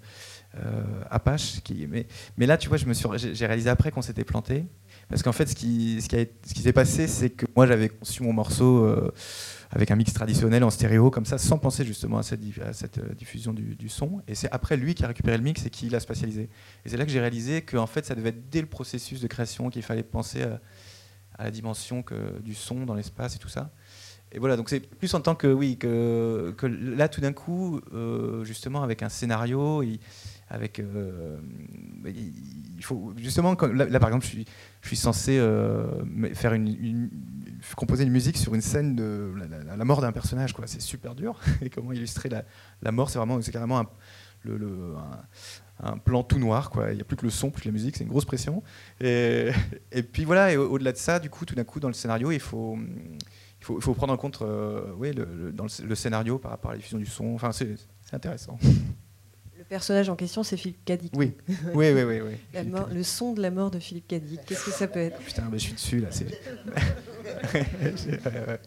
euh, Apache. Qui, mais, mais là, tu vois, je me suis, j'ai réalisé après qu'on s'était planté. Parce qu'en fait, ce qui, ce qui, a- ce qui s'est passé, c'est que moi, j'avais conçu mon morceau euh, avec un mix traditionnel en stéréo, comme ça, sans penser justement à cette, euh, diffusion du, son. Et c'est après lui qui a récupéré le mix et qui l'a spatialisé. Et c'est là que j'ai réalisé qu'en fait, ça devait être dès le processus de création qu'il fallait penser à, la dimension que, du son dans l'espace et tout ça. Et voilà, donc c'est plus en tant que, oui, que, que là, tout d'un coup, euh, justement, avec un scénario, il- avec, euh, il faut, justement, là, là, par exemple, je suis, je suis censé euh, faire composer une musique sur une scène de la, mort d'un personnage, quoi. C'est super dur. Et comment illustrer la, mort, c'est vraiment, c'est carrément un, plan tout noir, quoi. Il n'y a plus que le son, plus que la musique, c'est une grosse pression. Et, puis voilà, et au- au-delà de ça, du coup, tout d'un coup, dans le scénario, il faut, prendre en compte, euh, oui, le, dans le, scénario par rapport à la du son. Enfin, c'est intéressant. Le personnage en question, c'est Philippe Cadic. Oui. Oui, oui, oui, oui. La mort- le son de la mort de Philippe Cadic. Qu'est-ce que ça peut être? Putain, mais je suis dessus là. c'est- Ouais, ouais,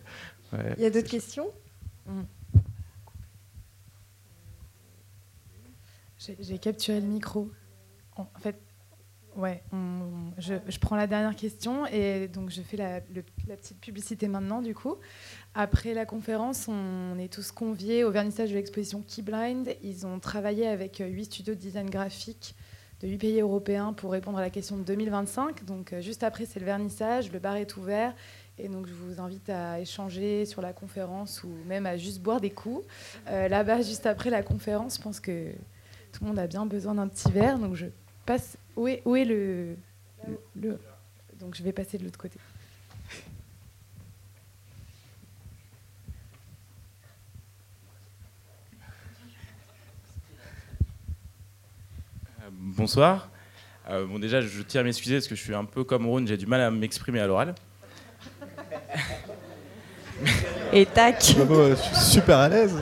ouais. Il y a d'autres questions? J'ai j'ai capturé le micro. En fait, ouais, je, prends la dernière question et donc je fais la, petite publicité maintenant du coup. Après la conférence, on est tous conviés au vernissage de l'exposition Keyblind. Ils ont travaillé avec huit studios de design graphique de huit pays européens pour répondre à la question de 2025. Donc euh, juste après, c'est le vernissage, le bar est ouvert. Et donc, je vous invite à échanger sur la conférence ou même à juste boire des coups. Euh, Là-bas, juste après la conférence, je pense que tout le monde a bien besoin d'un petit verre. Donc, je passe. Où est, où est le, le- le- Donc, je vais passer de l'autre côté. Euh, Bonsoir. Euh, bon, déjà, je tiens à m'excuser parce que je suis un peu comme Rhône, j'ai du mal à m'exprimer à l'oral. Et tac Je suis super à l'aise.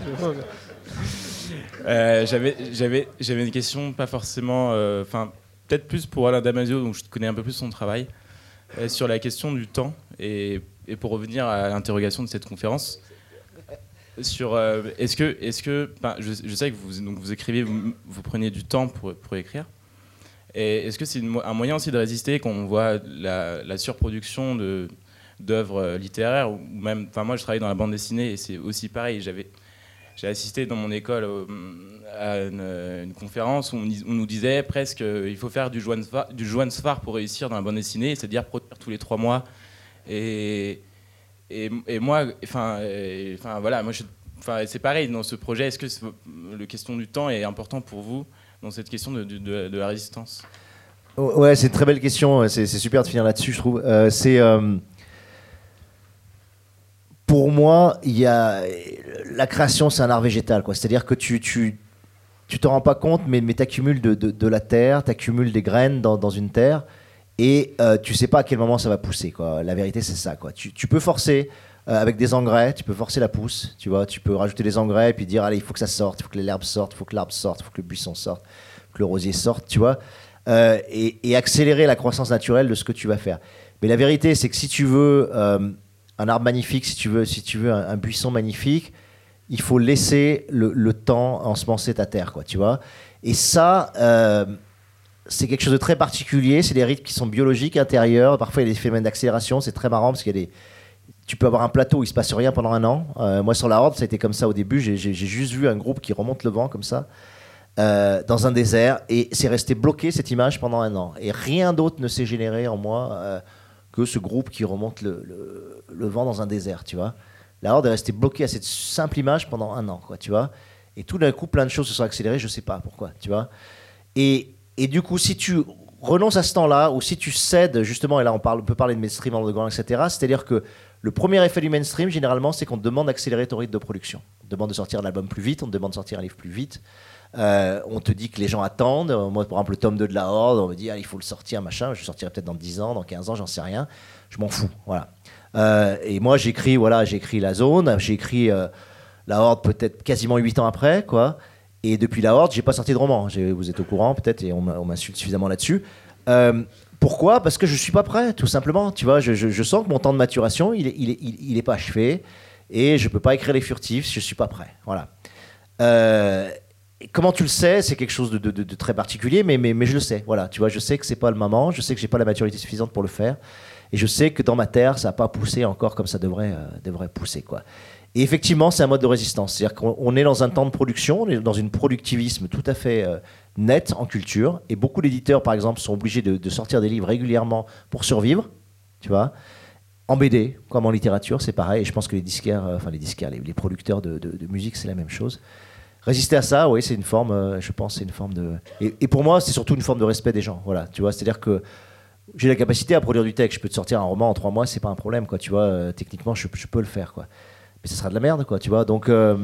Euh, J'avais j'avais- j'avais une question, pas forcément. euh, Enfin, peut-être plus pour Alain Damasio, donc je connais un peu plus son travail, euh, sur la question du temps. Et, pour revenir à l'interrogation de cette conférence, sur euh, est-ce que, est-ce que ben, je, sais que vous, donc vous écrivez, vous, prenez du temps pour, pour écrire. Et est-ce que c'est un moyen aussi de résister quand on voit la, la surproduction d'œuvres littéraires ou même, enfin moi je travaille dans la bande dessinée et c'est aussi pareil. J'avais j'ai assisté dans mon école à une, conférence où on, nous disait presque euh, il faut faire du joint du phare pour réussir dans la bande dessinée, c'est-à-dire tous les trois mois. Et, et, moi, enfin, enfin voilà, moi enfin c'est pareil dans ce projet. Est-ce que c'est- le question du temps est important pour vous dans cette question de, la résistance? Ouais, c'est une très belle question. C'est c'est super de finir là-dessus, je trouve. Euh, c'est euh, pour moi, il y a la création, c'est un art végétal, quoi. C'est-à-dire que tu tu tu rends pas compte, mais mais t'accumules de, de, de la terre, t'accumules des graines dans, dans une terre, et euh, tu sais pas à quel moment ça va pousser, quoi. La vérité, c'est ça, quoi. Tu, tu peux forcer. euh, avec des engrais, tu peux forcer la pousse, tu vois, tu peux rajouter des engrais et puis dire allez, il faut que ça sorte, il faut que l'herbe sorte, il faut que l'arbre sorte, il faut que le buisson sorte, que le rosier sorte, tu vois, euh, et, et accélérer la croissance naturelle de ce que tu vas faire. Mais la vérité, c'est que si tu veux euh, un arbre magnifique, si tu veux, si tu veux un buisson magnifique, il faut laisser le, le temps ensemencer ta terre, quoi, tu vois. Et ça, euh, c'est quelque chose de très particulier. C'est des rythmes qui sont biologiques intérieurs. Parfois, il y a des phénomènes d'accélération. C'est très marrant parce qu'il y a des tu peux avoir un plateau où il se passe rien pendant un an. Euh, moi, sur la Horde, ça a été comme ça au début. J'ai juste vu un groupe qui remonte le vent comme ça, euh, dans un désert, et c'est resté bloqué cette image pendant un an. Et rien d'autre ne s'est généré en moi que ce groupe qui remonte le, le- le vent dans un désert, tu vois. La Horde est restée bloquée à cette simple image pendant un an, quoi, tu vois. Et tout d'un coup, plein de choses se sont accélérées, je sais pas pourquoi, tu vois. Et, et du coup, si tu renonces à ce temps-là, ou si tu cèdes, justement, et là on, parle, on peut parler de mainstream, underground, etc., c'est-à-dire que le premier effet du mainstream, généralement, c'est qu'on te demande d'accélérer ton rythme de production. On te demande de sortir un album plus vite, on te demande de sortir un livre plus vite. Euh, on te dit que les gens attendent. Euh, Moi, par exemple, le tome 2 de la Horde, on me dit, ah, il faut le sortir, machin. Je le sortirai peut-être dans 10 ans, dans 15 ans, j'en sais rien. Je m'en fous. Voilà. Euh, et moi, j'écris, voilà, j'écris La Zone, j'ai écrit euh, La Horde peut-être quasiment 8 ans après, quoi. Et depuis La Horde, j'ai pas sorti de roman. Vous êtes au courant, peut-être, et on m'insulte suffisamment là-dessus. Euh, pourquoi? Parce que je suis pas prêt, tout simplement. Tu vois, je, sens que mon temps de maturation, il est, pas achevé, et je peux pas écrire les furtifs. Je suis pas prêt. Voilà. Euh, comment tu le sais? C'est quelque chose de, très particulier, mais, mais, mais je le sais. Voilà, tu vois, je sais que c'est pas le moment. Je sais que j'ai pas la maturité suffisante pour le faire, et je sais que dans ma terre, ça n'a pas poussé encore comme ça devrait, euh, devrait pousser, quoi. Et effectivement, c'est un mode de résistance. C'est-à-dire qu'on on est dans un temps de production, on est dans un productivisme tout à fait euh, net en culture. Et beaucoup d'éditeurs, par exemple, sont obligés de, sortir des livres régulièrement pour survivre. Tu vois En BD, comme en littérature, c'est pareil. Et je pense que les disquaires, euh, enfin les disquaires, les, producteurs de, musique, c'est la même chose. Résister à ça, oui, c'est une forme, je pense, c'est une forme de. Et, et pour moi, c'est surtout une forme de respect des gens. Voilà, tu vois, c'est-à-dire que j'ai la capacité à produire du texte. Je peux te sortir un roman en trois mois, c'est pas un problème, quoi. Tu vois, euh, techniquement, je, peux le faire, quoi. Mais ce sera de la merde, quoi. Tu vois, donc. euh,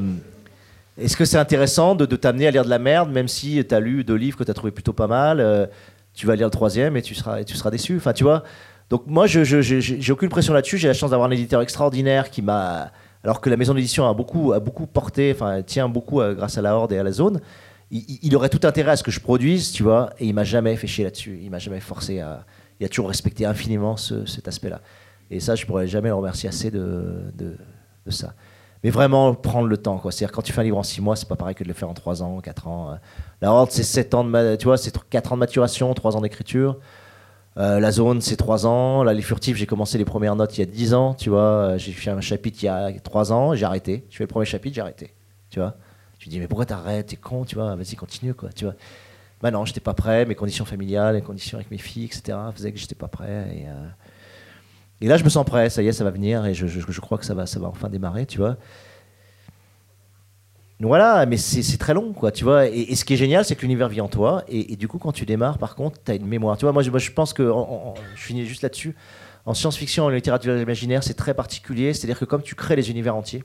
est-ce que c'est intéressant de, t'amener à lire de la merde, même si tu as lu deux livres que tu as trouvé plutôt pas mal euh, Tu vas lire le troisième et tu seras, et tu seras déçu. Enfin, tu vois. Donc, moi, je j'ai aucune pression là-dessus. J'ai la chance d'avoir un éditeur extraordinaire qui m'a. Alors que la maison d'édition a beaucoup, a beaucoup porté, enfin, tient beaucoup grâce à la Horde et à la Zone. Il- il aurait tout intérêt à ce que je produise, tu vois, et il m'a jamais fait chier là-dessus. Il m'a jamais forcé à. Il a toujours respecté infiniment ce- cet aspect-là. Et ça, je pourrais jamais le remercier assez de, de, ça. Mais vraiment prendre le temps. C'est-à-dire quand tu fais un livre en 6 mois, c'est pas pareil que de le faire en 3 ans, 4 ans. euh. La Horde, c'est 7 ans de, tu vois, c'est 4 ans de maturation, 3 ans d'écriture. Euh, la zone, c'est 3 ans. Là, les furtifs, j'ai commencé les premières notes il y a 10 ans, tu vois. Euh, J'ai fait un chapitre il y a 3 ans, j'ai arrêté. Je fais le premier chapitre, j'ai arrêté, tu vois. Tu dis, mais pourquoi t'arrêtes? T'es con, tu vois. Vas-y, continue, quoi, tu vois. Bah non, j'étais pas prêt. Mes conditions familiales, les conditions avec mes filles, etc., faisaient que j'étais pas prêt. Et, euh, et là, je me sens prêt. Ça y est, ça va venir. Et je, crois que ça va, ça va enfin démarrer, tu vois. Voilà, mais c'est très long, quoi, tu vois. Et, ce qui est génial, c'est que l'univers vit en toi. Et, du coup, quand tu démarres, par contre, tu as une mémoire. Tu vois, moi, je, pense que, je finis juste là-dessus, en science-fiction, en littérature imaginaire, c'est très particulier. C'est-à-dire que comme tu crées les univers entiers,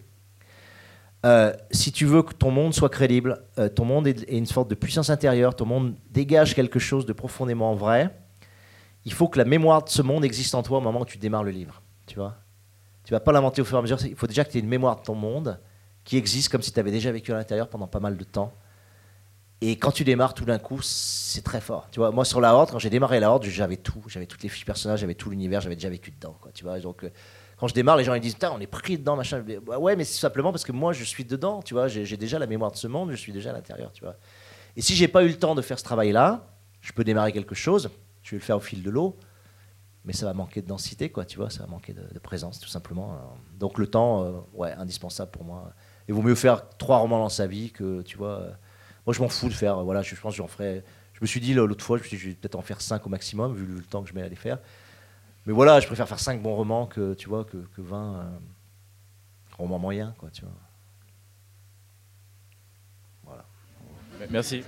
euh, si tu veux que ton monde soit crédible, euh, ton monde ait une sorte de puissance intérieure, ton monde dégage quelque chose de profondément vrai, il faut que la mémoire de ce monde existe en toi au moment où tu démarres le livre. Tu vois Tu vas pas l'inventer au fur et à mesure. Il faut déjà que tu aies une mémoire de ton monde qui existe comme si tu avais déjà vécu à l'intérieur pendant pas mal de temps. Et quand tu démarres, tout d'un coup, c'est très fort. Tu vois, moi sur la Horde, quand j'ai démarré la Horde, j'avais tout, j'avais toutes les fiches personnages, j'avais tout l'univers, j'avais déjà vécu dedans. Quoi, tu vois, donc euh, quand je démarre, les gens ils disent on est pris dedans, machin. Bah ouais, mais c'est simplement parce que moi je suis dedans. Tu vois, j'ai déjà la mémoire de ce monde, je suis déjà à l'intérieur. Tu vois. Et si j'ai pas eu le temps de faire ce travail-là, je peux démarrer quelque chose, je vais le faire au fil de l'eau. mais ça va manquer de densité, quoi, tu vois, ça va manquer de, présence, tout simplement. Donc le temps, euh, ouais, indispensable pour moi. Il vaut mieux faire trois romans dans sa vie que, tu vois. euh, moi, je m'en fous de faire, voilà, je, pense j'en ferai. Je me suis dit l'autre fois, je vais peut-être en faire cinq au maximum, vu le temps que je mets à les faire. Mais voilà, je préfère faire cinq bons romans que, tu vois, que, que 20 euh, romans moyens, quoi, tu vois. Voilà. Merci.